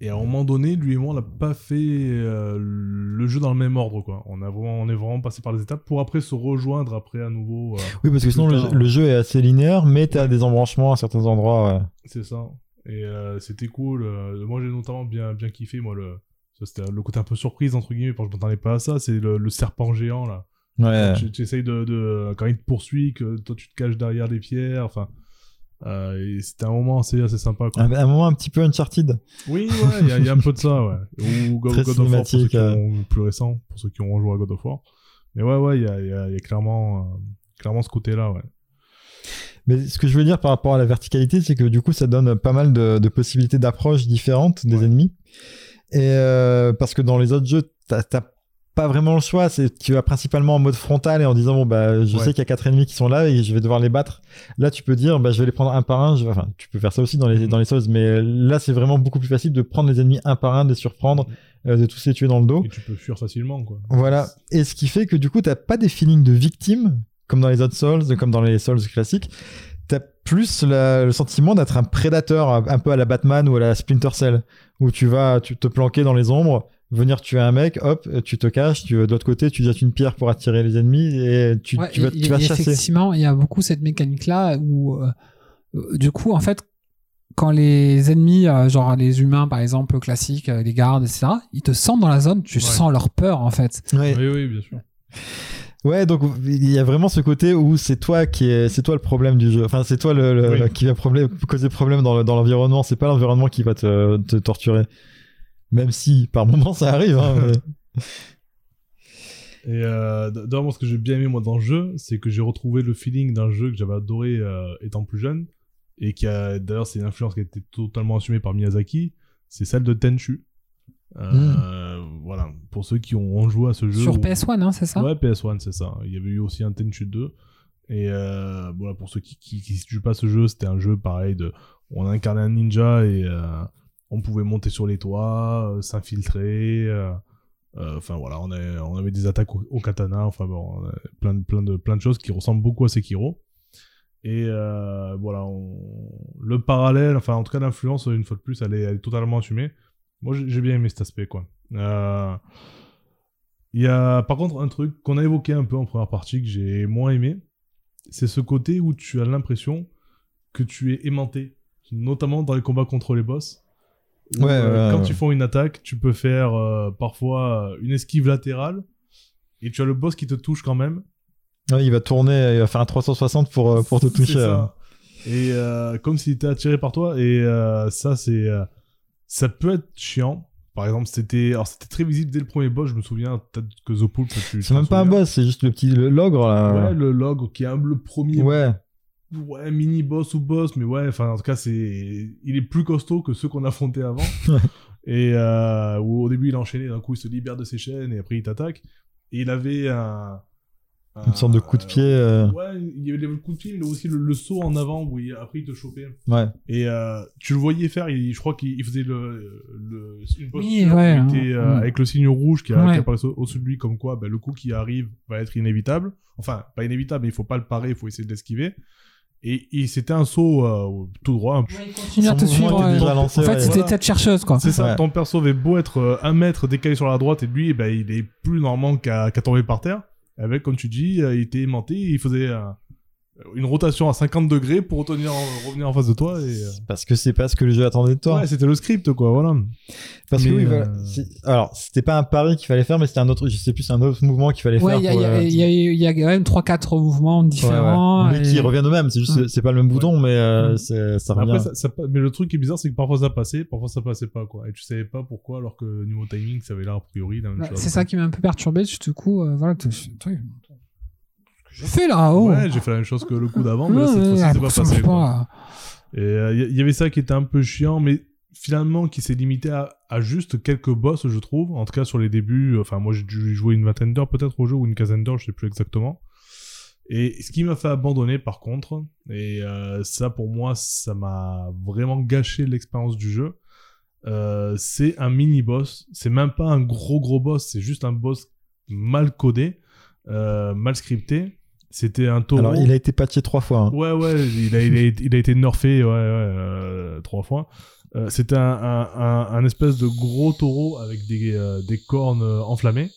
Et à un moment donné, lui et moi, on n'a pas fait euh, le jeu dans le même ordre, quoi. On, a vraiment, on est vraiment passé par les étapes pour après se rejoindre après à nouveau. euh, Oui, parce que sinon, le, jeu est assez linéaire, mais t'as des embranchements à certains endroits. ouais. C'est ça. Et c'était cool. moi, j'ai notamment bien, bien kiffé, moi, le, c'était le côté un peu surprise, entre guillemets, parce que je m'attendais pas à ça. C'est le, le serpent géant, là. Ouais. Tu, essayes de, de- Quand il te poursuit, que toi, tu te caches derrière des pierres, enfin... euh, c'était un moment assez, assez sympa, quoi. Un, un moment un petit peu Uncharted. Oui, ouais, il y, a- il y a un peu de ça, ouais. Ou God, of War, pour ceux qui ont, plus récent, pour ceux qui ont rejoué à God of War. Mais ouais, ouais, il y a, il y a- il y a clairement, euh, clairement ce côté-là, ouais. Mais ce que je veux dire par rapport à la verticalité, c'est que du coup, ça donne pas mal de, de possibilités d'approche différentes des Ouais. ennemis. Et euh, parce que dans les autres jeux, t'as pas vraiment le choix. C'est tu vas principalement en mode frontal et en disant bon bah je Ouais. sais qu'il y a quatre ennemis qui sont là et je vais devoir les battre. Là, tu peux dire bah je vais les prendre un par un. Je vais- Enfin, tu peux faire ça aussi dans les Mhm. dans les Souls, mais là c'est vraiment beaucoup plus facile de prendre les ennemis un par un, de les surprendre, euh, de tous les tuer dans le dos. Et tu peux fuir facilement, quoi. Voilà. Et ce qui fait que du coup, t'as pas des feelings de victime, comme dans les autres Souls, comme dans les Souls classiques. T'as plus la- le sentiment d'être un prédateur, un un peu à la Batman ou à la Splinter Cell, où tu vas tu te planquer dans les ombres, venir tuer un mec, hop, tu te caches, tu, de l'autre côté, tu jettes une pierre pour attirer les ennemis et tu, Ouais, tu vas, et- tu vas chasser. Effectivement, il y a beaucoup cette mécanique-là où, euh, euh, du coup, en fait, quand les ennemis, euh, genre les humains par exemple, classiques, euh, les gardes, etc., ils te sentent dans la zone, tu Ouais. sens leur peur en fait. Ouais. Oui, oui, bien sûr. Ouais, donc il y a vraiment ce côté où c'est toi qui est, c'est toi le problème du jeu. Enfin, c'est toi le, le- Oui. qui va problème, causer problème dans le- dans l'environnement. c'est pas l'environnement qui va te, te torturer. Même si par moments ça arrive. Hein, mais- Et euh, d'ailleurs, moi, ce que j'ai bien aimé moi dans le jeu, c'est que j'ai retrouvé le feeling d'un jeu que j'avais adoré euh, étant plus jeune, et qui a d'ailleurs c'est une influence qui a été totalement assumée par Miyazaki, c'est celle de Tenchu. Euh, Voilà, pour ceux qui ont, ont joué à ce jeu. Sur où- PS1, hein, c'est ça Ouais, PS1, c'est ça. Il y avait eu aussi un Tenchu 2. Et euh, voilà, pour ceux qui, qui, qui jouent pas à ce jeu, c'était un jeu pareil de. On incarnait un ninja et euh, on pouvait monter sur les toits, euh, s'infiltrer. euh, euh, Enfin voilà, on, avait des attaques au, katana. Enfin bon, plein de, plein, de, choses qui ressemblent beaucoup à Sekiro. Et voilà, le parallèle, enfin en tout cas l'influence, une fois de plus, elle est, totalement assumée. Moi j'ai bien aimé cet aspect il y a par contre un truc qu'on a évoqué un peu en première partie que j'ai moins aimé, c'est ce côté où tu as l'impression que tu es aimanté, notamment dans les combats contre les boss. Ouais, euh, ouais, quand ouais. tu fais une attaque, tu peux faire euh, parfois euh, une esquive latérale et tu as le boss qui te touche quand même. Il va tourner, il va faire un 360 pour, pour te toucher. ça. Et euh, comme s'il était attiré par toi. Et ça, c'est. ça peut être chiant. Par exemple, c'était. Alors, c'était très visible dès le premier boss, je me souviens. Peut-être que tu. C'est même pas un boss, c'est juste le petit l'ogre là. Ouais, le log qui est un, le premier. Ouais. Ouais, mini boss ou boss, mais ouais, enfin, en tout cas, c'est. Il est plus costaud que ceux qu'on affrontait avant. et euh, où au début, il enchaînait, d'un coup, il se libère de ses chaînes et après, il t'attaque. Et il avait un. Une sorte de coup de pied. euh, Ouais, il y avait le coup de pied, mais aussi le, le saut en avant où il- après il te chopait. Ouais. Et euh, tu le voyais faire, il- je crois qu'il il faisait le, le, une Oui, ouais, était, euh, ouais. avec le signe rouge qui, a- Ouais. qui apparaissait au- au-dessus de lui, comme quoi ben, le coup qui arrive va être inévitable. Enfin, pas inévitable, mais il faut pas le parer, il faut essayer de l'esquiver. Et, et c'était un saut euh, tout droit. Continue à te suivre. était ouais. déjà lancé, En fait, ouais. c'était Voilà. tête chercheuse quoi. C'est ça, Ouais. ton perso avait beau être euh, un mètre décalé sur la droite et lui, eh ben, il est plus normalement qu'à tomber par terre. Avec, comme tu dis, euh, il était aimanté, il faisait euh, une rotation à 50 degrés pour retenir, revenir en face de toi. Et, euh, Parce que c'est pas ce que le jeu attendait de toi. Ouais, c'était le script, quoi, voilà. Parce que Mais, oui, euh, voilà. Alors, c'était pas un pari qu'il fallait faire, mais c'était un autre, je sais plus, un autre mouvement qu'il fallait Ouais, faire. il y a, euh, y y quand même 3-4 mouvements ouais, ouais. différents. Mais et- qui reviennent au même, c'est juste, Ouais. c'est pas le même bouton, mais euh, Ouais. ça revient. Après, ça, ça pa- mais le truc qui est bizarre, c'est que parfois ça passait, parfois ça passait pas, quoi. Et tu savais pas pourquoi, alors que niveau timing, ça avait l'air a priori la même Ouais, chose. c'est ça qui m'a un peu perturbé. Du coup, euh, voilà, j'ai fait là oh Ouais, j'ai fait la même chose que le coup d'avant, mais là, cette fois-ci, c'est pas passé, quoi. Et il y, y avait ça qui était un peu chiant, mais finalement qui s'est limité à, à juste quelques boss, je trouve. En tout cas, sur les débuts, enfin, moi j'ai dû jouer une vingtaine d'heures peut-être au jeu, ou une quinzaine d'heures, je sais plus exactement. Et ce qui m'a fait abandonner, par contre, et euh, ça pour moi, ça m'a vraiment gâché l'expérience du jeu, euh, c'est un mini-boss. C'est même pas un gros gros boss, c'est juste un boss mal codé, euh, mal scripté. C'était un taureau. Alors, il a été patché trois fois. hein. Ouais, ouais, il a, il a, il a été nerfé, ouais, ouais, euh, trois fois. Euh, C'était un, un, un, un espèce de gros taureau avec des, euh, des cornes enflammées.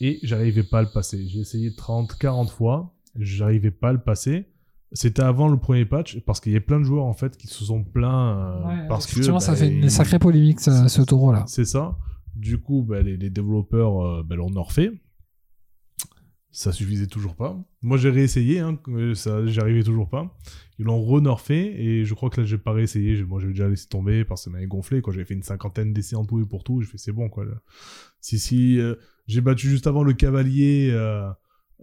Et j'arrivais pas à le passer. J'ai essayé 30, 40 fois. J'arrivais pas à le passer. C'était avant le premier patch, parce qu'il y a plein de joueurs, en fait, qui se sont plaints, euh, parce que... Effectivement, ça bah, fait une sacrée polémique, ce, ce taureau-là. c'est ça. Du coup, bah, les, les développeurs euh, bah, l'ont nerfé. Ça suffisait toujours pas. Moi, j'ai réessayé, hein, ça, j'y arrivais toujours pas. Ils l'ont re-nerfé et je crois que là, j'ai pas réessayé. Moi, j'ai déjà laissé tomber parce que ça m'avait gonflé. Quand j'avais fait une cinquantaine d'essais en tout et pour tout, j'ai fait c'est bon quoi. Si si, euh, j'ai battu juste avant le cavalier. Euh,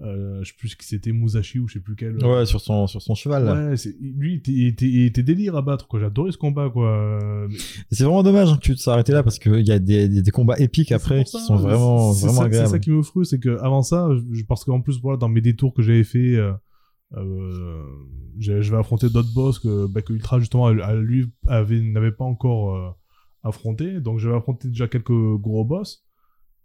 euh, je sais plus qui c'était Musashi ou je sais plus quel. euh, Ouais, sur son, sur son cheval. là. Ouais, c'est- lui, il était, il était, délire à battre, quoi. J'adorais ce combat, quoi. Mais- C'est vraiment dommage hein, que tu te sois arrêté là parce qu'il y a des, des, combats épiques après qui sont vraiment, c'est vraiment ça- agréables. C'est ça qui me frustre, c'est que avant ça, je- parce qu'en plus, voilà, dans mes détours que j'avais fait, euh, euh, je vais affronter d'autres boss que, bah, que Ultra, justement, à- lui, avait- n'avait pas encore euh, affronté. Donc, j'avais affronté déjà quelques gros boss.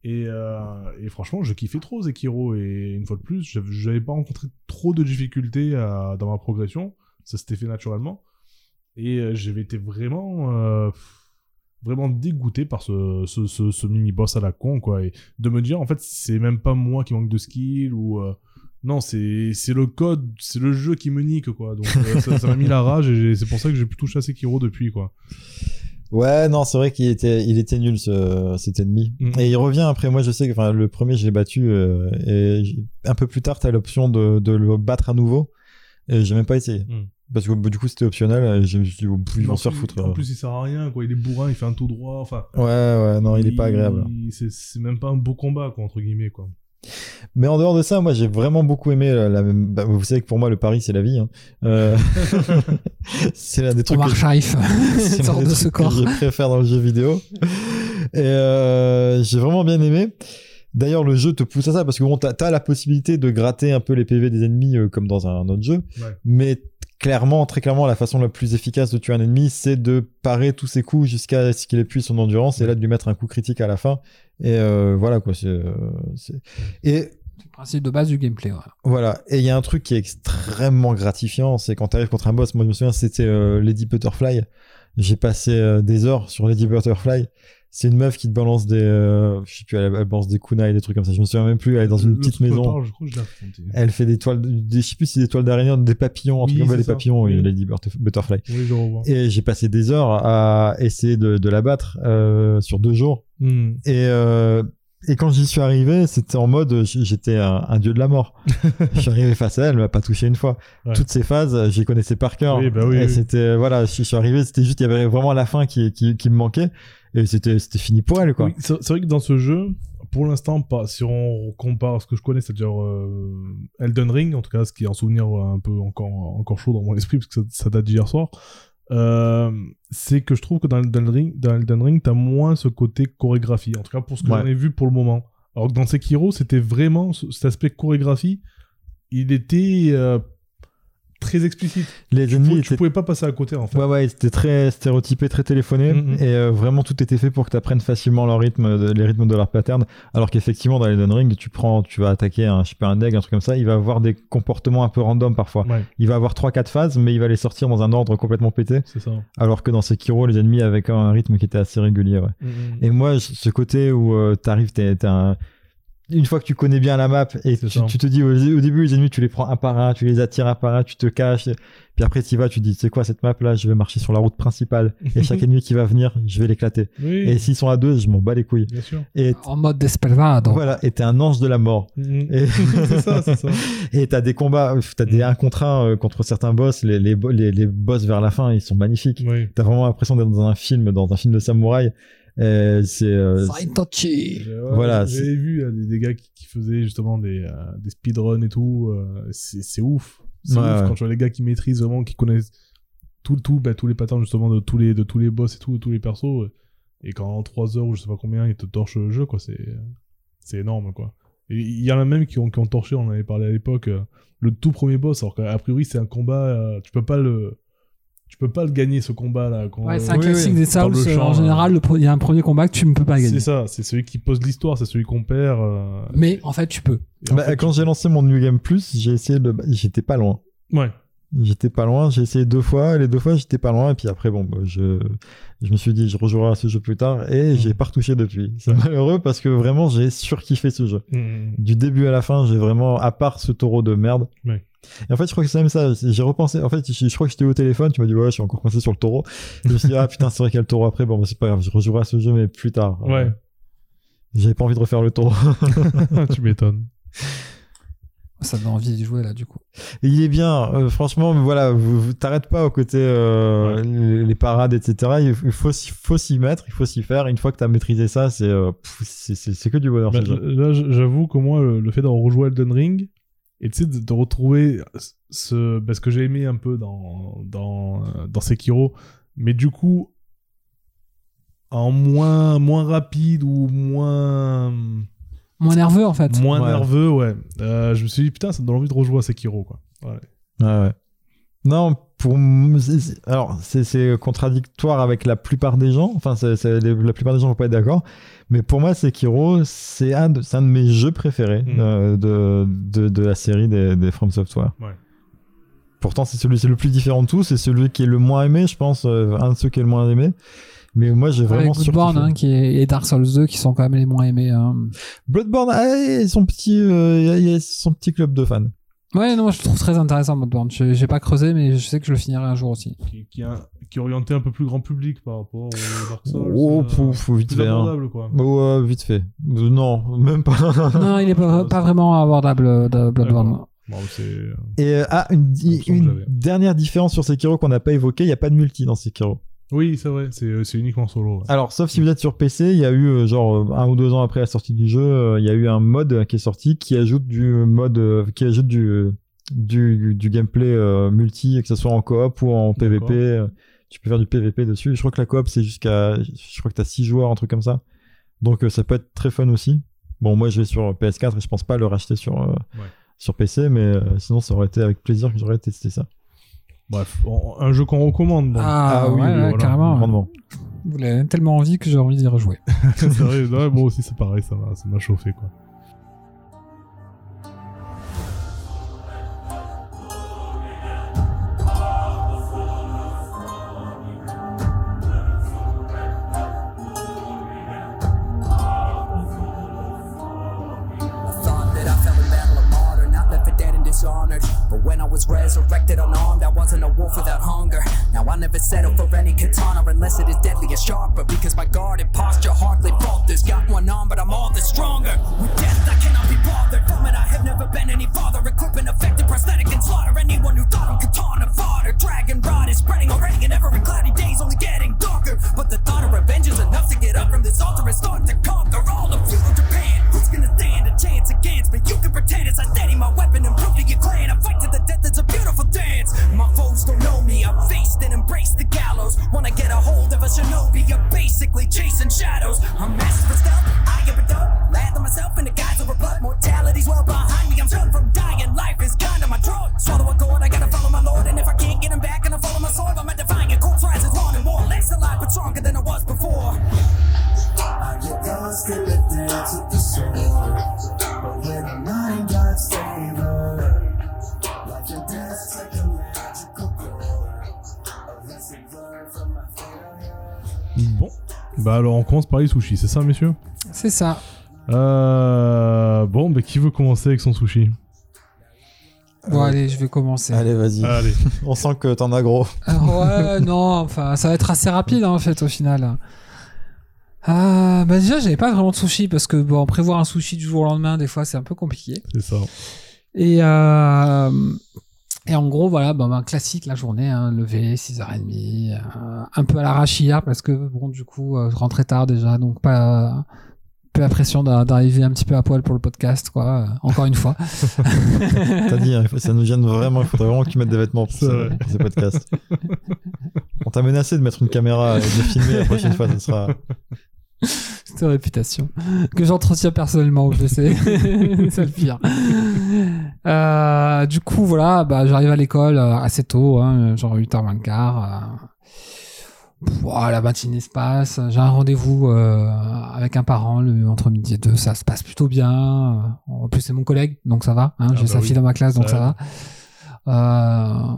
Et, euh, et franchement, je kiffais trop Zekiro. Et une fois de plus, j'avais- pas rencontré trop de difficultés à- dans ma progression. Ça s'était fait naturellement. Et euh, j'avais été vraiment, euh, vraiment dégoûté par ce, mini-boss à la con, quoi. Et de me dire, en fait, c'est même pas moi qui manque de skill ou. non, c'est le code, c'est le jeu qui me nique, quoi. Donc ça m'a mis la rage et c'est pour ça que j'ai plutôt chassé Kiro depuis, quoi. Ouais, non, c'est vrai qu'il était, il était nul ce, cet ennemi. Mhm. Et il revient après. Moi, je sais que enfin, le premier, je l'ai battu. euh, et un peu plus tard, t'as l'option de, de le battre à nouveau. Et j'ai même pas essayé. Mhm. Parce que du coup, c'était optionnel. Et je me suis dit, oh, ils vont se faire foutre. En plus, il sert à rien, quoi. Il est bourrin, il fait un tout droit, enfin. Ouais, ouais, non, il est pas agréable. il- C'est c'est même pas un beau combat, quoi, entre guillemets, quoi. Mais en dehors de ça, moi, j'ai vraiment beaucoup aimé la, la- bah, vous savez que pour moi, le pari, c'est la vie. hein. Euh, c'est l'un des trucs. Omar que- Sharif c'est sort l'un des trucs que je préfère dans le jeu vidéo. Et euh, j'ai vraiment bien aimé. D'ailleurs, le jeu te pousse à ça parce que bon, t'as as la possibilité de gratter un peu les PV des ennemis euh, comme dans un autre jeu, Ouais. mais clairement, très clairement, la façon la plus efficace de tuer un ennemi, c'est de parer tous ses coups jusqu'à ce qu'il épuise son endurance et là de lui mettre un coup critique à la fin. Et euh, voilà quoi. c'est, euh, c'est- Et le principe de base du gameplay. ouais. voilà, et il y a un truc qui est extrêmement gratifiant, c'est quand tu arrives contre un boss, moi je me souviens c'était euh, Lady Butterfly, j'ai passé euh, des heures sur Lady Butterfly, c'est une meuf qui te balance des, euh, je sais plus, elle, elle balance des kunai, des trucs comme ça, je me souviens même plus, elle est dans une petite maison, parle, je crois que je l'ai affronté. elle fait des toiles, des, je sais plus si des toiles d'araignée, des papillons, truc Oui, ça, c'est des ça. papillons, oui, Oui. Lady Butterf- Butterfly. Oui, je. Et j'ai passé des heures à essayer de, de la battre euh, sur deux jours. Hmm. Et, euh, et quand j'y suis arrivé, c'était en mode j'étais un, un dieu de la mort. je suis arrivé face à elle, elle m'a pas touché une fois. Ouais. Toutes ces phases, j'y connaissais par cœur. Oui, bah oui, et oui. c'était voilà, je suis arrivé, c'était juste il y avait vraiment la fin qui qui, qui me manquait et c'était fini pour elle quoi. Oui, c'est vrai que dans ce jeu, pour l'instant, pas. Si on compare ce que je connais, c'est-à-dire euh, Elden Ring, en tout cas, ce qui est un souvenir un peu encore, encore chaud dans mon esprit, parce que ça, ça date d'hier soir, euh, c'est que je trouve que dans Elden Ring, dans Elden Ring, t'as moins ce côté chorégraphie. En tout cas, pour ce que Ouais. j'en ai vu pour le moment. Alors que dans Sekiro, c'était vraiment ce- cet aspect chorégraphie. Il était euh, très explicite. Les Tu, ennemis pouvais, tu pouvais pas passer à côté, en fait. Ouais, ouais, c'était très stéréotypé, très téléphoné. Mhm. Et euh, vraiment, tout était fait pour que tu apprennes facilement leur rythme, les rythmes de leur pattern. Alors qu'effectivement, dans les Ring, tu prends, tu vas attaquer un, je sais pas, un un truc comme ça, il va avoir des comportements un peu random parfois. Ouais, Il va avoir 3-4 phases, mais il va les sortir dans un ordre complètement pété. c'est ça. Alors que dans Sekiro, les ennemis avaient quand même un rythme qui était assez régulier. Ouais. Mhm. Et moi, ce côté où euh, t'es un... Une fois que tu connais bien la map et tu, te dis au, au début les ennemis tu les prends un par un, tu les attires un par un, tu te caches, puis après tu y vas, tu te dis c'est quoi cette map là, je vais marcher sur la route principale et chaque ennemi qui va venir, je vais l'éclater. Oui, Et s'ils sont à deux, je m'en bats les couilles. bien sûr. Et En mode Desperado. voilà, et t'es un ange de la mort. Mhm. Et c'est ça, c'est ça. et t'as des combats, euh, t'as des Mm. 1 contre 1 contre certains boss, les, les, bo- les, les boss vers la fin, ils sont magnifiques. Oui. T'as vraiment l'impression d'être dans un film, dans un film de samouraï. Euh, c'est euh. J'ai- ouais, Voilà, J'avais vu euh, des, des gars qui, qui faisaient justement des, euh, des speedruns et tout. euh, c'est c'est ouf. C'est Ouais, ouf ouais. quand tu vois les gars qui maîtrisent vraiment, qui connaissent tout, tout, bah, tous les patterns justement de tous les, de tous les boss et tout, de tous les persos. euh, Et quand en 3 heures ou je sais pas combien, ils te torchent le jeu, quoi. C'est c'est énorme, quoi. Il y en a même qui ont, qui ont torché, on en avait parlé à l'époque, le tout premier boss, alors qu'a priori c'est un combat, euh, tu peux pas le. Tu peux pas le gagner ce combat là. quand- Ouais, c'est un oui, classique oui. des Souls. en général, il y a un premier combat que tu ne peux pas gagner. C'est ça, c'est celui qui pose l'histoire, c'est celui qu'on perd. euh, Mais en fait, tu peux. en Bah, fait, quand tu- j'ai lancé mon New Game Plus, j'ai essayé de. J'étais pas loin. Ouais. J'étais pas loin, j'ai essayé deux fois, et les deux fois j'étais pas loin, et puis après, bon, bah, je, je me suis dit, je rejouerai à ce jeu plus tard, et Mm. j'ai pas retouché depuis. C'est malheureux parce que vraiment, j'ai surkiffé ce jeu. Mm. Du début à la fin, j'ai vraiment, à part ce taureau de merde. Ouais. Et en fait, je crois que c'est même ça. J'ai repensé. En fait, je, je crois que j'étais au téléphone. Tu m'as dit, ouais, je suis encore coincé sur le taureau. je me suis dit, ah putain, c'est vrai qu'il y a le taureau après. Bon, bah, c'est pas grave, je rejouerai à ce jeu, mais plus tard. Euh, Ouais, J'avais pas envie de refaire le taureau. tu m'étonnes. Ça donne envie d'y jouer là, du coup. Et il est bien, euh, franchement, voilà, vous, vous t'arrêtes pas au côté euh, Ouais. les, les parades, etc. Il faut, s'y- faut s'y mettre, il faut s'y faire. Une fois que t'as maîtrisé ça, c'est euh, c'est- que du bonheur. Bah, là, j'avoue que moi, le, le fait d'avoir rejoué Elden Ring, et tu sais, de, de retrouver ce, ce que j'ai aimé un peu dans, dans, euh, dans Sekiro, mais du coup, en moins, moins rapide ou moins, Moins nerveux, en fait. moins Ouais. nerveux, ouais. Euh, je me suis dit, putain, ça me donne envie de rejouer à Sekiro, quoi. Ouais. Ouais, ouais. Non, pour alors c'est c'est contradictoire avec la plupart des gens. Enfin, c'est- c'est- les- la plupart des gens vont pas être d'accord. Mais pour moi, Sekiro, c'est un, de- c'est un de mes jeux préférés Mm. euh, de, de, de la série des, des From Software. Ouais. Pourtant, c'est celui c'est le plus différent de tous. C'est celui qui est le moins aimé, je pense, euh, un de ceux qui est le moins aimé. Mais moi, j'ai vraiment Avec Bloodborne hein, qui est, et Dark Souls 2 qui sont quand même les moins aimés. hein. Bloodborne, ah, a son petit, euh, son petit club de fans. Ouais, non, moi, je le trouve très intéressant Bloodborne. J'ai j'ai pas creusé, mais je sais que je le finirai un jour aussi. Qui, qui, est un- qui est orienté un peu plus grand public par rapport au Dark Souls. Oh, euh, pouf, vite plus fait. Hein. abordable, quoi. Oh, euh, vite fait. Euh, non, même pas. non, il est pas, pas vraiment abordable euh, de Bloodborne. Bon. Et euh, ah, une, une dernière différence sur Sekiro qu'on n'a pas évoqué, il n'y a pas de multi dans Sekiro. Oui, c'est vrai, c'est, c'est uniquement solo. ouais. Alors, sauf si vous êtes sur PC, il y a eu, euh, genre, euh, un ou deux ans après la sortie du jeu, euh, il y a eu un mode euh, qui est sorti qui ajoute du mode, euh, qui ajoute du, du, du gameplay euh, multi, que ce soit en coop ou en. PVP. euh, Tu peux faire du PVP dessus. Je crois que la coop, c'est jusqu'à, je crois que t'as 6 joueurs, un truc comme ça. Donc, euh, ça peut être très fun aussi. Bon, moi, je vais sur PS4 et je pense pas le racheter sur, euh, sur PC, mais euh, sinon, ça aurait été avec plaisir que j'aurais testé ça. Bref, on- un jeu qu'on recommande. donc. Ah, Ah oui, ouais, oui, ouais, voilà, carrément. Grandement. Vous l'avez tellement envie que j'ai envie d'y rejouer. c'est vrai, ouais, moi aussi c'est pareil, ça m'a, ça m'a chauffé quoi. Was resurrected unarmed, I wasn't a wolf without hunger. Now I never settle for any katana unless it is deadly and sharper. Because my guarded posture hardly falters. Got one arm, but I'm all the stronger. With death, I cannot be bothered. From it, I have never been any farther. Equipment affected, prosthetic, and slaughter anyone who thought I'm katana fodder. Dragon rod is spreading already, and every cloudy day's only getting darker. But the thought of revenge is enough to get up from this altar and start to conquer all of feudal Japan. Who's gonna stand a chance against me? You can pretend as I steady my weapon and prove to your clan. I fight to the death, a. My foes don't know me, I faced and embraced the gallows. Wanna get a hold of a shinobi, you're basically chasing shadows. I'm master for stealth, I give it up. Lather myself in the guise of a blood. Mortality's well behind me, I'm done from dying. Life is kinda my drug. Swallow a cord, I gotta follow my lord. And if I can't get him back, and I follow my sword, I'm a defiant. Corpse rises one and more. Less alive, but stronger than I was before. I get lost in the dance with the soul. Bah alors on commence par les sushis, c'est ça messieurs C'est ça. euh... Bon, bah qui veut commencer avec son sushi Bon, allez, je vais commencer. Allez, vas-y. Allez, On sent que t'en as gros. Alors, ouais, non, enfin, ça va être assez rapide hein, en fait au final. Ah, bah déjà, j'avais pas vraiment de sushi parce que bon, prévoir un sushi du jour au lendemain, des fois, c'est un peu compliqué. c'est ça. Et euh, et en gros, voilà, bah, classique la journée, hein, lever 6h30, euh, un peu à l'arrache hier parce que bon, du coup, euh, je rentrais tard déjà, donc pas peu la pression d'a- d'arriver un petit peu à poil pour le podcast, quoi. euh, encore une fois. T'as dit, hein, ça nous gêne vraiment. Il faudrait vraiment que tu mettes des vêtements pour, ce, pour ces podcasts. On t'a menacé de mettre une caméra et de filmer la prochaine fois. Ce sera. Cette réputation. Que j'entretiens personnellement, je sais. c'est le pire. Euh, du coup, voilà, bah, j'arrive à l'école euh, assez tôt, hein, genre 8h15. Euh... Pff, ouah, la matinée se passe. J'ai un rendez-vous euh, avec un parent le, entre midi et deux. Ça se passe plutôt bien. En plus, c'est mon collègue, donc ça va. Hein, Ah J'ai bah sa oui. fille dans ma classe, donc Ça va. Euh,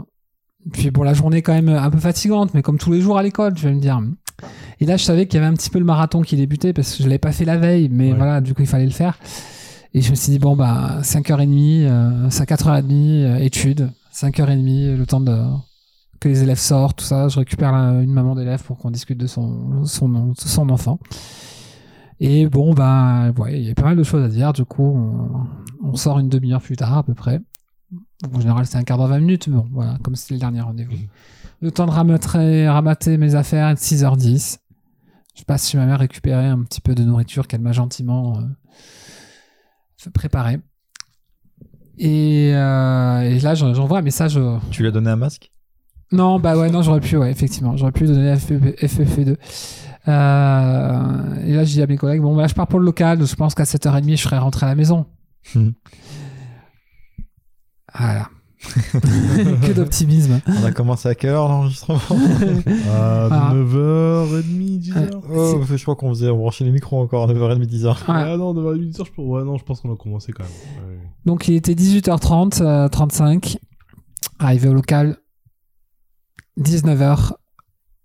puis bon, la journée est quand même un peu fatigante, mais comme tous les jours à l'école, je vais me dire. Et là, je savais qu'il y avait un petit peu le marathon qui débutait parce que je l'avais pas fait la veille, mais Ouais. voilà, du coup, il fallait le faire. Et je me suis dit, bon, bah, 5h30, euh, c'est à 4h30, euh, études, 5h30, le temps de que les élèves sortent, tout ça. Je récupère la- une maman d'élève pour qu'on discute de son, son, son enfant. Et bon, bah, ouais, il y a pas mal de choses à dire. Du coup, on, on sort une demi-heure plus tard, à peu près. En général, c'est un quart d'heure, 20 minutes. mais Bon, voilà, comme c'était le dernier rendez-vous. Le temps de ramater, ramater mes affaires est 6h10. Je passe chez ma mère récupérer un petit peu de nourriture qu'elle m'a gentiment euh, Et, euh, et là, j'en- j'envoie un message. euh, Tu lui as donné un masque? Non, bah ouais, non, j'aurais pu, ouais, effectivement. J'aurais pu donner FFP, FFP2. Euh, et là, je dis à mes collègues, bon, bah, je pars pour le local. Je pense qu'à 7h30, je serai rentré à la maison. Mhm. voilà. que d'optimisme. On a commencé à quelle heure l'enregistrement À Ah. 9h30, 10h. oh, Je crois qu'on faisait brancher les micros encore à 9h30, 10h. Ouais. Ah non, 9h30, 10h, je pense. Ouais, non, je pense qu'on a commencé quand même. Ouais. Donc, il était 18h30, euh, 35. Arrivé au local, 19h30.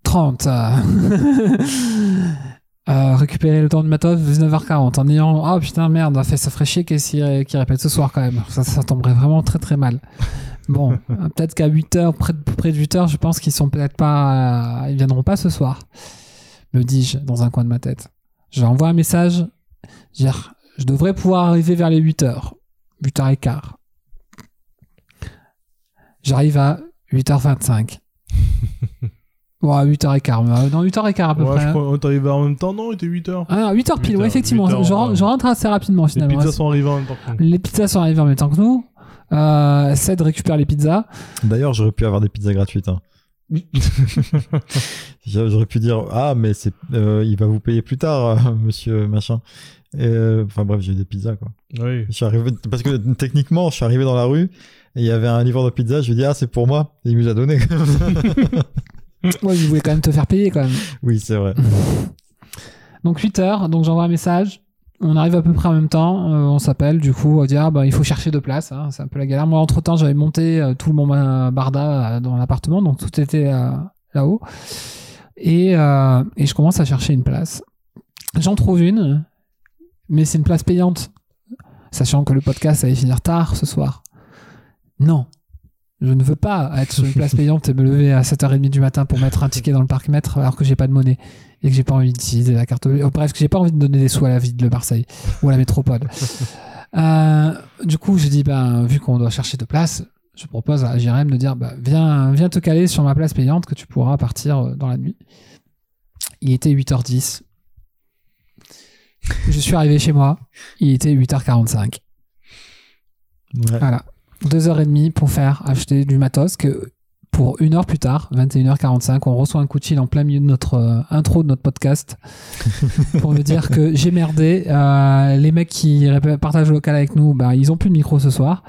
Euh, récupérer le temps de matos 19h40 en ayant oh putain merde on a fait ça ferait chier qu'il qu'il répète ce soir quand même. Ça, ça tomberait vraiment très très mal. Bon euh, peut-être qu'à 8h près de, près de 8h je pense qu'ils sont peut-être pas euh, ils viendront pas ce soir me dis-je dans un coin de ma tête. Je envoie un message dire je devrais pouvoir arriver vers les 8h 8h15 j'arrive à 8h25 À 8h15, mais, euh, non, 8h15 à peu Ouais, près. je hein. est arrivé en même temps. Non, il était 8h. Ah, 8h pile, 8 ouais, effectivement. 8 heures, je, rentre, ouais. je rentre assez rapidement Les finalement. pizzas sont arrivées en même temps que nous. Les pizzas sont arrivées en même temps que nous. Euh, Ced récupère les pizzas. D'ailleurs, j'aurais pu avoir des pizzas gratuites. hein. J'a- J'aurais pu dire Ah, mais c'est, euh, il va vous payer plus tard, euh, monsieur machin. Euh, Enfin bref, j'ai eu des pizzas quoi. Oui. Je suis arrivé parce que techniquement, je suis arrivé dans la rue et il y avait un livreur de pizza. Je lui ai dit ah c'est pour moi. Et il me l'a donné. Ouais, ils voulaient quand même te faire payer quand même. oui, c'est vrai. Donc 8h, donc j'envoie un message. On arrive à peu près en même temps. euh, on s'appelle, du coup, on dit ah, bah, il faut chercher deux places. hein, c'est un peu la galère. Moi, entre temps, j'avais monté euh, tout mon barda euh, dans l'appartement, donc tout était là-haut. Et, et je commence à chercher une place. J'en trouve une, mais c'est une place payante, sachant que le podcast allait finir tard ce soir. Non, je ne veux pas être sur une place payante et me lever à 7h30 du matin pour mettre un ticket dans le parc mètre alors que j'ai pas de monnaie et que j'ai pas envie d'utiliser la carte. oh, bref, que j'ai pas envie de donner des sous à la ville de Marseille ou à la métropole. Euh, du coup, j'ai dit, ben, vu qu'on doit chercher de place, je propose à Jérém de dire, bah, viens, viens te caler sur ma place payante que tu pourras partir euh, dans la nuit. Il était 8h10. Je suis arrivé chez moi. Il était 8h45. Ouais. Voilà. Deux heures et demie pour faire acheter du matos que pour une heure plus tard, 21h45, on reçoit un coup de fil en plein milieu de notre euh, intro de notre podcast pour me dire que j'ai merdé. euh, les mecs qui partagent le local avec nous, bah, ils ont plus de micro ce soir.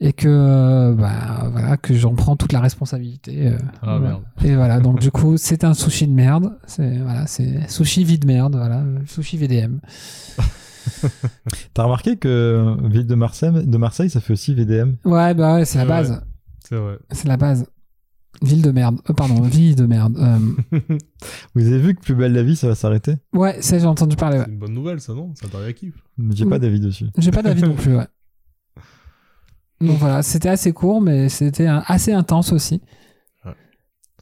Et que, euh, bah, voilà, que j'en prends toute la responsabilité. euh, Ah, merde. Et voilà, donc du coup, c'est un sushi de merde. C'est voilà, c'est sushi vide merde, voilà, sushi VDM. T'as remarqué que ville de Marseille, de Marseille, ça fait aussi VDM. Ouais, bah ouais, c'est la Ouais. base. C'est vrai. C'est la base. Ville de merde. Euh, pardon, ville de merde. Euh, Vous avez vu que Plus belle la vie, ça va s'arrêter? Ouais, ça j'ai entendu parler. ouais. C'est une bonne nouvelle, ça, non? Ça à kiff. J'ai pas d'avis dessus. J'ai pas d'avis non plus, ouais. Donc voilà, c'était assez court, mais c'était assez intense aussi. Ouais.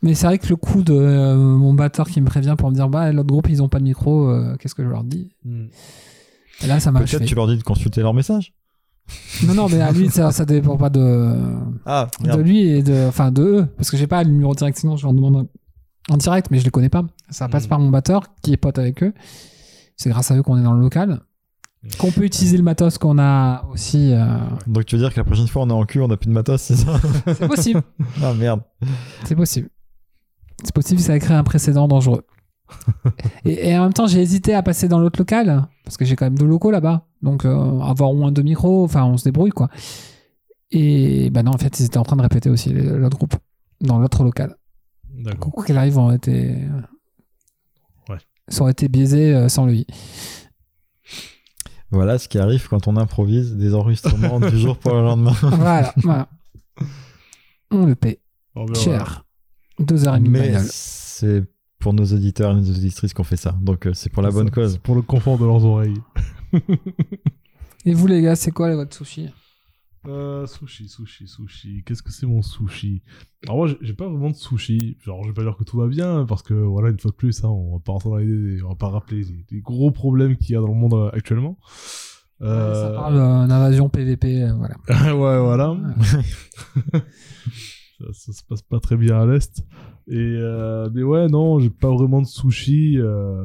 Mais c'est vrai que le coup de euh, mon batteur qui me prévient pour me dire bah l'autre groupe ils ont pas de micro, euh, qu'est-ce que je leur dis? Et là ça m'a Peut-être tu leur dis de consulter leur message. Non non mais à lui ça, ça dépend pas de Ah, de lui et de enfin de eux parce que j'ai pas le numéro direct sinon je leur demande en direct mais je les connais pas. Ça passe Mhm. par mon batteur qui est pote avec eux. C'est grâce à eux qu'on est dans le local. Qu'on peut utiliser le matos qu'on a aussi. euh, Donc tu veux dire que la prochaine fois on est en cul, on a plus de matos, c'est ça? C'est possible. Ah merde. C'est possible. C'est possible, ça a créé un précédent dangereux. Et, et en même temps, j'ai hésité à passer dans l'autre local, parce que j'ai quand même deux locaux là-bas. Donc, euh, avoir au moins deux micros, enfin, on se débrouille, quoi. Et bah non, en fait, ils étaient en train de répéter aussi l'autre groupe, dans l'autre local. D'accord. Quoi qu'il arrive, on été. Ouais. Ça aurait été biaisé euh, sans lui. Voilà ce qui arrive quand on improvise des enregistrements du jour pour le lendemain. voilà, voilà. On le paie. Oh, ben voilà. Cher. Deux heures et demie de Mais c'est pour nos auditeurs et nos auditrices qu'on fait ça. Donc euh, c'est pour la bonne cause. Pour le confort de leurs oreilles. Et vous, les gars, c'est quoi votre sushi? Euh, sushi, sushi, sushi. Qu'est-ce que c'est mon sushi? Alors moi, j'ai- pas vraiment de sushi. Genre, je vais pas dire que tout va bien, parce que voilà, une fois de plus, hein, on va pas rentrer dans les, on va pas rappeler des, des gros problèmes qu'il y a dans le monde euh, actuellement. Euh, Ça parle d'invasion PVP, voilà. ouais, voilà. ça, ça se passe pas très bien à l'est. Et euh, ouais, non, j'ai pas vraiment de sushi, euh,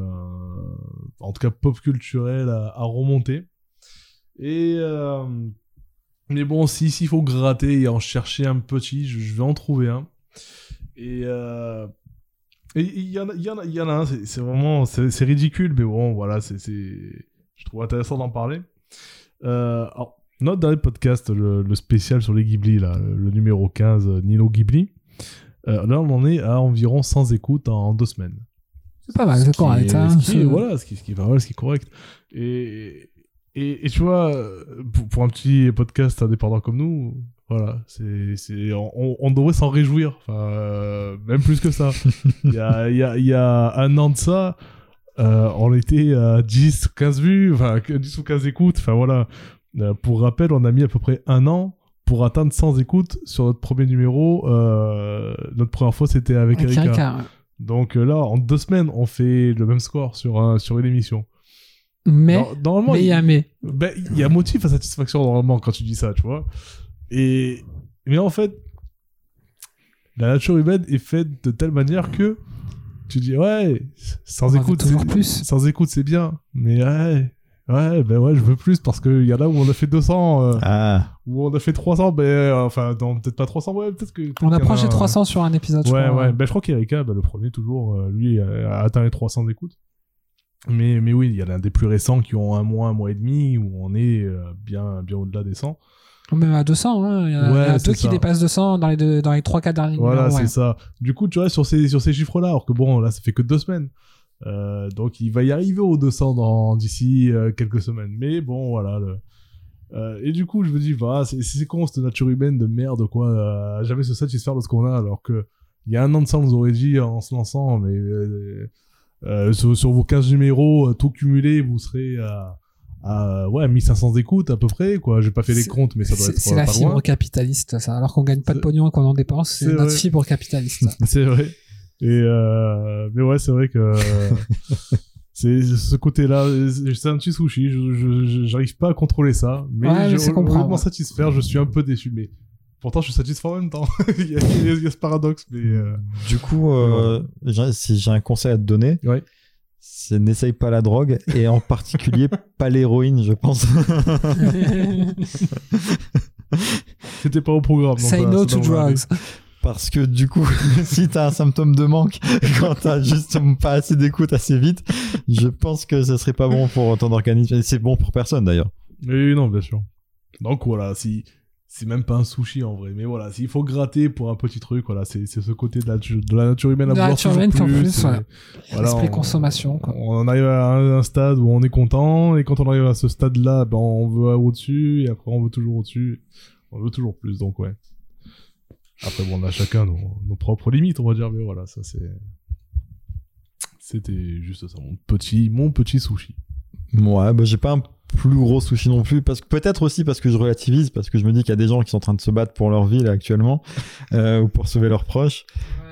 en tout cas pop culturel à, remonter. Et euh, mais bon, si s'il faut gratter et en chercher un petit, je, vais en trouver un. Et euh, il y il y en a, il y en un. C'est vraiment, c'est ridicule, mais bon, voilà, c'est je trouve intéressant d'en parler. Euh, alors, notre dernier podcast, le, spécial sur les Ghibli, là, le, le numéro 15, euh, Nino Ghibli, euh, là on en est à environ 100 écoutes en, deux semaines. C'est pas mal, Ce c'est correct. est- hein, ce qui est- c'est- voilà, ce qui, ce qui est pas mal, ce qui est correct. Et, et, et tu vois, pour, pour un petit podcast indépendant comme nous, voilà, c'est, on, on devrait s'en réjouir, enfin, euh, même plus que ça. Il y a, il y, a, il y a un an de ça, euh, on était à 10, 15 vues, enfin, que 10 ou 15 écoutes, enfin voilà. Euh, pour rappel, on a mis à peu près un an pour atteindre 100 écoutes sur notre premier numéro. Euh, notre première fois, c'était avec Avec Erika. Erika, ouais. Donc euh, là, en deux semaines, on fait le même score sur, un, sur une émission. Mais, Nor- normalement, mais il y a mais. ben, il y a motif à satisfaction normalement quand tu dis ça, tu vois. Et mais en fait, la nature humaine est faite de telle manière que tu dis ouais, sans On écoute, toujours c'est- plus. sans écoute c'est bien, mais ouais, ouais, ben ouais, je veux plus parce qu'il y en a où on a fait 200, euh, Ah, où on a fait 300, ben euh, enfin non, peut-être pas 300, ouais, peut-être que On approche des un- 300 sur un épisode. je Ouais, crois. ouais. Ben, je crois qu'Erika, ben, le premier, toujours, euh, lui, a, a atteint les 300 écoutes. Mais, mais oui, il y en a des plus récents qui ont un mois, un mois et demi, où on est euh, bien, bien au-delà des 100. Même à 200, hein. il y en a, Ouais, y a deux qui ça. dépassent 200 dans les, deux, dans les 3-4 derniers Voilà, c'est ouais. ça. Du coup, tu vois, sur ces, sur ces chiffres-là, alors que bon, là, ça fait que deux semaines. Euh, donc, il va y arriver aux 200 dans, d'ici euh, quelques semaines. Mais bon, voilà. le- Euh, et du coup, je me dis, bah, c'est, con cette nature humaine de merde, quoi, jamais se satisfaire de ce qu'on a, alors que il y a un an de ça, on nous aurait dit en se lançant, mais sur, sur vos 15 numéros, tout cumulé, vous serez à, à ouais, 1500 écoutes à peu près, quoi. J'ai pas fait les comptes, mais ça doit être c'est la pas fibre loin. capitaliste, ça. Alors qu'on gagne pas de pognon et qu'on en dépense, c'est notre vrai. fibre capitaliste. C'est vrai. Et euh, mais ouais, c'est vrai que c'est ce côté-là. C'est un petit sushi. Je, je- je- j'arrive pas à contrôler ça, mais Ouais, je comprendre, honnêtement ouais. satisfaire. Je suis un peu déçu, mais pourtant je suis satisfait en même temps. il, y a, il y ce paradoxe, mais euh, du coup, euh, j'ai- si j'ai un conseil à te donner, Ouais. c'est n'essaye pas la drogue et en particulier pas l'héroïne, je pense. c'était pas au programme. Say no to drugs. Parce que du coup, si t'as un symptôme de manque quand t'as juste pas assez d'écoute assez vite, je pense que ce serait pas bon pour ton organisme. Et c'est bon pour personne d'ailleurs. Oui, non, bien sûr. Donc voilà, si c'est même pas un sushi en vrai, mais voilà, s'il faut gratter pour un petit truc, voilà, c'est c'est ce côté de la, de la nature humaine à De la vouloir nature toujours humaine plus. plus, et voilà. on- consommation, quoi. On arrive à un, un stade où on est content, et quand on arrive à ce stade-là, ben on veut au-dessus, et après on veut toujours au-dessus, on veut toujours plus, donc ouais. Après, bon, on a chacun nos, nos propres limites, on va dire, mais voilà, ça c'est. C'était juste ça, mon petit, mon petit sushi. Ouais, bah j'ai pas un plus gros sushi non plus parce que peut-être aussi parce que je relativise parce que je me dis qu'il y a des gens qui sont en train de se battre pour leur vie là actuellement euh, ou pour sauver leurs proches.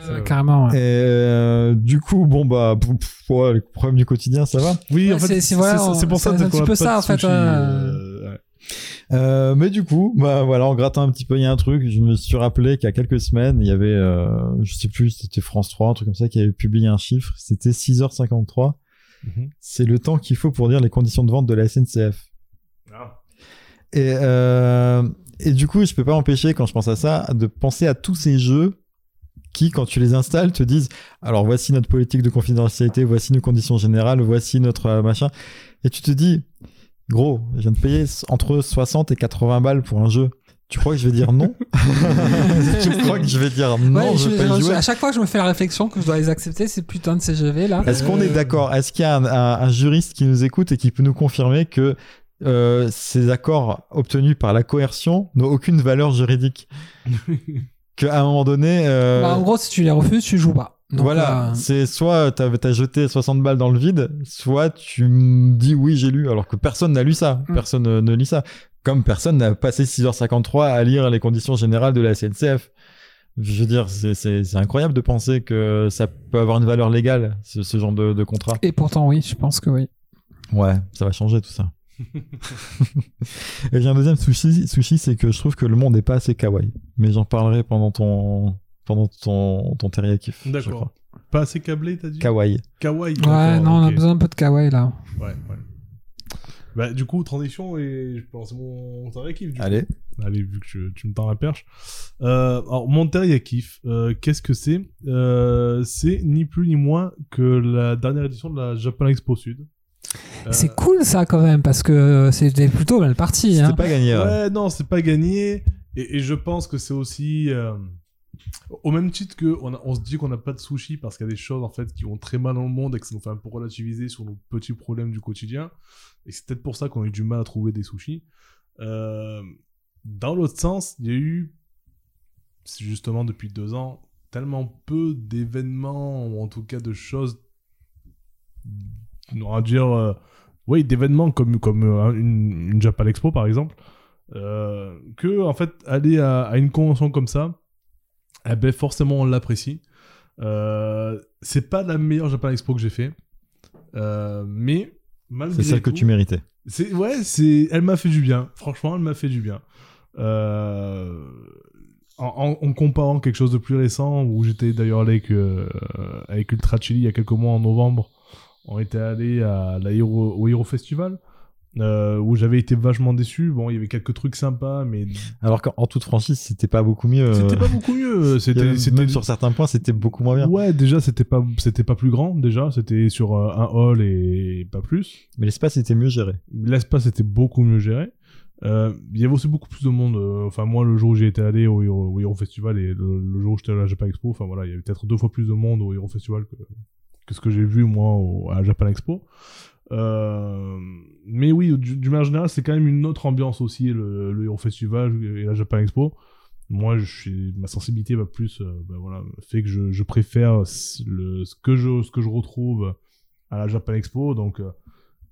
Euh, carrément, ouais. Et euh, du coup, bon bah pff, pff, ouais, les problèmes du quotidien, ça va. Oui, Ouais, en fait, c'est- voilà, pour ça c'est un petit peu ça, en fait, sushi, ouais. Euh, mais du coup, bah voilà, en grattant un petit peu, il y a un truc. Je me suis rappelé qu'il y a quelques semaines, il y avait, euh, je sais plus, c'était France 3, un truc comme ça, qui avait publié un chiffre. C'était 6h53. Mhm. C'est le temps qu'il faut pour dire les conditions de vente de la SNCF. Ah. Et, euh, et du coup, je peux pas m'empêcher, quand je pense à ça, de penser à tous ces jeux qui, quand tu les installes, te disent alors voici notre politique de confidentialité, voici nos conditions générales, voici notre euh, machin. Et tu te dis, gros, je viens de payer entre 60 et 80 balles pour un jeu. Tu crois que je vais dire non? Tu crois que je vais dire non, Ouais, je je- vais jouer? à chaque fois que je me fais la réflexion que je dois les accepter, ces putains de CGV là. Est-ce qu'on est d'accord? Est-ce qu'il y a un, un- un juriste qui nous écoute et qui peut nous confirmer que euh, ces accords obtenus par la coercion n'ont aucune valeur juridique? Qu'à un moment donné, euh, Bah, en gros, si tu les refuses, tu joues pas. Donc, voilà, euh, c'est soit t'as as jeté 60 balles dans le vide, soit tu me dis oui j'ai lu, alors que personne n'a lu ça, Mm. personne ne, ne lit ça. Comme personne n'a passé 6h53 à lire les conditions générales de la SNCF. Je veux dire, c'est- incroyable de penser que ça peut avoir une valeur légale, ce, ce genre de, de contrat. Et pourtant, oui, je pense que oui. Ouais, ça va changer tout ça. Et j'ai un deuxième sushi, sushi c'est que je trouve que le monde n'est pas assez kawaii. Mais j'en parlerai pendant ton pendant ton, ton teriyaki. D'accord. Pas assez câblé, t'as dit? Kawaii. Kawaii. Ouais, non, on a besoin un peu de kawaii là. Ouais, ouais. Bah, du coup, transition et je lancer mon teriyaki. Du coup. Allez. Allez, vu que je- tu me tends la perche. Euh, alors, mon teriyaki, euh, qu'est-ce que c'est? Euh, C'est ni plus ni moins que la dernière édition de la Japan Expo Sud. Euh, C'est cool ça quand même, parce que c'était plutôt mal parti. C'était Hein. pas gagné. ouais. Ouais, non, c'est pas gagné. Et, et je pense que c'est aussi. Au même titre que on, se dit qu'on n'a pas de sushi parce qu'il y a des choses en fait qui vont très mal dans le monde et que ça nous fait un peu relativiser sur nos petits problèmes du quotidien. Et c'est peut-être pour ça qu'on a eu du mal à trouver des sushis. Euh, dans l'autre sens, il y a eu, justement depuis deux ans, tellement peu d'événements, ou en tout cas de choses, on va dire, euh, oui, d'événements comme, euh, une, une Japan Expo par exemple, que en fait, aller à une convention comme ça, eh ben, forcément on l'apprécie. Euh, c'est pas la meilleure Japan Expo que j'ai fait, euh, mais malgré C'est celle que tu méritais. c'est ouais, c'est elle m'a fait du bien. Franchement, elle m'a fait du bien. Euh, En, en- en comparant quelque chose de plus récent, où j'étais d'ailleurs allé avec, avec Ultra Chili il y a quelques mois en novembre, on était allé à la Hero, au Hero Festival, euh, où j'avais été vachement déçu. Bon, il y avait quelques trucs sympas, mais Alors qu'en en toute franchise, c'était pas beaucoup mieux. c'était pas beaucoup mieux. C'était, c'était Même sur certains points, c'était beaucoup moins bien. Ouais, déjà c'était pas c'était pas plus grand déjà, c'était sur euh, un hall et pas plus. Mais l'espace était mieux géré. L'espace était beaucoup mieux géré. Euh, Il y avait aussi beaucoup plus de monde. Enfin, moi, le jour où j'y étais allé au Hero, au Hero Festival et le, le jour où j'étais allé à la Japan Expo, enfin voilà, il y avait peut-être deux fois plus de monde au Hero Festival que, que ce que j'ai vu moi au, à la Japan Expo. Euh, mais oui, du, manière générale, c'est quand même une autre ambiance aussi, le, le Hero Festival et la Japan Expo. Moi, ma sensibilité va plus, euh, ben voilà, fait que je, préfère ce- que je, retrouve à la Japan Expo. Donc, euh,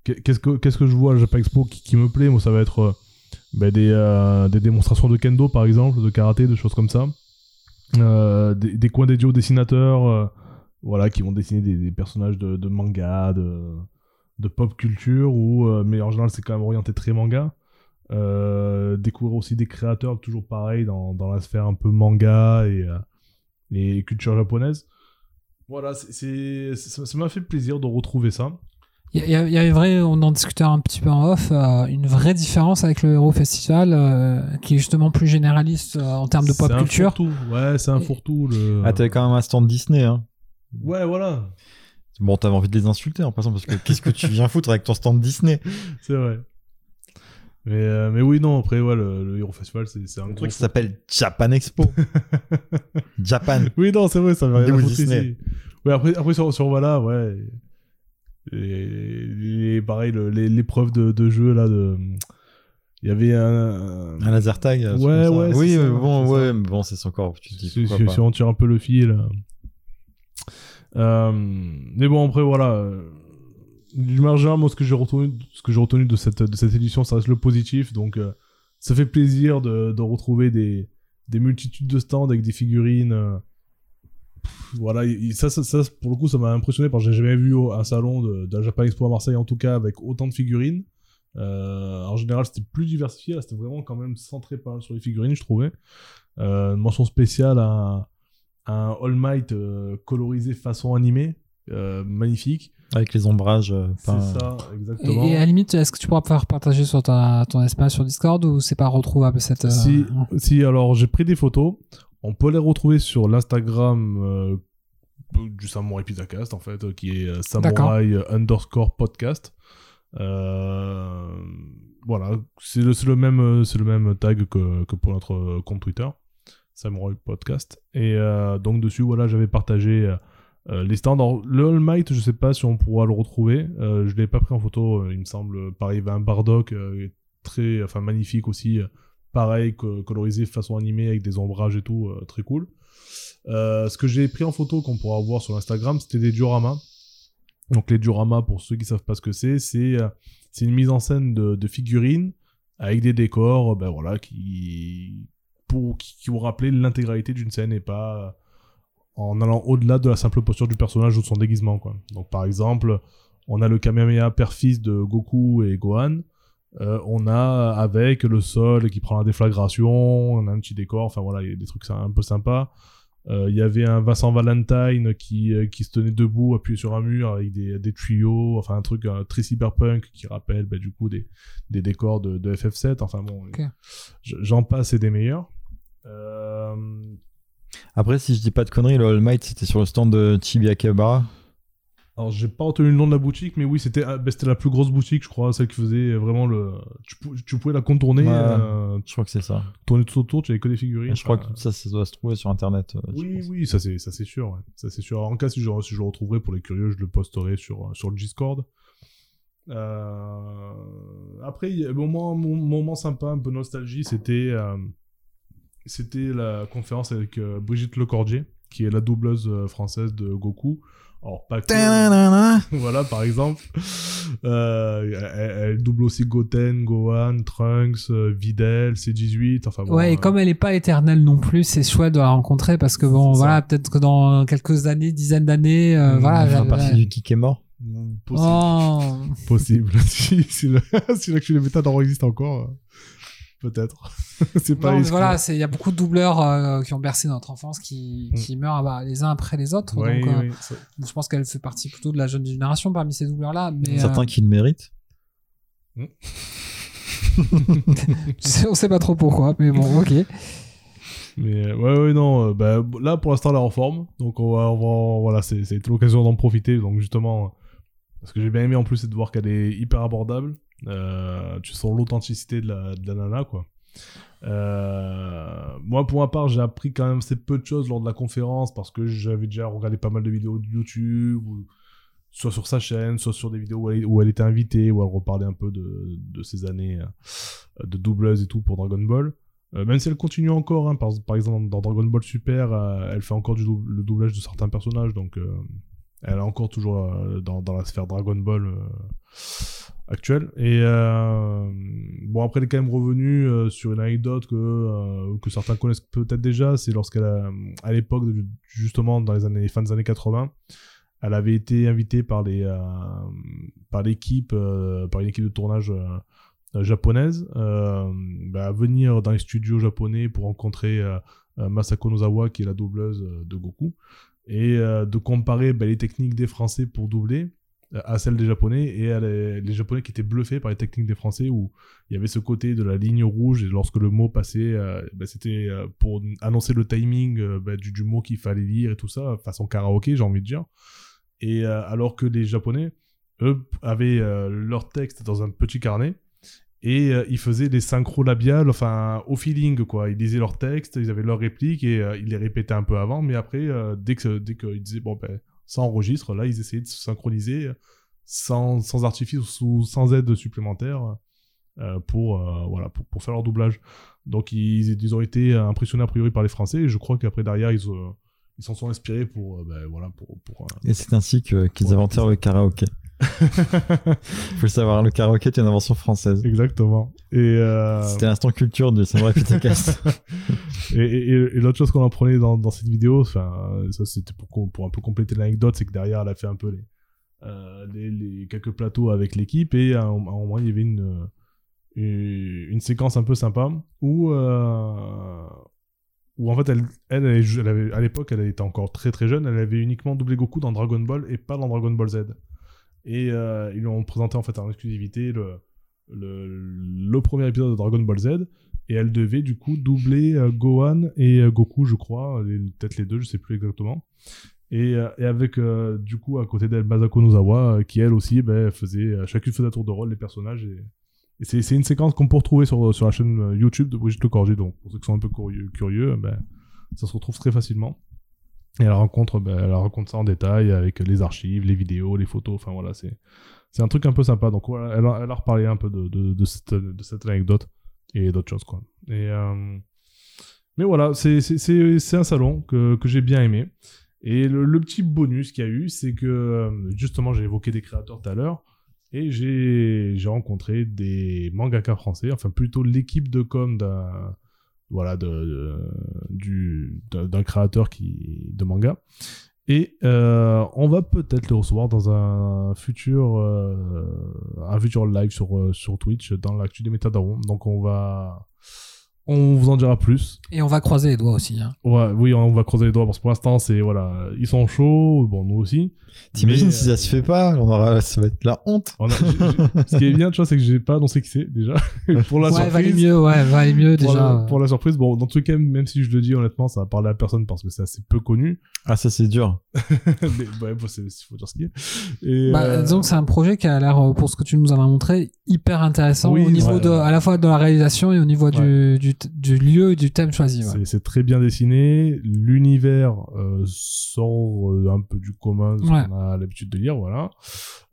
qu'est- qu'est-ce que, je vois à la Japan Expo qui, me plaît? Moi, ça va être ben, des, démonstrations de kendo, par exemple, de karaté, des choses comme ça. Des, coins dédiés aux dessinateurs, voilà, qui vont dessiner des, des personnages de, de manga, de, de pop culture, ou, euh, mais en général, c'est quand même orienté très manga. Euh, découvrir aussi des créateurs toujours pareil dans, dans la sphère un peu manga et, euh, et culture japonaise. Voilà, c'est, ça m'a fait plaisir de retrouver ça. Il y, y avait vrai, on en discutait un petit peu en off, euh, une vraie différence avec le Hero Festival, euh, qui est justement plus généraliste euh, en termes de pop C'est un culture. fourre-tout. Ouais, c'est un Et- fourre-tout. Le... Ah, t'avais quand même un stand Disney, hein. Ouais, voilà, Bon, t'avais envie de les insulter en passant parce que qu'est-ce que tu viens foutre avec ton stand Disney? C'est vrai. Mais, euh, mais oui, non, après, ouais, le, le Hero Festival, c'est, un Le truc ça s'appelle Japan Expo. Japan. Oui, non, c'est vrai, ça va rien foutre Disney. Ouais, après, après sur, sur voilà, ouais. Et, les- pareil, le- l'épreuve de, de jeu, là, de. Il y avait un. Un laser tag. Ouais, ouais, Oui, ça, bon, ça. ouais, mais bon, c'est encore. Tu te dis Si, si on tire un peu le fil. Euh, mais bon, après, voilà. euh, Du margin, moi, ce que j'ai retenu, ce retenu de cette, de cette édition, ça reste le positif. Donc, euh, ça fait plaisir de, retrouver des, des multitudes de stands avec des figurines. voilà, il- ça, ça, ça, pour le coup, ça m'a impressionné parce que j'ai jamais vu un salon de, de la Japan Expo à Marseille, en tout cas, avec autant de figurines. En général, c'était plus diversifié. Là, c'était vraiment quand même centré sur les figurines, je trouvais. Une mention spéciale à un All Might euh, colorisé façon animée, euh, magnifique. Avec les ombrages. euh, C'est ça, Et, exactement. et à la limite, est-ce que tu pourras faire partager sur ta- ton espace sur Discord ou c'est pas retrouvable cette. euh, Si, si, alors j'ai pris des photos. On peut les retrouver sur l'Instagram euh, du Samurai Pizzacast, en fait, qui est samurai underscore podcast. Euh, voilà, c'est le, le, même, c'est le même tag que, que pour notre compte Twitter, Samurai Podcast. Et euh, donc dessus, voilà, j'avais partagé euh, euh, les stands. Alors, le All Might, je sais pas si on pourra le retrouver. Euh, je l'ai pas pris en photo, il me semble. Pareil, il y avait un Bardock très, enfin magnifique aussi. pareil, co- colorisé façon animée avec des ombrages et tout, très cool. Ce que j'ai pris en photo qu'on pourra voir sur Instagram, c'était des dioramas. Donc les dioramas, pour ceux qui savent pas ce que c'est, c'est une mise en scène de, de figurines avec des décors, ben voilà, qui pour qui, qui vont rappeler l'intégralité d'une scène et pas euh, en allant au-delà de la simple posture du personnage ou de son déguisement, quoi. Donc par exemple, on a le Kamehameha père-fils de Goku et Gohan. Euh, on a avec le sol qui prend la déflagration, on a un petit décor, enfin voilà, il y a des trucs un peu sympas. Euh, Il y avait un Vincent Valentine qui, qui se tenait debout, appuyé sur un mur avec des, des tuyaux, enfin un truc très cyberpunk qui rappelle bah, du coup des, des décors de, de FF7. Enfin bon, j'en passe et des meilleurs. Euh, Après, si je dis pas de conneries, le All Might, c'était sur le stand de Chibi Akebara. alors j'ai pas retenu le nom de la boutique, mais oui, c'était ah, bah, la plus grosse boutique, je crois, celle qui faisait vraiment le. Tu, pou- tu pouvais la contourner, Ouais. euh, Je crois que c'est ça. tourner tout autour, tu avais que des figurines. je crois que ça, ça doit se trouver sur internet. euh, Oui, oui, ça c'est ça c'est sûr, ouais. ça c'est sûr. En cas si je, si je le retrouverai pour les curieux, je le posterai sur sur le Discord. Euh, Après, moment, mon moment sympa, un peu nostalgie, c'était euh, c'était la conférence avec euh, Brigitte Lecordier, qui est la doubleuse euh, française de Goku. Alors pas que, voilà par exemple. Euh, elle, elle double aussi Goten, Gohan, Trunks, euh, Videl, C18. Enfin bon, Ouais, et euh, comme elle est pas éternelle non plus, c'est chouette de la rencontrer parce que bon, voilà, peut-être que dans quelques années, dizaines d'années, euh, Mmh, voilà. Elle fait partie du kick est mort. possible. Oh. Possible. si, si, le, si l'actu des métadors existe encore, euh, peut-être. c'est pas Non, mais voilà, il y a beaucoup de doubleurs euh, qui ont bercé notre enfance qui, Mm. qui meurent bah, les uns après les autres. Oui, donc, euh, je pense qu'elle fait partie plutôt de la jeune génération parmi ces doubleurs-là. Mais Certains euh, qui le méritent. on sait pas trop pourquoi, mais bon, ok. Mais euh, ouais, ouais, non. euh, bah, là, pour l'instant, elle est en forme. Donc, on va, on va- voilà, c'est l'occasion d'en profiter. Donc, justement, euh, ce que j'ai bien aimé en plus, c'est de voir qu'elle est hyper abordable. Euh, tu sens l'authenticité de la, de la nana, quoi. Euh, moi, pour ma part, j'ai appris quand même assez peu de choses lors de la conférence parce que j'avais déjà regardé pas mal de vidéos de YouTube, ou- soit sur sa chaîne, soit sur des vidéos où elle, était invitée, où elle reparlait un peu de, de ses années euh, de doubleuse et tout pour Dragon Ball. Même si elle continue encore, hein, par, par exemple dans Dragon Ball Super, elle fait encore du le doublage de certains personnages, donc elle est encore toujours dans, dans la sphère Dragon Ball actuelle. Et euh, bon, après, elle est quand même revenue euh, sur une anecdote que, euh, que certains connaissent peut-être déjà, c'est lorsqu'elle, à l'époque, justement dans les années fin des années 80, elle avait été invitée par les par l'équipe, par une équipe de tournage. japonaise bah, à venir dans les studios japonais pour rencontrer Masako Nozawa qui est la doubleuse de Goku et de comparer bah, les techniques des Français pour doubler à celles des Japonais et à les, Japonais qui étaient bluffés par les techniques des Français où il y avait ce côté de la ligne rouge et lorsque le mot passait euh, bah, c'était euh, pour annoncer le timing euh, bah, du, mot qu'il fallait lire et tout ça façon karaoké j'ai envie de dire et alors que les Japonais eux avaient leur texte dans un petit carnet et ils faisaient des synchros labiales, enfin au feeling quoi. Ils disaient leurs textes, ils avaient leurs répliques et ils les répétaient un peu avant, mais après dès que dès qu'ils disaient bon ben ça enregistre, là ils essayaient de se synchroniser euh, sans, sans artifice ou sans aide supplémentaire euh, pour euh, voilà pour, pour faire leur doublage. Donc ils, ils ont été impressionnés a priori par les Français et je crois qu'après derrière ils euh, ils s'en sont inspirés pour euh, ben, voilà pour, pour Et c'est ainsi que- qu'ils inventèrent le karaoké. Faut le savoir, le karaoké est une invention française. Exactement. Et, euh, C'était l'instant culture du Samurai Pitacast. et, et, et- et l'autre chose qu'on apprenait dans, dans cette vidéo, ça c'était pour, un peu compléter l'anecdote, c'est que derrière elle a fait un peu les, euh, les, les quelques plateaux avec l'équipe et à un, à un moment il y avait une, une, une séquence un peu sympa où, euh, où en fait elle, elle, elle, elle avait, à l'époque elle était encore très très jeune, elle avait uniquement doublé Goku dans Dragon Ball et pas dans Dragon Ball Z. Et euh, ils ont présenté en fait en exclusivité le, premier épisode de Dragon Ball Z. et elle devait du coup doubler euh, Gohan et euh, Goku, je crois, peut-être les deux, je sais plus exactement. Et, euh, avec du coup à côté d'elle Masako Nozawa, qui elle aussi, ben, faisait chacune faisait un tour de rôle les personnages. Et, c'est une séquence qu'on peut retrouver sur, la chaîne YouTube de Brigitte Le Cordier. Donc pour ceux qui sont un peu curieux, curieux ben, ça se retrouve très facilement. Et elle rencontre, elle raconte ça en détail avec les archives, les vidéos, les photos. Enfin voilà, c'est c'est un truc un peu sympa. Donc elle, a- reparlé un peu de, de, cette, anecdote et d'autres choses quoi. Euh, mais voilà, c'est c'est- un salon que, que j'ai bien aimé. Et le, le petit bonus qu'il y a eu, c'est que euh, justement j'ai évoqué des créateurs tout à l'heure et j'ai rencontré des mangaka français, enfin plutôt l'équipe de com d'un voilà de, du d'un créateur qui de manga. Et euh, on va peut-être le recevoir dans un futur euh, un futur live sur euh, sur Twitch dans l'actu des métadaron. Donc on va on vous en dira plus. Et on va croiser les doigts aussi. hein. Ouais, oui, on va creuser les doigts parce que pour l'instant c'est voilà, ils sont chauds, bon nous aussi. T'imagines si ça se fait pas, on aura, ça va être la honte. A- ce qui est bien, tu vois, c'est que j'ai pas annoncé qui c'est déjà. pour la ouais, surprise. valait mieux, ouais, valait mieux pour, déjà. la, pour la surprise, bon, dans tous les cas, même si je le dis honnêtement, ça va parler à personne parce que c'est assez peu connu. Ah, ça c'est dur. Mais ouais, bon, c'est, faut dire ce qu'il y a. Et, Bah, euh, disons que c'est un projet qui a l'air, euh, pour ce que tu nous en as montré, hyper intéressant Oui, au niveau ouais, de, ouais. à la fois de la réalisation et au niveau du, du, du lieu et du thème choisi. ouais. c'est, très bien dessiné. L'univers euh, sort euh, un peu du commun ce Ouais. qu'on a l'habitude de lire, voilà.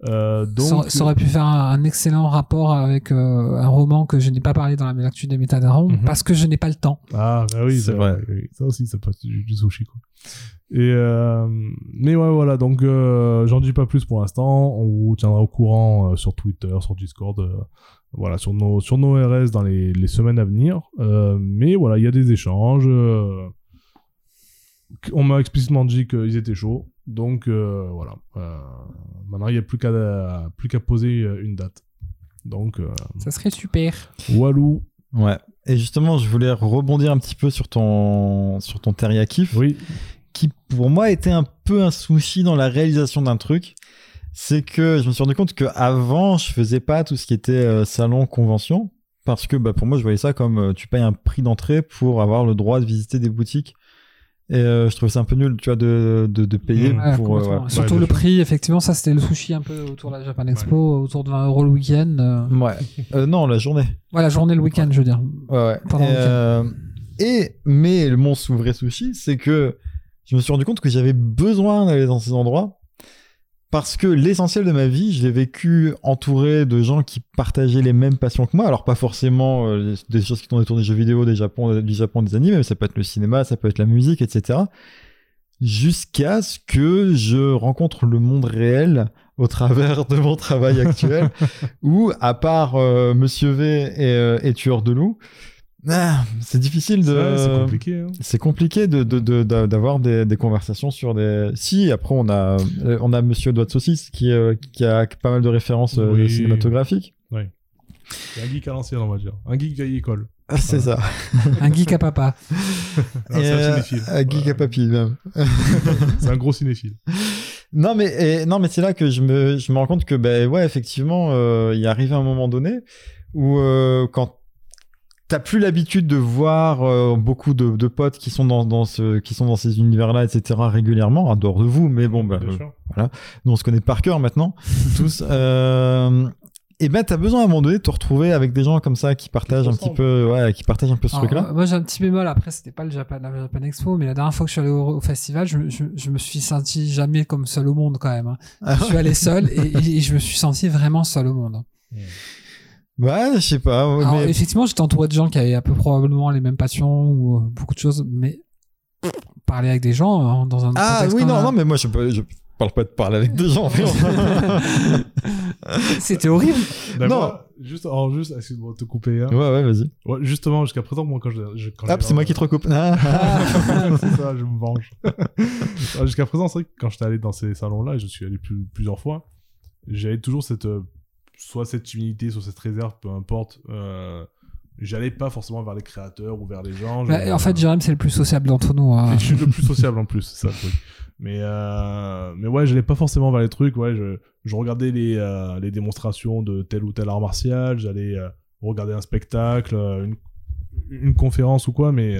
Euh, donc, ça, ça aurait pu faire un, un excellent rapport avec euh, un roman que je n'ai pas parlé dans la l'actu des métadarons Mhm. parce que je n'ai pas le temps. Ah, bah oui, C'est ça, vrai. ça aussi, ça passe du, du sushi, quoi. Et, euh, mais ouais, voilà, donc, euh, j'en dis pas plus pour l'instant. On vous tiendra au courant euh, sur Twitter, sur Discord, euh, voilà, sur nos, sur nos RS dans les, les semaines à venir. Euh, mais voilà, il y a des échanges. euh, on m'a explicitement dit qu'ils étaient chauds. Donc, euh, voilà. Euh, maintenant, il n'y a plus qu'à, plus qu'à poser une date. Donc, euh, Ça serait super. Walou, Ouais. Et justement, je voulais rebondir un petit peu sur ton, sur ton teriyaki, oui. qui pour moi était un peu un souci dans la réalisation d'un truc. C'est que je me suis rendu compte qu'avant, je faisais pas tout ce qui était euh, salon, convention, parce que bah, pour moi, je voyais ça comme euh, tu payes un prix d'entrée pour avoir le droit de visiter des boutiques. Et euh, je trouvais ça un peu nul, tu vois, de, de, de payer. Ouais, pour. euh, ouais. Surtout le sûr. prix, effectivement, ça c'était le sushi un peu autour de la Japan Expo, autour de 20 euros le week-end. euh. Ouais. Euh, non, la journée. Ouais, la journée, le week-end, je veux dire. Ouais, ouais. Pendant et, le week-end. euh, et- mais le- mon vrai souci, c'est que je me suis rendu compte que j'avais besoin d'aller dans ces endroits parce que l'essentiel de ma vie, je l'ai vécu entouré de gens qui partageaient les mêmes passions que moi. Alors pas forcément euh, des choses qui tournent autour des jeux vidéo, des Japon, du Japon, des animés, mais ça peut être le cinéma, ça peut être la musique, etc. Jusqu'à ce que je rencontre le monde réel au travers de mon travail actuel, où à part euh, Monsieur V et, euh, et Tueur de loup, ah, c'est difficile de. C'est compliqué. hein. C'est compliqué de, de- de- d'a- d'avoir des, des conversations sur des. Si, après, on a, euh, on a Monsieur Doigt de Saucisse qui, euh, qui a pas mal de références euh, Oui. cinématographiques. C'est un geek à l'ancienne, on va dire. Un geek vieille école. Ah, c'est ça. Un geek à papa. Non, Et, c'est un euh, cinéphile. un geek Voilà. à papy, même. C'est un gros cinéphile. Non, mais, et- non, mais c'est là que je me, je me rends compte que, ben ouais, effectivement, euh, il est arrivé un moment donné où, euh, quand t'as plus l'habitude de voir euh, beaucoup de, de potes qui sont dans, dans ce, qui sont dans ces univers-là, etc., régulièrement, en dehors de vous, mais bon, Bien euh, nous on se connaît par cœur maintenant, tous. Euh, et ben t'as besoin à un moment donné de te retrouver avec des gens comme ça qui partagent un petit peu, ouais, qui partagent un peu ce truc-là. euh, moi, j'ai un petit bémol. Après, c'était pas le Japan, la Japan Expo, mais la dernière fois que je suis allé au, au festival, je, me- je, je me suis senti jamais comme seul au monde quand même. hein. Ah Je suis allé seul et, et- et je me suis senti vraiment seul au monde. Ouais, je sais pas. ouais, Alors, mais- effectivement, j'étais entouré de gens qui avaient un peu probablement les mêmes passions ou euh, beaucoup de choses, mais parler avec des gens hein, dans un Ah contexte oui, non, un- non, mais moi je, peux- je parle pas de parler avec des gens. c'était horrible. Non. moi, juste, alors, juste, excuse-moi de te couper. hein. ouais, ouais, vas-y. Ouais, justement, jusqu'à présent, moi, quand je. je- quand Hop, j'ai- c'est moi qui te recoupe. Ah. c'est ça, je me venge. Jusqu'à présent, c'est vrai que quand j'étais allé dans ces salons-là, et je suis allé plus- plusieurs fois, j'avais toujours cette. Soit cette timidité, soit cette réserve, peu importe. euh, J'allais pas forcément vers les créateurs ou vers les gens. Bah, en fait, Jérém, c'est le plus sociable d'entre nous. hein. Je suis le plus sociable en plus, c'est ça le truc. Mais, euh, mais ouais, j'allais pas forcément vers les trucs. Ouais, je, je regardais les, euh, les démonstrations de tel ou tel art martial. J'allais euh, regarder un spectacle, une, une conférence ou quoi, mais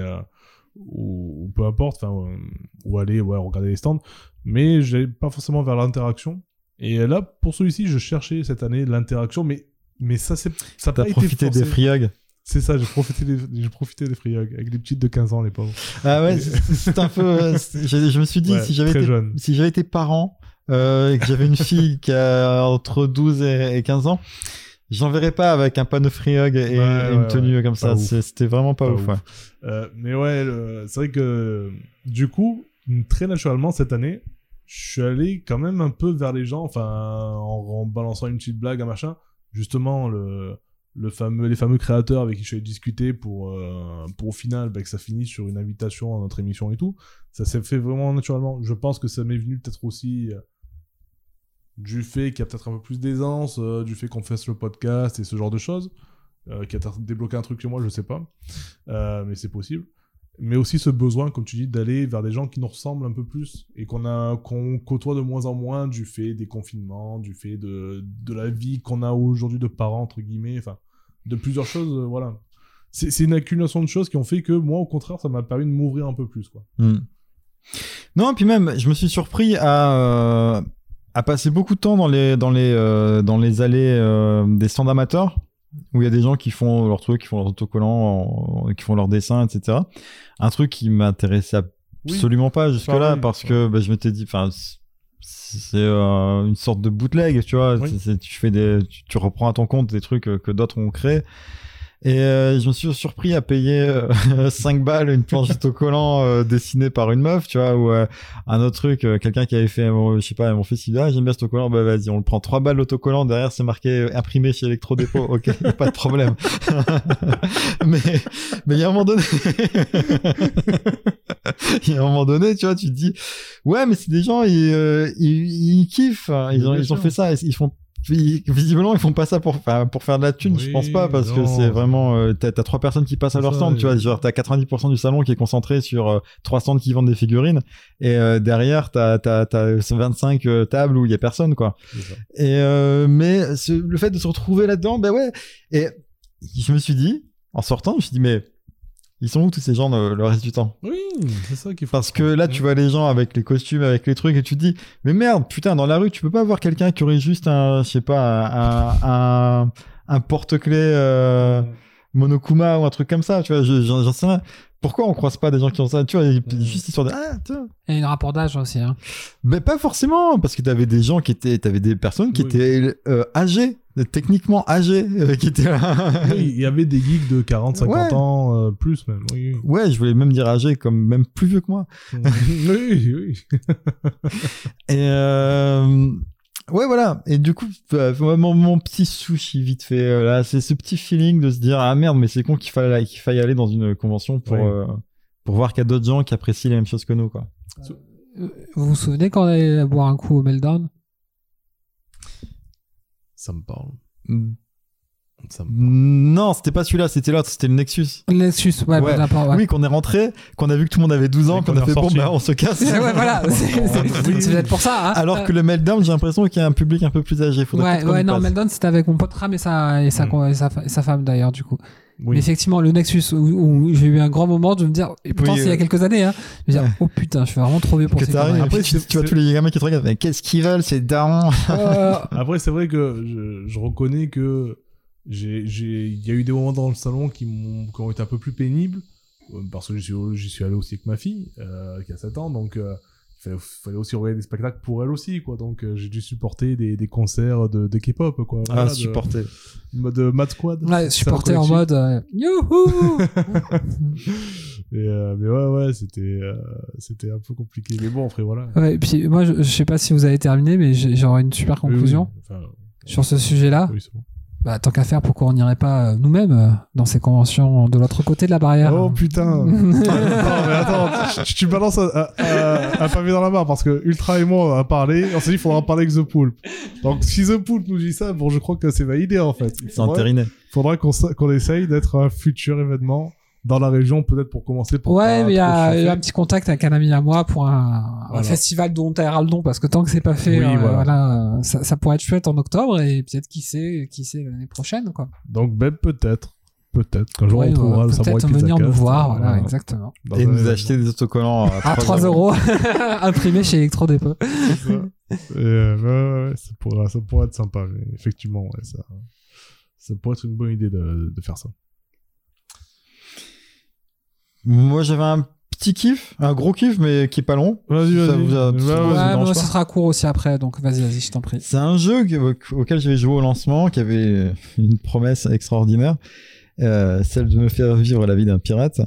ou, ou peu importe, enfin, ou aller ouais, regarder les stands, mais j'allais pas forcément vers l'interaction. Et là, pour celui-ci, je cherchais cette année l'interaction, mais mais ça c'est ça été profité des free hugs C'est ça, j'ai profité des j'ai profité des free hugs avec les petites de 15 ans les pauvres. Ah ouais, c'est un peu. euh, je, je me suis dit, Ouais, si j'avais été, jeune. si j'avais été parent euh, et que j'avais une fille qui a entre 12 et, et 15 ans, j'enverrais pas avec un panneau free hug et, Ouais, et une ouais, tenue comme ça. C'était vraiment pas, Pas ouf. Euh, mais ouais, c'est vrai que du coup, très naturellement cette année, je suis allé quand même un peu vers les gens, enfin en, en balançant une petite blague, un machin. Justement, le, fameux, les fameux créateurs avec qui je suis allé discuter pour, euh, pour au final bah, que ça finisse sur une invitation à notre émission et tout. Ça s'est fait vraiment naturellement. Je pense que ça m'est venu peut-être aussi euh, du fait qu'il y a peut-être un peu plus d'aisance, euh, du fait qu'on fasse le podcast et ce genre de choses, qui a débloqué un truc chez moi, je sais pas. Mais c'est possible. Mais aussi ce besoin, comme tu dis, d'aller vers des gens qui nous ressemblent un peu plus et qu'on a côtoie de moins en moins du fait des confinements, du fait de, de la vie qu'on a aujourd'hui de parents, entre guillemets, enfin, de plusieurs choses, euh, voilà. C'est une accumulation de choses qui ont fait que moi, au contraire, ça m'a permis de m'ouvrir un peu plus, quoi. Hmm. Non, et puis même, je me suis surpris à, euh, à passer beaucoup de temps dans les, dans les, euh, dans les allées des stands amateurs, où il y a des gens qui font leur truc, qui font leurs autocollants, qui font leurs dessins, etc. Un truc qui m'intéressait absolument pas jusque-là, parce que bah, je m'étais dit, enfin, c'est- euh, une sorte de bootleg, tu vois. Oui. Tu fais des, tu, tu reprends à ton compte des trucs euh, que d'autres ont créés. Et euh, je me suis surpris à payer euh, 5 balles une planche d'autocollant euh, dessinée par une meuf, tu vois, ou euh, un autre truc, euh, quelqu'un qui avait fait, je sais pas, mon fils, il dit, ah, j'aime bien cet autocollant, bah vas-y, on le prend. 3 balles l'autocollant, derrière c'est marqué euh, imprimé chez Electrodépôt, ok, pas de problème. mais mais il y a un moment donné, il y a un moment donné, tu vois, tu te dis, ouais, mais c'est des gens, ils, euh, ils, ils kiffent, hein, ils, ont, ils ont fait ça, ils font ils- visiblement ils font pas ça pour pour faire de la thune je Oui, pense pas parce que c'est vraiment euh, t'as trois personnes qui passent à leur ça, stand tu vois. Genre t'as 90% du salon qui est concentré sur euh, trois stands qui vendent des figurines. Et euh, derrière t'as t'as t'as 25 euh, tables où il y a personne quoi. Et euh, mais ce- le fait de se retrouver là-dedans ben ouais. Et je me suis dit en sortant je me suis dit mais ils sont où tous ces gens le, le reste du temps Oui, c'est ça qu'il faut. parce que là, tu vois les gens avec les costumes, avec les trucs, et tu te dis, mais merde, putain, dans la rue, tu peux pas voir quelqu'un qui aurait juste un, je sais pas, un, un, un porte-clés euh, Monokuma ou un truc comme ça, tu vois, je- j'en j'en sais rien. Pourquoi on croise pas des gens qui ont ça, tu vois, juste histoire de, ah, tiens. Il y a un rapport d'âge aussi. Hein. Mais pas forcément, parce que t'avais des gens qui étaient, t'avais des personnes qui Oui. étaient euh, âgées, techniquement âgées, euh, qui étaient là. Oui, il y avait des geeks de 40, 50 Ouais. ans, euh, plus même. Oui, Ouais, je voulais même dire âgés, comme même plus vieux que moi. oui. oui, oui. Et euh, ouais, voilà. Et du coup, euh, mon, mon petit sushi vite fait, euh, là, c'est ce petit feeling de se dire ah merde, mais c'est con qu'il faille qu'il faille aller dans une convention pour euh, pour voir qu'il y a d'autres gens qui apprécient les mêmes choses que nous, quoi. Euh, Vous vous souvenez quand on allait boire un coup au Meltdown? Ça me parle. Ça me... Non, c'était pas celui-là, c'était l'autre, c'était le Nexus. Nexus, ouais, Ouais. ouais. Oui, qu'on est rentré, qu'on a vu que tout le monde avait 12 ans, qu'on a fait bon, bah on se casse. Ouais, voilà, c'est peut-être pour ça. Hein. Alors que le Meltdown, j'ai l'impression qu'il y a un public un peu plus âgé. Faudrait ouais, ouais, non, passe. Meltdown, c'était avec mon pote Ram et sa, et sa, Mm. et sa, et sa femme d'ailleurs, du coup. Mais effectivement, le Nexus, où, où j'ai eu un grand moment de me dire, et pourtant Oui, c'est il y a euh, quelques années, hein, je me dire, ouais. oh putain, je suis vraiment trop vieux pour ces après, tu, c'est- tu vois tous les gamins qui te regardent, mais qu'est-ce qu'ils veulent, c'est daron. Euh, Après, c'est vrai que je, je reconnais que il y a eu des moments dans le salon qui m'ont, qui ont été un peu plus pénibles, euh, parce que j'y suis, j'y suis allé aussi avec ma fille, euh, qui a 7 ans, donc, euh, il fallait, fallait aussi regarder des spectacles pour elle aussi, quoi. Donc, euh, j'ai dû supporter des, des concerts de, de K-pop, quoi. Ah, Voilà, de- supporter. De Mad Squad. ouais, supporter en mode, euh, youhou Et, euh, mais ouais, ouais, c'était, euh, c'était un peu compliqué. Mais bon, après, voilà. Ouais, et puis moi, je, je sais pas si vous avez terminé, mais j'ai- j'aurais une super Oui, oui. conclusion Enfin, sur ce sujet-là. oui, c'est bon. Bah, tant qu'à faire, pourquoi on n'irait pas euh, nous-mêmes euh, dans ces conventions de l'autre côté de la barrière Oh putain Non mais attends, tu, tu balances un, un- un- un pavé dans la mare parce que Ultra et moi on a parlé, on s'est dit il faudra en parler avec The Poulpe. Donc si The Poulpe nous dit ça, bon je crois que c'est validé en fait. C'est entériné. faudra qu'on essaye d'être un futur événement dans la région peut-être pour commencer. Pour Ouais, mais il y a, chauffer. un petit contact avec un ami à moi pour un, festival dont on le don parce que tant que c'est pas fait, Oui, euh, voilà. voilà, euh, ça, ça pourrait être chouette en octobre et peut-être qui sait, qui sait l'année prochaine quoi. Donc ben peut-être. Peut-être qu'un jour Ouais, on trouvera euh, le samouraï Peut-être venir nous Pizzacast, voir, euh, voilà, exactement. dans Et nous acheter des autocollants à, À 3 euros, imprimé chez Electro-Dépôt. C'est ça. Et, euh, ouais, ouais, ouais, ça, pourrait, ça pourrait être sympa, mais effectivement, ouais, ça, ça pourrait être une bonne idée de, de faire ça. Moi, j'avais un petit kiff, un gros kiff, mais qui est pas long. Vas-y, Ça vas-y. vous a- Ouais, ça ouais, vous Ouais, dérange moi, pas ça sera court aussi après, donc vas-y, vas-y, je t'en prie. C'est un jeu que- auquel j'avais joué au lancement, qui avait une promesse extraordinaire, euh, celle de me faire vivre la vie d'un pirate,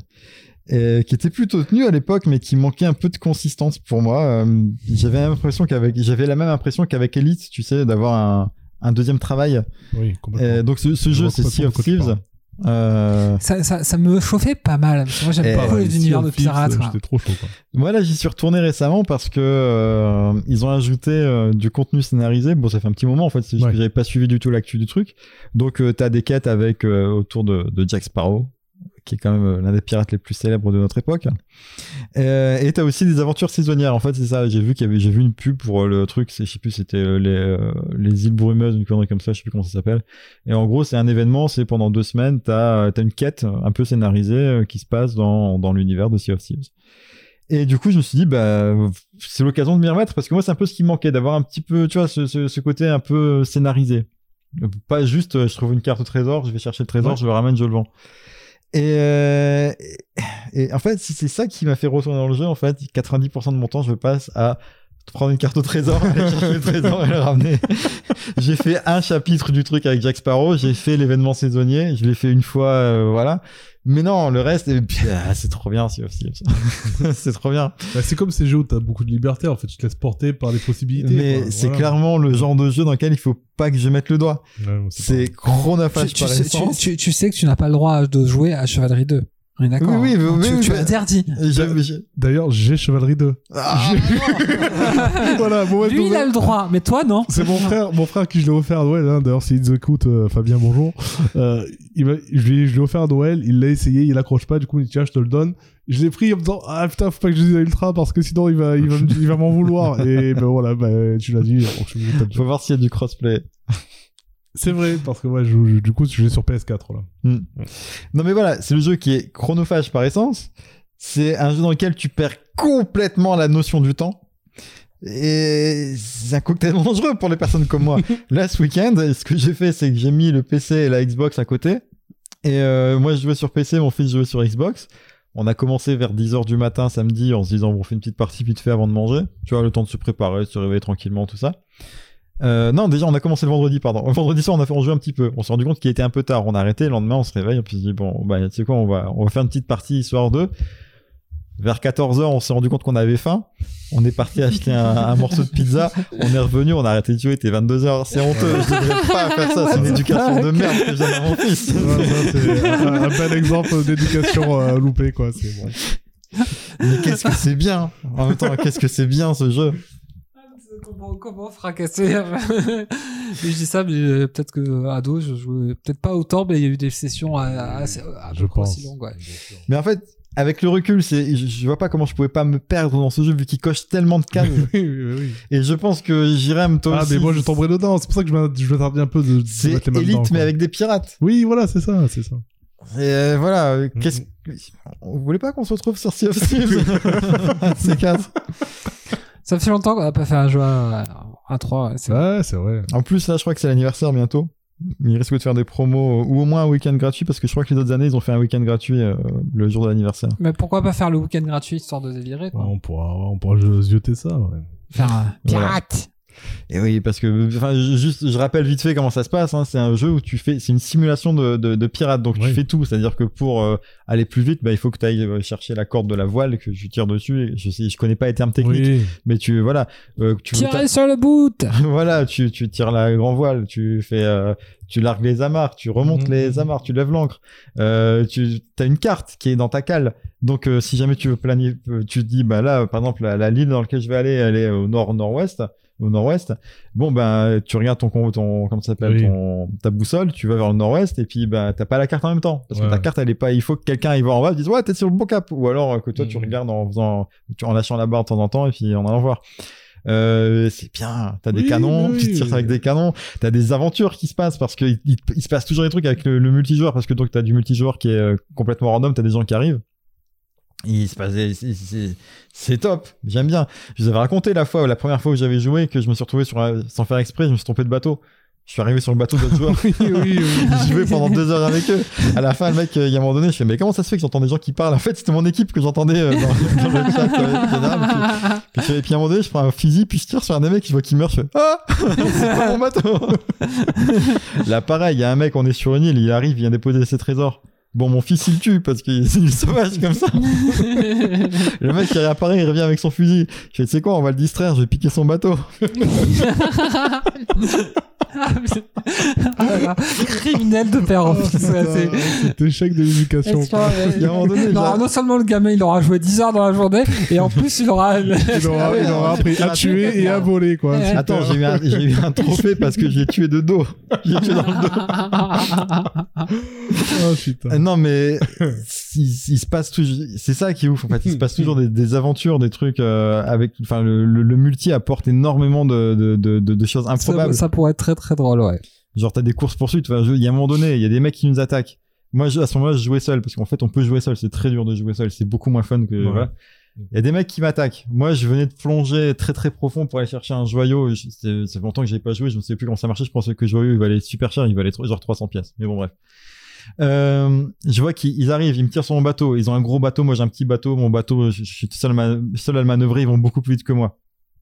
et qui était plutôt tenu à l'époque, mais qui manquait un peu de consistance pour moi. Euh, j'avais l'impression qu'avec, j'avais la même impression qu'avec Elite, tu sais, d'avoir un, un deuxième travail. Oui, complètement. Et donc ce, ce Je jeu, c'est Sea of Thieves. Euh, Ça, ça, ça me chauffait pas mal. moi, j'aime Eh, ouais, les univers de pirates. J'étais trop chaud, quoi. J'y suis retourné récemment parce que euh, ils ont ajouté euh, du contenu scénarisé. Bon ça fait un petit moment en fait, c'est juste Ouais. que j'avais pas suivi du tout l'actu du truc. Donc t'as des quêtes avec autour de, de Jack Sparrow, qui est quand même euh, l'un des pirates les plus célèbres de notre époque. Euh, et t'as aussi des aventures saisonnières. En fait c'est ça. J'ai vu qu'il y avait, j'ai vu une pub pour euh, le truc. Je sais plus, c'était euh, les euh, les îles brumeuses, une connerie comme ça. Je sais plus comment ça s'appelle. Et en gros c'est un événement. C'est pendant deux semaines. T'as t'as une quête un peu scénarisée qui se passe dans dans l'univers de Sea of Thieves. Et du coup, je me suis dit, bah, c'est l'occasion de m'y remettre parce que moi, c'est un peu ce qui manquait, d'avoir un petit peu, tu vois, ce, ce, ce côté un peu scénarisé. Pas juste, je trouve une carte au trésor, je vais chercher le trésor, Ouais. je le ramène, je le vends. Et, euh, et en fait, c'est ça qui m'a fait retourner dans le jeu, en fait, 90% de mon temps, je passe à prendre une carte au trésor, aller chercher le trésor et le ramener. j'ai fait un chapitre du truc avec Jack Sparrow, j'ai fait l'événement saisonnier, je l'ai fait une fois, euh, voilà. Mais non, le reste, et puis, ah, c'est trop bien, Sea of Thieves. c'est trop bien. Bah, c'est comme ces jeux où t'as beaucoup de liberté, en fait, tu te laisses porter par les possibilités. Mais quoi. c'est Voilà. clairement le genre de jeu dans lequel il faut pas que je mette le doigt. Ouais, C'est chronophage tu par sais, tu, essence. tu- tu sais que tu n'as pas le droit de jouer à Chevalerie 2. On est d'accord Oui, oui, hein oui, Tu, oui, tu mais- interdis. J'ai- D'ailleurs, j'ai Chevalerie 2. Ah, voilà, bon, ouais, Lui, il a le droit, mais toi, non. C'est mon frère, mon frère qui je l'ai offert à Noël. Hein. D'ailleurs, s'il nous écoute, euh, Fabien, bonjour. Euh, il je lui ai- je l'ai offert à Noël. Il l'a essayé, il accroche pas. Du coup, il dit tiens, je te le donne. Je l'ai pris en me disant ah putain, faut pas que je dise à Ultra parce que sinon il va, il va, me- il va m'en vouloir. Et ben voilà, ben, tu l'as dit. donc je le dire. faut voir s'il y a du crossplay. C'est vrai parce que ouais, je, je- du coup, je l'ai sur PS4 là. Non mais voilà, c'est le jeu qui est chronophage par essence. C'est un jeu dans lequel tu perds complètement la notion du temps. Et c'est un cocktail dangereux pour les personnes comme moi. Là, ce week-end, ce que j'ai fait, c'est que j'ai mis le PC et la Xbox à côté. Et euh, moi, je jouais sur PC, mon fils jouait sur Xbox. On a commencé vers 10h du matin samedi en se disant, bon, on fait une petite partie vite fait avant de manger. Tu vois, le temps de se préparer, de se réveiller tranquillement, tout ça. Euh, non, déjà, on a commencé le vendredi, pardon. Le vendredi soir, on a fait, on jouait un petit peu. On s'est rendu compte qu'il était un peu tard. On a arrêté. Le lendemain, on se réveille. Et puis, on se dit, bon, bah, tu sais quoi, on va, on va faire une petite partie histoire de. Vers 14h, on s'est rendu compte qu'on avait faim. On est parti acheter un, un morceau de pizza. On est revenu, on a arrêté de jouer, il était 22h. C'est honteux, je devrais pas faire ça. C'est une éducation de merde que j'ai à mon fils. C'est un, un bel exemple d'éducation euh, loupée quoi. C'est bon. Mais qu'est-ce que c'est bien. En même temps, qu'est-ce que c'est bien ce jeu. Comment, comment fracasser je dis ça, mais euh, peut-être que euh, ado, je jouais peut-être pas autant, mais il y a eu des sessions à, à, à, à Je pense. aussi longues. Ouais. Mais en fait, avec le recul, c'est, je, je vois pas comment je pouvais pas me perdre dans ce jeu vu qu'il coche tellement de cases. oui, oui, oui. Et je pense que Jérém, toi Ah, aussi. mais moi je tomberai dedans. C'est pour ça que je m'interdis un peu de, de C'est élite, dedans, mais quoi. avec des pirates. Oui, voilà, c'est ça, c'est ça. Et euh, voilà, Mhm. qu'est-ce que... Vous voulez pas qu'on se retrouve sur Sea of Thieves? C'est quatre. Ça fait longtemps qu'on n'a pas fait un jeu à, à 3. c'est Ouais, c'est vrai. En plus, là, je crois que c'est l'anniversaire bientôt. Il risque de faire des promos, euh, ou au moins un week-end gratuit, parce que je crois que les autres années, ils ont fait un week-end gratuit euh, le jour de l'anniversaire. Mais pourquoi pas faire le week-end gratuit histoire de délirer Ouais, quoi. on pourra, on pourra zioter ça. Ouais. Faire un Voilà. pirate Et oui, parce que, enfin, je- juste, je rappelle vite fait comment ça se passe. Hein. C'est un jeu où tu fais, c'est une simulation de, de, de pirate, donc Oui. tu fais tout. C'est-à-dire que pour euh, aller plus vite, bah, il faut que tu ailles euh, chercher la corde de la voile que tu tires dessus. Et je sais, je connais pas les termes techniques, Oui. mais tu, voilà, euh, tu Tirer sur le bout voilà, tu, tu tires la grand voile, tu fais, euh, tu largues les amarres, tu remontes Mhm. les amarres, tu lèves l'ancre. Euh, tu as une carte qui est dans ta cale. Donc, euh, si jamais tu veux planifier, tu te dis, bah là, par exemple, la, la l'île dans laquelle je vais aller, elle est au nord-nord-ouest, au nord-ouest. Bon, ben, tu regardes ton, ton, comment ça s'appelle, Oui. ton, ta boussole, tu vas vers le nord-ouest, et puis, ben, t'as pas la carte en même temps. Parce que ta carte, elle est pas, il faut que quelqu'un y va en bas, et dise, ouais, t'es sur le bon cap. Ou alors, euh, que toi, tu Mhm. regardes en faisant, tu- en lâchant la barre de temps en temps, et puis en allant voir. Euh, c'est bien. T'as des canons, oui, tu tires avec des canons. T'as des aventures qui se passent parce que il, il- il se passe toujours des trucs avec le, le multijoueur parce que donc t'as du multijoueur qui est euh, complètement random. T'as des gens qui arrivent. Il se passe, des- c'est- top. J'aime bien. Je vous avais raconté la fois, la première fois où j'avais joué que je me suis retrouvé sur, sans faire exprès, je me suis trompé de bateau. Je suis arrivé sur le bateau d'autres joueurs. oui, oui, oui. J'ai joué pendant deux heures avec eux. À la fin, le mec, euh, il y a un moment donné, je fais, mais comment ça se fait que j'entends des gens qui parlent? En fait, c'était mon équipe que j'entendais euh, dans, dans le chat. euh. Puis, puis, et puis à un moment donné, je prends un fusil, puis je tire sur un des mecs, je vois qu'il meurt, je fais, ah C'est pas mon bateau Là, pareil, il y a un mec, on est sur une île, il arrive, il vient déposer ses trésors. Bon, mon fils, il tue parce qu'il est sauvage comme ça. Le mec, il réapparaît, il revient avec son fusil. Je fais, tu sais quoi, on va le distraire, je vais piquer son bateau. Ah là, Criminel de père en fils. ouais, c'est- Cet échec de l'éducation. Est-ce que- Il y a un moment donné, non, seulement le gamin il aura joué 10 heures dans la journée et en plus il aura Il aura, Ah il aura appris à tuer et à voler, quoi. Ouais. Attends, j'ai eu, un, j'ai eu un trophée parce que j'ai tué de dos. J'ai tué dans le dos. Oh, putain. Euh, Non, mais il, il se passe toujours. C'est ça qui est ouf. En fait, il se passe toujours des, des aventures, des trucs euh, avec. Enfin, le, le, le multi apporte énormément de, de, de, de- de choses ça, improbables. ça pourrait être très très drôle, ouais. Genre, t'as des courses poursuites. Enfin, je- il y a un moment donné, il y a des mecs qui nous attaquent. Moi, je- à ce moment-là, je jouais seul parce qu'en fait, on peut jouer seul. C'est très dur de jouer seul. C'est beaucoup moins fun que. Ouais. Voilà. Il y a des mecs qui m'attaquent. Moi, je venais de plonger très très profond pour aller chercher un joyau. C'est longtemps que j'ai pas joué. Je ne sais plus comment ça marchait. Je pensais que le joyau il valait super cher. Il valait genre 300 pièces. Mais bon, bref. Euh, je vois qu'ils ils arrivent, ils me tirent sur mon bateau. Ils ont un gros bateau, moi j'ai un petit bateau. Mon bateau, je, je suis seul, ma- seul à le manœuvrer. Ils vont beaucoup plus vite que moi.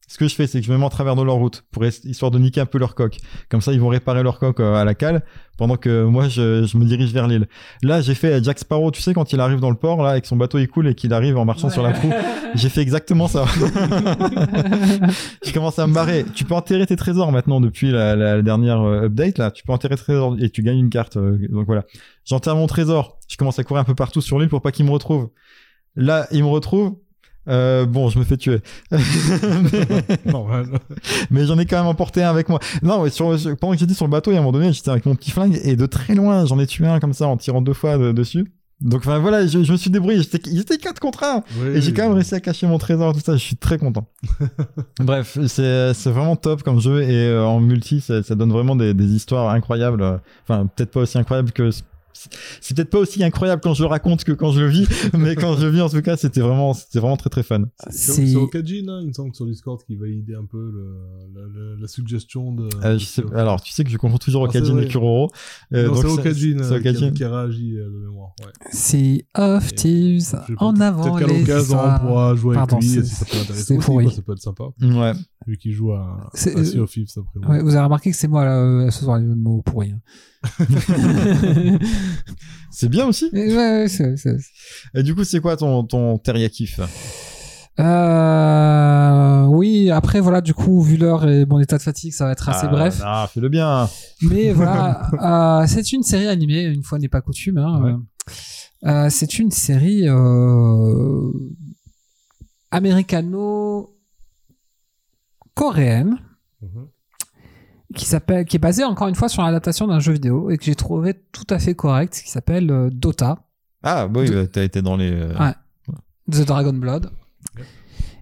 Ce que je fais, c'est que je me mets en travers de leur route pour histoire de niquer un peu leur coque. Comme ça, ils vont réparer leur coque euh, à la cale pendant que moi je, je me dirige vers l'île. Là, j'ai fait Jack Sparrow. Tu sais quand il arrive dans le port là avec son bateau il coule et qu'il arrive en marchant sur la proue. J'ai fait exactement ça. je commence à me barrer. Tu peux enterrer tes trésors maintenant depuis la, la dernière euh, update là. Tu peux enterrer tes trésors et tu gagnes une carte. euh, donc voilà. J'enterre mon trésor. Je commence à courir un peu partout sur l'île pour pas qu'il me retrouve. Là, il me retrouve. Euh, bon, je me fais tuer. mais j'en ai quand même emporté un avec moi. Non, mais sur, sur- pendant que j'étais sur le bateau, et à un moment donné, j'étais avec mon petit flingue et de très loin, j'en ai tué un comme ça en tirant deux fois de- dessus. Donc enfin voilà, je, je me suis débrouillé. J'étais, ils étaient 4 contre 1 et j'ai quand même réussi à cacher mon trésor, tout ça. Je suis très content. Bref, c'est, c'est vraiment top comme jeu et euh, en multi, ça, ça donne vraiment des, des histoires incroyables. Enfin, peut-être pas aussi incroyables que c'est peut-être pas aussi incroyable quand je le raconte que quand je le vis, mais quand je le vis en tout cas, c'était vraiment, c'était vraiment très très fun. C'est Okajin, hein, il me semble, sur Discord, qui validait un peu le, la, la- la suggestion de. Euh, je sais- alors, tu sais que je confonds toujours Ah, Okajin et Kuroro. Euh, c'est Okajin, c'est euh, qui, qui a réagi euh, de mémoire. Ouais. C'est of Et- Thieves, Je- en avant Peut-être qu'à les l'occasion, on pourra jouer Pardon, avec lui, c'est- si ça peut l'intéresser c'est aussi, pourri. quoi, ça peut être sympa. Ouais. Vu qu'il joue à, C'est- à Sea of Thieves, après. Ouais, vous avez remarqué que c'est moi là, euh, ce soir les jeux de mots pourris. hein. C'est bien aussi. Mais ouais, ouais, c'est- c'est- Et du coup, c'est quoi ton, ton teriyakif Euh, oui, après voilà, du coup, vu l'heure et mon état de fatigue, ça va être assez Ah, bref. Ah, fais-le bien. Mais voilà, euh, c'est une série animée, une fois n'est pas coutume. Hein, Ouais. euh, euh, c'est une série euh, américano-coréenne Mhm. qui s'appelle, qui est basée encore une fois sur l'adaptation d'un jeu vidéo et que j'ai trouvé tout à fait correct, qui s'appelle euh, Dota. Ah, bah oui, De- bah, t'as été dans les. euh, Ouais. The Dragon Blood.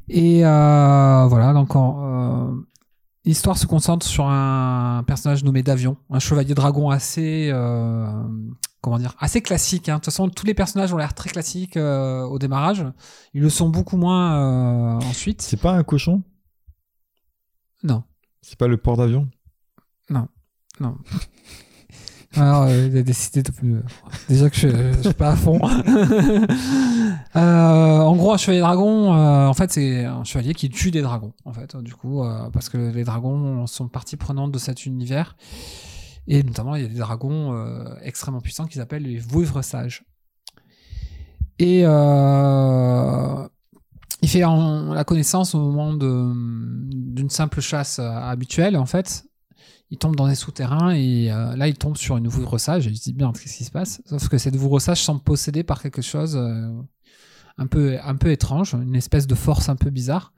Et euh, voilà, donc en, l'histoire se concentre sur un personnage nommé Davion, un chevalier dragon assez, comment dire, assez classique. hein. De toute façon, tous les personnages ont l'air très classiques euh, au démarrage. Ils le sont beaucoup moins euh, ensuite. C'est pas un cochon? Non, C'est pas le port d'avion? Non. Alors, euh, il a décidé de plus. Déjà que je, je suis pas à fond. Euh, en gros, un chevalier dragon, euh, en fait, c'est un chevalier qui tue des dragons, en fait. Du coup, parce que les dragons sont partie prenante de cet univers. Et notamment, il y a des dragons extrêmement puissants qu'ils appellent les vouivres sages. Et euh, il fait en- la connaissance au moment d'une simple chasse euh, habituelle, en fait. Il tombe dans des souterrains et euh, là, il tombe sur une vouvre sage. Et il se dit, bien, qu'est-ce qui se passe? Sauf que cette vouvre sage semble possédée par quelque chose euh, un, peu, un peu étrange, une espèce de force un peu bizarre.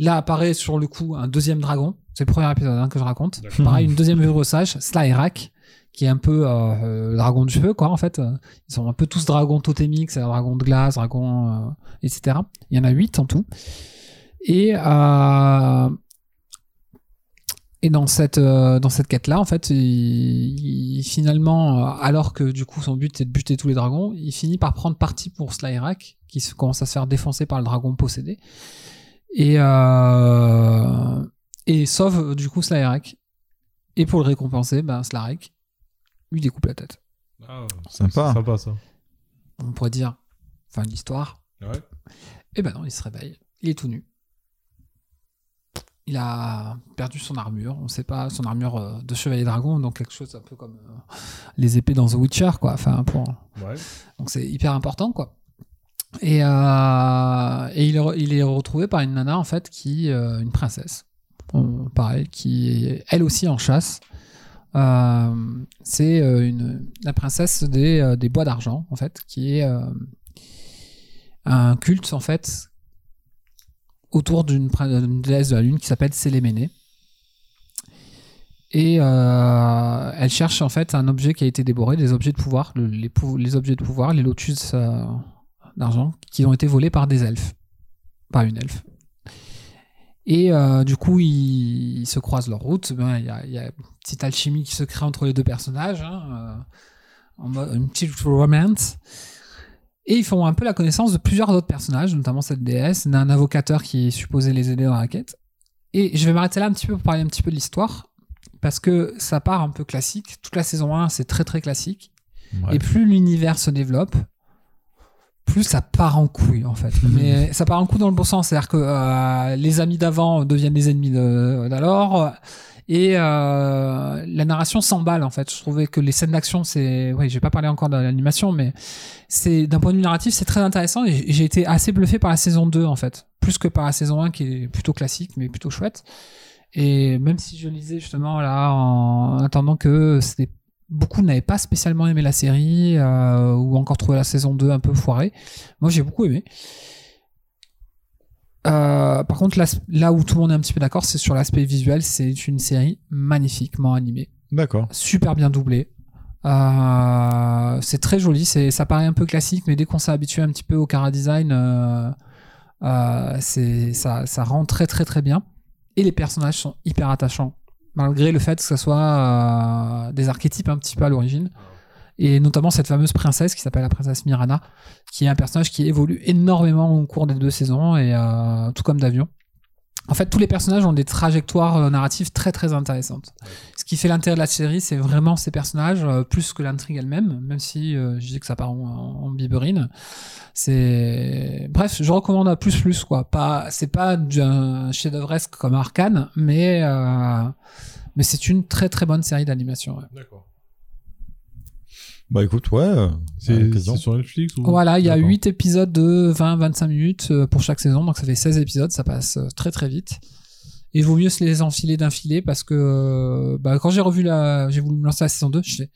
Là apparaît sur le coup un deuxième dragon. C'est le premier épisode hein, que je raconte. Pareil, une deuxième vouvre sage, Slyrak, qui est un peu euh, euh, dragon du feu, quoi, en fait. Ils sont un peu tous dragons totémiques, c'est de glace, dragon, euh, etc. Il y en a huit en tout. Et euh, Et dans cette, euh, cette quête-là, en fait, finalement, alors que du coup son but c'est de buter tous les dragons, il finit par prendre parti pour Slyrak, qui commence à se faire défoncer par le dragon possédé. Et, et sauve du coup Slyrak. Et pour le récompenser, ben, lui découpe la tête. Ah, Sympa. Sympa ça. On pourrait dire, fin de l'histoire. Ouais. Et ben non, il se réveille. Il est tout nu. Il a perdu son armure. On sait pas, son armure euh, de chevalier dragon, donc quelque chose un peu comme euh, les épées dans The Witcher, quoi. Enfin, pour... Ouais. Donc c'est hyper important, quoi. Et, euh, et il, est, re- il est retrouvé par une nana, en fait, qui, euh, une princesse, On- pareil, qui est elle aussi en chasse. Euh, c'est euh, une, la princesse des, euh, des bois d'argent, en fait, qui est un culte, en fait, autour d'une déesse de la lune qui s'appelle Séléménée. Et elle cherche en fait un objet qui a été dévoré, des objets de pouvoir, le- les, objets de pouvoir, les lotus d'argent, qui ont été volés par des elfes, par une elfe. Et euh, du coup, ils, ils se croisent leur route. Ben, Il y, a, il y a une petite alchimie qui se crée entre les deux personnages, hein, euh, en mode, une petite romance. Et ils font un peu la connaissance de plusieurs autres personnages, notamment cette déesse, d'un avocateur qui est supposé les aider dans la quête. Et je vais m'arrêter là un petit peu pour parler un petit peu de l'histoire, parce que ça part un peu classique. Toute la saison 1, c'est très très classique. Ouais. Et plus l'univers se développe, plus ça part en couille en fait. Mais ça part en couille dans le bon sens, c'est-à-dire que euh, les amis d'avant deviennent les ennemis d'alors. Et euh, la narration s'emballe en fait. Je trouvais que les scènes d'action, c'est, oui, j'ai pas parlé encore de l'animation, mais c'est d'un point de vue narratif, c'est très intéressant. Et j'ai été assez bluffé par la saison 2 en fait, plus que par la saison 1 qui est plutôt classique, mais plutôt chouette. Et même si je lisais justement là en attendant que c'était beaucoup n'avaient pas spécialement aimé la série euh, ou encore trouvé la saison 2 un peu foirée. Moi, j'ai beaucoup aimé. Euh, par contre, là, là où tout le monde est un petit peu d'accord, c'est sur l'aspect visuel. C'est une série magnifiquement animée, D'accord. super bien doublée. Euh, c'est très joli. C'est, ça paraît un peu classique, mais dès qu'on s'est habitué un petit peu au cara design, c'est, ça, ça rend très très très bien. Et les personnages sont hyper attachants, malgré le fait que ce soit euh, des archétypes un petit peu à l'origine. Et notamment cette fameuse princesse qui s'appelle la princesse Mirana, qui est un personnage qui évolue énormément au cours des deux saisons, et euh, tout comme Davion. En fait, tous les personnages ont des trajectoires euh, narratives très très intéressantes. Ce qui fait l'intérêt de la série, c'est vraiment ces personnages, euh, plus que l'intrigue elle-même, même si euh, je dis que ça part en, en biberine. C'est bref, je recommande à plus plus quoi. Pas, c'est pas du- un chef-d'œuvre comme Arkane, mais euh, mais c'est une très très bonne série d'animation. D'accord. Bah écoute, ouais. euh, C'est c'est sur Netflix ou... Voilà, il y a D'accord. 8 épisodes de 20-25 minutes euh, pour chaque saison, donc ça fait 16 épisodes, ça passe euh, très très vite. Et il vaut mieux se les enfiler d'un filet parce que bah, quand j'ai revu la, j'ai voulu me lancer la saison 2, je fais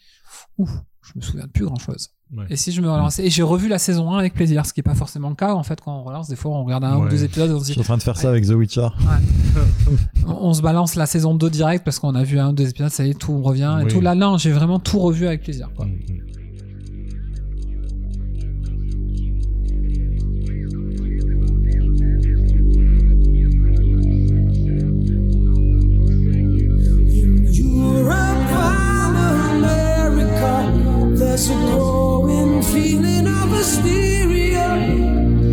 ouf, je me souviens de plus grand chose. Ouais. Et si je me relançais, et j'ai revu la saison 1 avec plaisir, ce qui est pas forcément le cas en fait quand on relance, des fois on regarde un ou deux épisodes et on se Je dit suis en train de faire ça avec The Witcher. on, on se balance la saison 2 direct parce qu'on a vu un ou deux épisodes, ça y est, tout revient et Oui. tout. Là, non, j'ai vraiment tout revu avec plaisir. Quoi. Mhm. In there's a growing feeling of hysteria,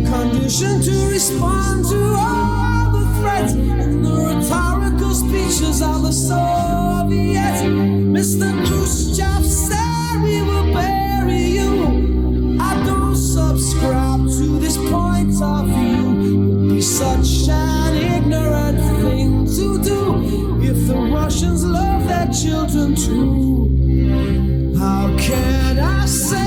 conditioned to respond to all the threats and the rhetorical speeches of the Soviets. Mr. Khrushchev said we will bury you. I don't subscribe to this point of view. It'd be such an ignorant thing to do if the Russians love their children too. How can sun.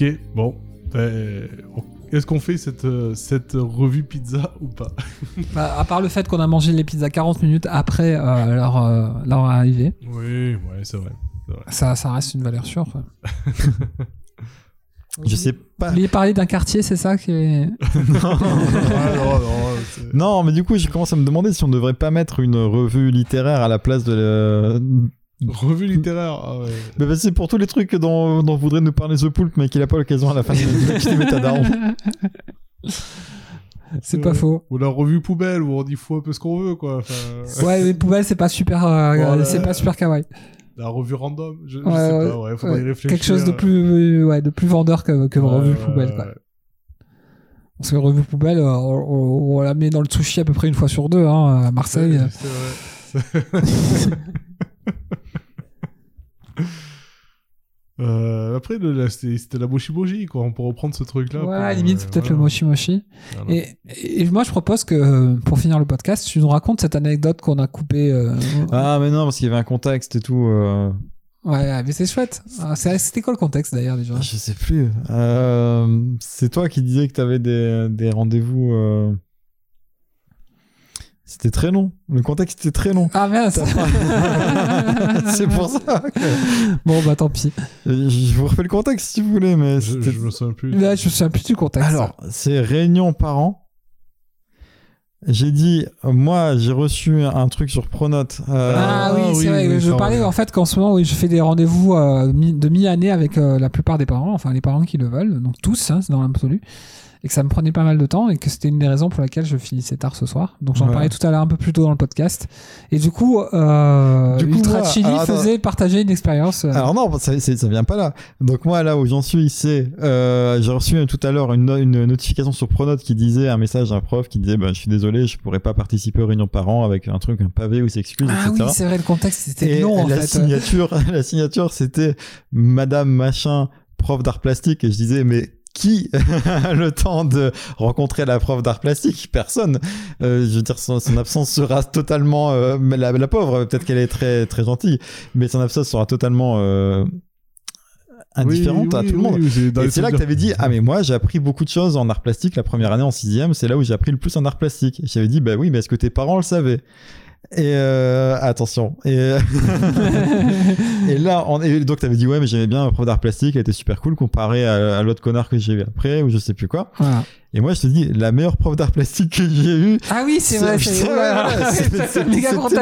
Ok, bon. Ben, Est-ce qu'on fait cette, euh, cette revue pizza ou pas? Bah, à part le fait qu'on a mangé les pizzas 40 minutes après euh, leur, euh, leur arrivée, Oui, ouais, c'est vrai. ça, ça reste une valeur sûre. quoi. Je sais pas. Vous vouliez parler d'un quartier, c'est ça qui est... Ouais, non, non, c'est- Non, mais du coup, je commence à me demander si on devrait pas mettre une revue littéraire à la place de. la- Revue littéraire, ah ouais. Mais bah, c'est pour tous les trucs dont, dont voudrait nous parler The Poulpe, mais qu'il a pas l'occasion à la fin de c'est pas faux. Ou la revue poubelle où on dit faut un peu ce qu'on veut, quoi. Enfin, Ouais, les poubelles, c'est pas super, euh, Voilà. c'est pas super kawaii. la revue random, je, je Ouais, sais ouais, pas, ouais, faudrait ouais. y réfléchir. Quelque chose de plus, ouais, de plus vendeur que, que Ouais, revue poubelle, quoi. ouais. Parce que revue poubelle, euh, on, on- on la met dans le sushi à peu près une fois sur deux, hein, à Marseille. C'est vrai. Euh, après, c'était la mochi mochi, quoi. On peut reprendre ce truc-là. Ouais, pour, à la limite, euh, c'est peut-être voilà. le mochi mochi. Voilà. Et, et moi, je propose que, euh, pour finir le podcast, tu nous racontes cette anecdote qu'on a coupée. euh, Ah, mais non, parce qu'il y avait un contexte et tout. euh, Ouais, mais c'est chouette. Ah, C'était quoi le contexte d'ailleurs déjà? Je sais plus. Euh, c'est toi qui disais que t'avais des, des rendez-vous. C'était très long. Le contexte était très long. Ah mince pas- c'est pour ça. que- Bon, bah tant pis. Je vous refais le contexte si vous voulez, mais je, me souviens plus. Là, je me souviens plus du contexte. Alors, c'est réunion parents. J'ai dit, moi, j'ai reçu un truc sur Pronote. euh, Ah, oui, Ah, c'est oui, vrai. oui, je parlais en fait qu'en ce moment, oui, je fais des rendez-vous euh, mi- de mi-année avec euh, la plupart des parents, enfin les parents qui le veulent, donc tous, hein, c'est dans l'absolu. Et que ça me prenait pas mal de temps et que c'était une des raisons pour laquelle je finissais tard ce soir. Donc j'en Ouais. parlais tout à l'heure un peu plus tôt dans le podcast. Et du coup, euh, Du coup, Ultra moi, Chili alors, attends. faisait partager une expérience. euh, Alors non, ça, ça vient pas là. Donc moi, là où j'en suis, c'est... euh, j'ai reçu tout à l'heure une, no- une notification sur Pronote qui disait un message à un prof qui disait bah, « Je suis désolé, je pourrais pas participer aux réunions parents avec un truc, un pavé où il s'excuse, ah oui, c'est vrai, le contexte c'était long en la fait. signature, la signature, c'était Madame Machin, prof d'art plastique. Et je disais, mais qui a le temps de rencontrer la prof d'art plastique? Personne. Euh, je veux dire, son, son absence sera totalement. euh, mais la, la pauvre, peut-être qu'elle est très très gentille, mais son absence sera totalement euh, indifférente Oui, à tout le monde. oui, Et c'est là que tu avais dit ah mais moi j'ai appris beaucoup de choses en art plastique la première année en sixième c'est là où j'ai appris le plus en art plastique et j'avais dit bah oui mais est-ce que tes parents le savaient? Et euh, attention et, euh, et là on, et donc t'avais dit ouais mais j'aimais bien ma prof d'art plastique elle était super cool comparé à, à l'autre connard que j'ai eu après ou je sais plus quoi Voilà. et moi je te dis la meilleure prof d'art plastique que j'ai eue Ah oui, c'est vrai, c'est voilà, méga long, c'est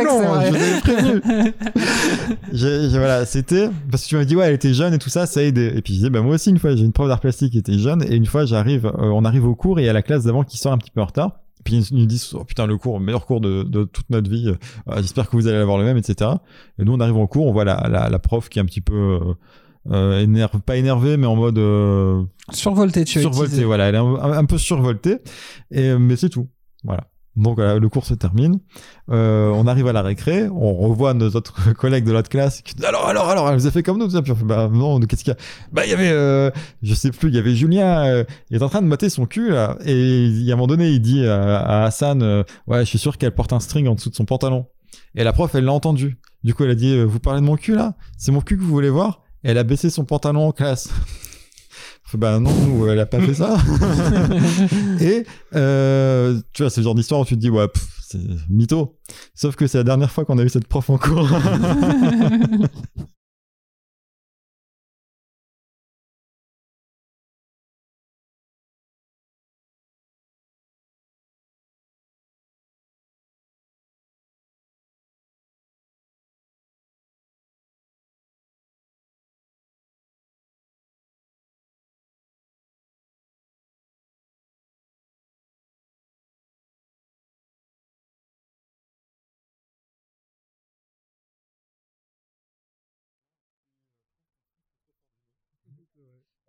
j'ai- voilà, c'était parce que tu m'as dit ouais, elle était jeune et tout ça, ça a aidé. Et puis je disais bah moi aussi une fois j'ai une prof d'art plastique qui était jeune et une fois j'arrive, euh, on arrive au cours et il y a la classe d'avant qui sort un petit peu en retard. Puis ils nous disent oh, putain le cours, meilleur cours de, de toute notre vie. Euh, J'espère que vous allez avoir le même, etc. Et nous on arrive au cours, on voit la, la, la prof qui est un petit peu euh, euh, énerve, pas énervée mais en mode euh, Survolté, tu survoltée. Voilà, elle est un, un peu survoltée. Et mais c'est tout. Voilà. Donc voilà, le cours se termine. Euh, on arrive à la récré, on revoit nos autres collègues de l'autre classe. qui Alors, alors, alors, elle vous a fait comme nous. Puis on fait, bah non, qu'est-ce qu'il y a? Bah il y avait, euh, je sais plus, il y avait Julien, euh, il est en train de mater son cul là, et il a un moment donné, il dit à, à Hassan, euh, ouais, je suis sûr qu'elle porte un string en dessous de son pantalon. Et la prof, elle l'a entendu. Du coup, elle a dit, euh, vous parlez de mon cul là? C'est mon cul que vous voulez voir? Elle a baissé son pantalon en classe. Bah non, nous, elle a pas fait ça. Et euh, tu vois, c'est le genre d'histoire où tu te dis, ouais, pff, c'est mytho. Sauf que c'est la dernière fois qu'on a eu cette prof en cours.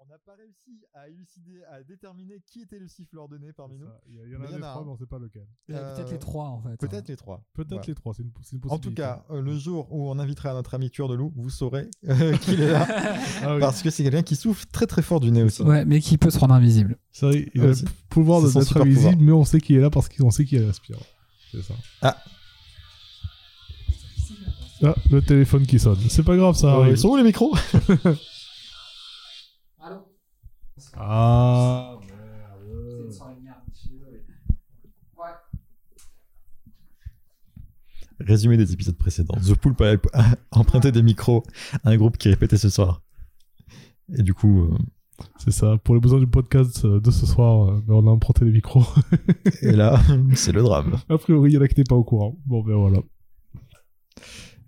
On n'a pas réussi à élucider, à déterminer qui était le siffleur de nez parmi nous. Il y, a- en a y en a trois, un. mais on sait pas lequel. Euh, Peut-être les trois en fait. Peut-être les trois. Peut-être les trois, c'est une, une En tout possibilité. cas, euh, le jour où on invitera notre ami tueur de loup, vous saurez euh, qu'il est là. Ah oui. Parce que c'est quelqu'un qui souffle très très fort du nez aussi. Ouais, mais qui peut se rendre invisible. C'est vrai, il a Ouais, le pouvoir d'être invisible, pouvoir. mais on sait qu'il est là parce qu'on sait qu'il respire. C'est ça. Ah. Ah, le téléphone qui sonne. C'est pas grave, ça Euh, arrive. ils sont où les micros? Ah, Résumé des épisodes précédents. The Poulpe a a emprunté des micros à un groupe qui répétait ce soir. Et du coup, euh, c'est ça. Pour les besoins du podcast euh, de ce soir, euh, ben, on a emprunté des micros. et là, c'est le drame. A priori, il y en a qui n'étaient pas au courant. Bon, ben voilà.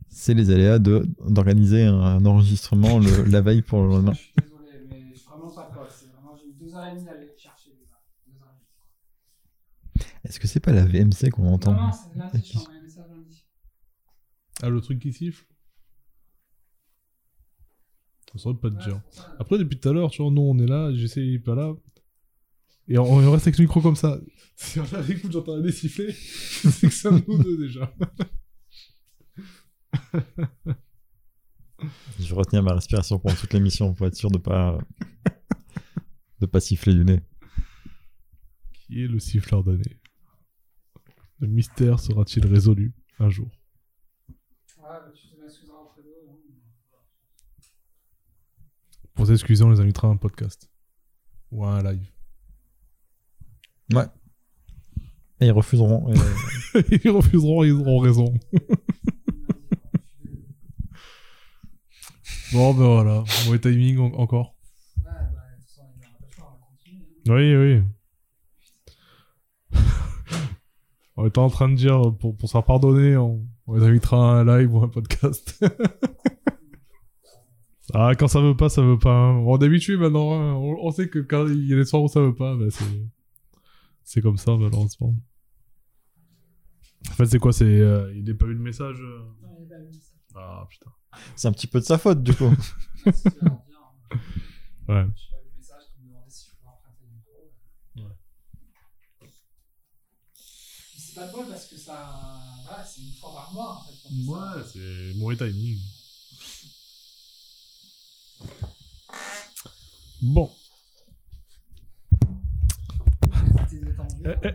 C'est les aléas de d'organiser un enregistrement le- la veille pour le lendemain. Je suis désolé, mais je suis vraiment pas quoi. C'est vraiment, j'ai mis deux heures et demie à aller chercher. les gars. Deux heures et demie. Est-ce que c'est pas la VMC qu'on entend Non, non, c'est lundi, je t'ai envoyé un message lundi. Ah, le truc qui siffle Ça saurait pas te dire. Ouais, ça. Après, depuis tout à l'heure, tu vois, nous, on est là, j'essaie, il est pas là. Et on, on reste avec le micro comme ça. Si on a l'écoute, j'entends des siffler, c'est que de nous deux déjà. Je vais retenir ma respiration pendant toute l'émission pour être sûr de pas de pas siffler du nez. Qui est le siffleur d'année Le mystère sera-t-il résolu un jour? Ouais, bah, tu te m'excuseras auprès d'eux. hein. Pour s'excuser, on les invitera à un podcast. Ou à un live. Et ils refuseront. et- ils refuseront, ils auront raison. Bon, ben voilà. Mauvais timing en- encore? Ouais, bah, de toute façon, il y aura pas le choix, on va continuer. hein. Oui, oui. on était en train de dire, pour, pour se faire pardonner, on, on les invitera à un live ou un podcast. ah, quand ça veut pas, ça veut pas. hein. On est habitué maintenant. hein. On, on sait que quand il y a des soirs où ça veut pas, ben c'est, c'est comme ça, malheureusement. En fait, c'est quoi C'est, euh, Il n'a pas eu le message euh Non, il y a pas eu ça. Ah, putain. C'est un petit peu de sa faute du coup. Ouais. J'ai pas eu le message qui me demandait si je pouvais emprunter le micro. Ouais. Mais C'est pas de bol parce que ça. Voilà, c'est une fois par mois en fait. Ouais, c'est mauvais timing. Bon.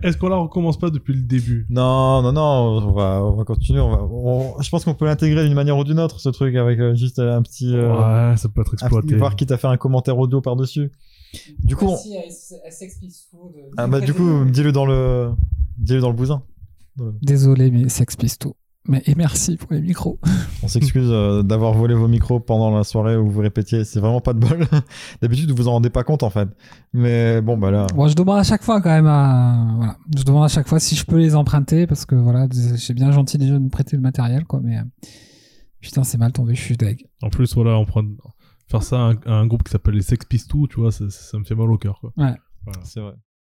Est-ce qu'on la recommence pas depuis le début? Non, non, non, on va, on va continuer. On va, on- je pense qu'on peut l'intégrer d'une manière ou d'une autre, ce truc, avec euh, juste un petit. euh, Ouais, ça peut être un exploité. voir qui t'a fait un commentaire audio par-dessus. Du coup, on- à à de- ah bah, du coup, dis-le dans le, dis-le dans le bousin. Désolé, mais Sex Pistool. Mais, et merci pour les micros. On s'excuse euh, d'avoir volé vos micros pendant la soirée où vous répétiez. C'est vraiment pas de bol. D'habitude, vous vous en rendez pas compte en fait. Mais bon, bah là. Bon, je demande à chaque fois quand même à. Voilà. Je demande à chaque fois si je peux les emprunter parce que voilà, c'est bien gentil déjà de nous prêter le matériel, quoi. Mais. Putain, c'est mal tombé, je suis deg. En plus, voilà, on prend... faire ça à un, à un groupe qui s'appelle les Sex Pistols, tu vois, ça, ça me fait mal au cœur, quoi. Ouais. Voilà. C'est vrai.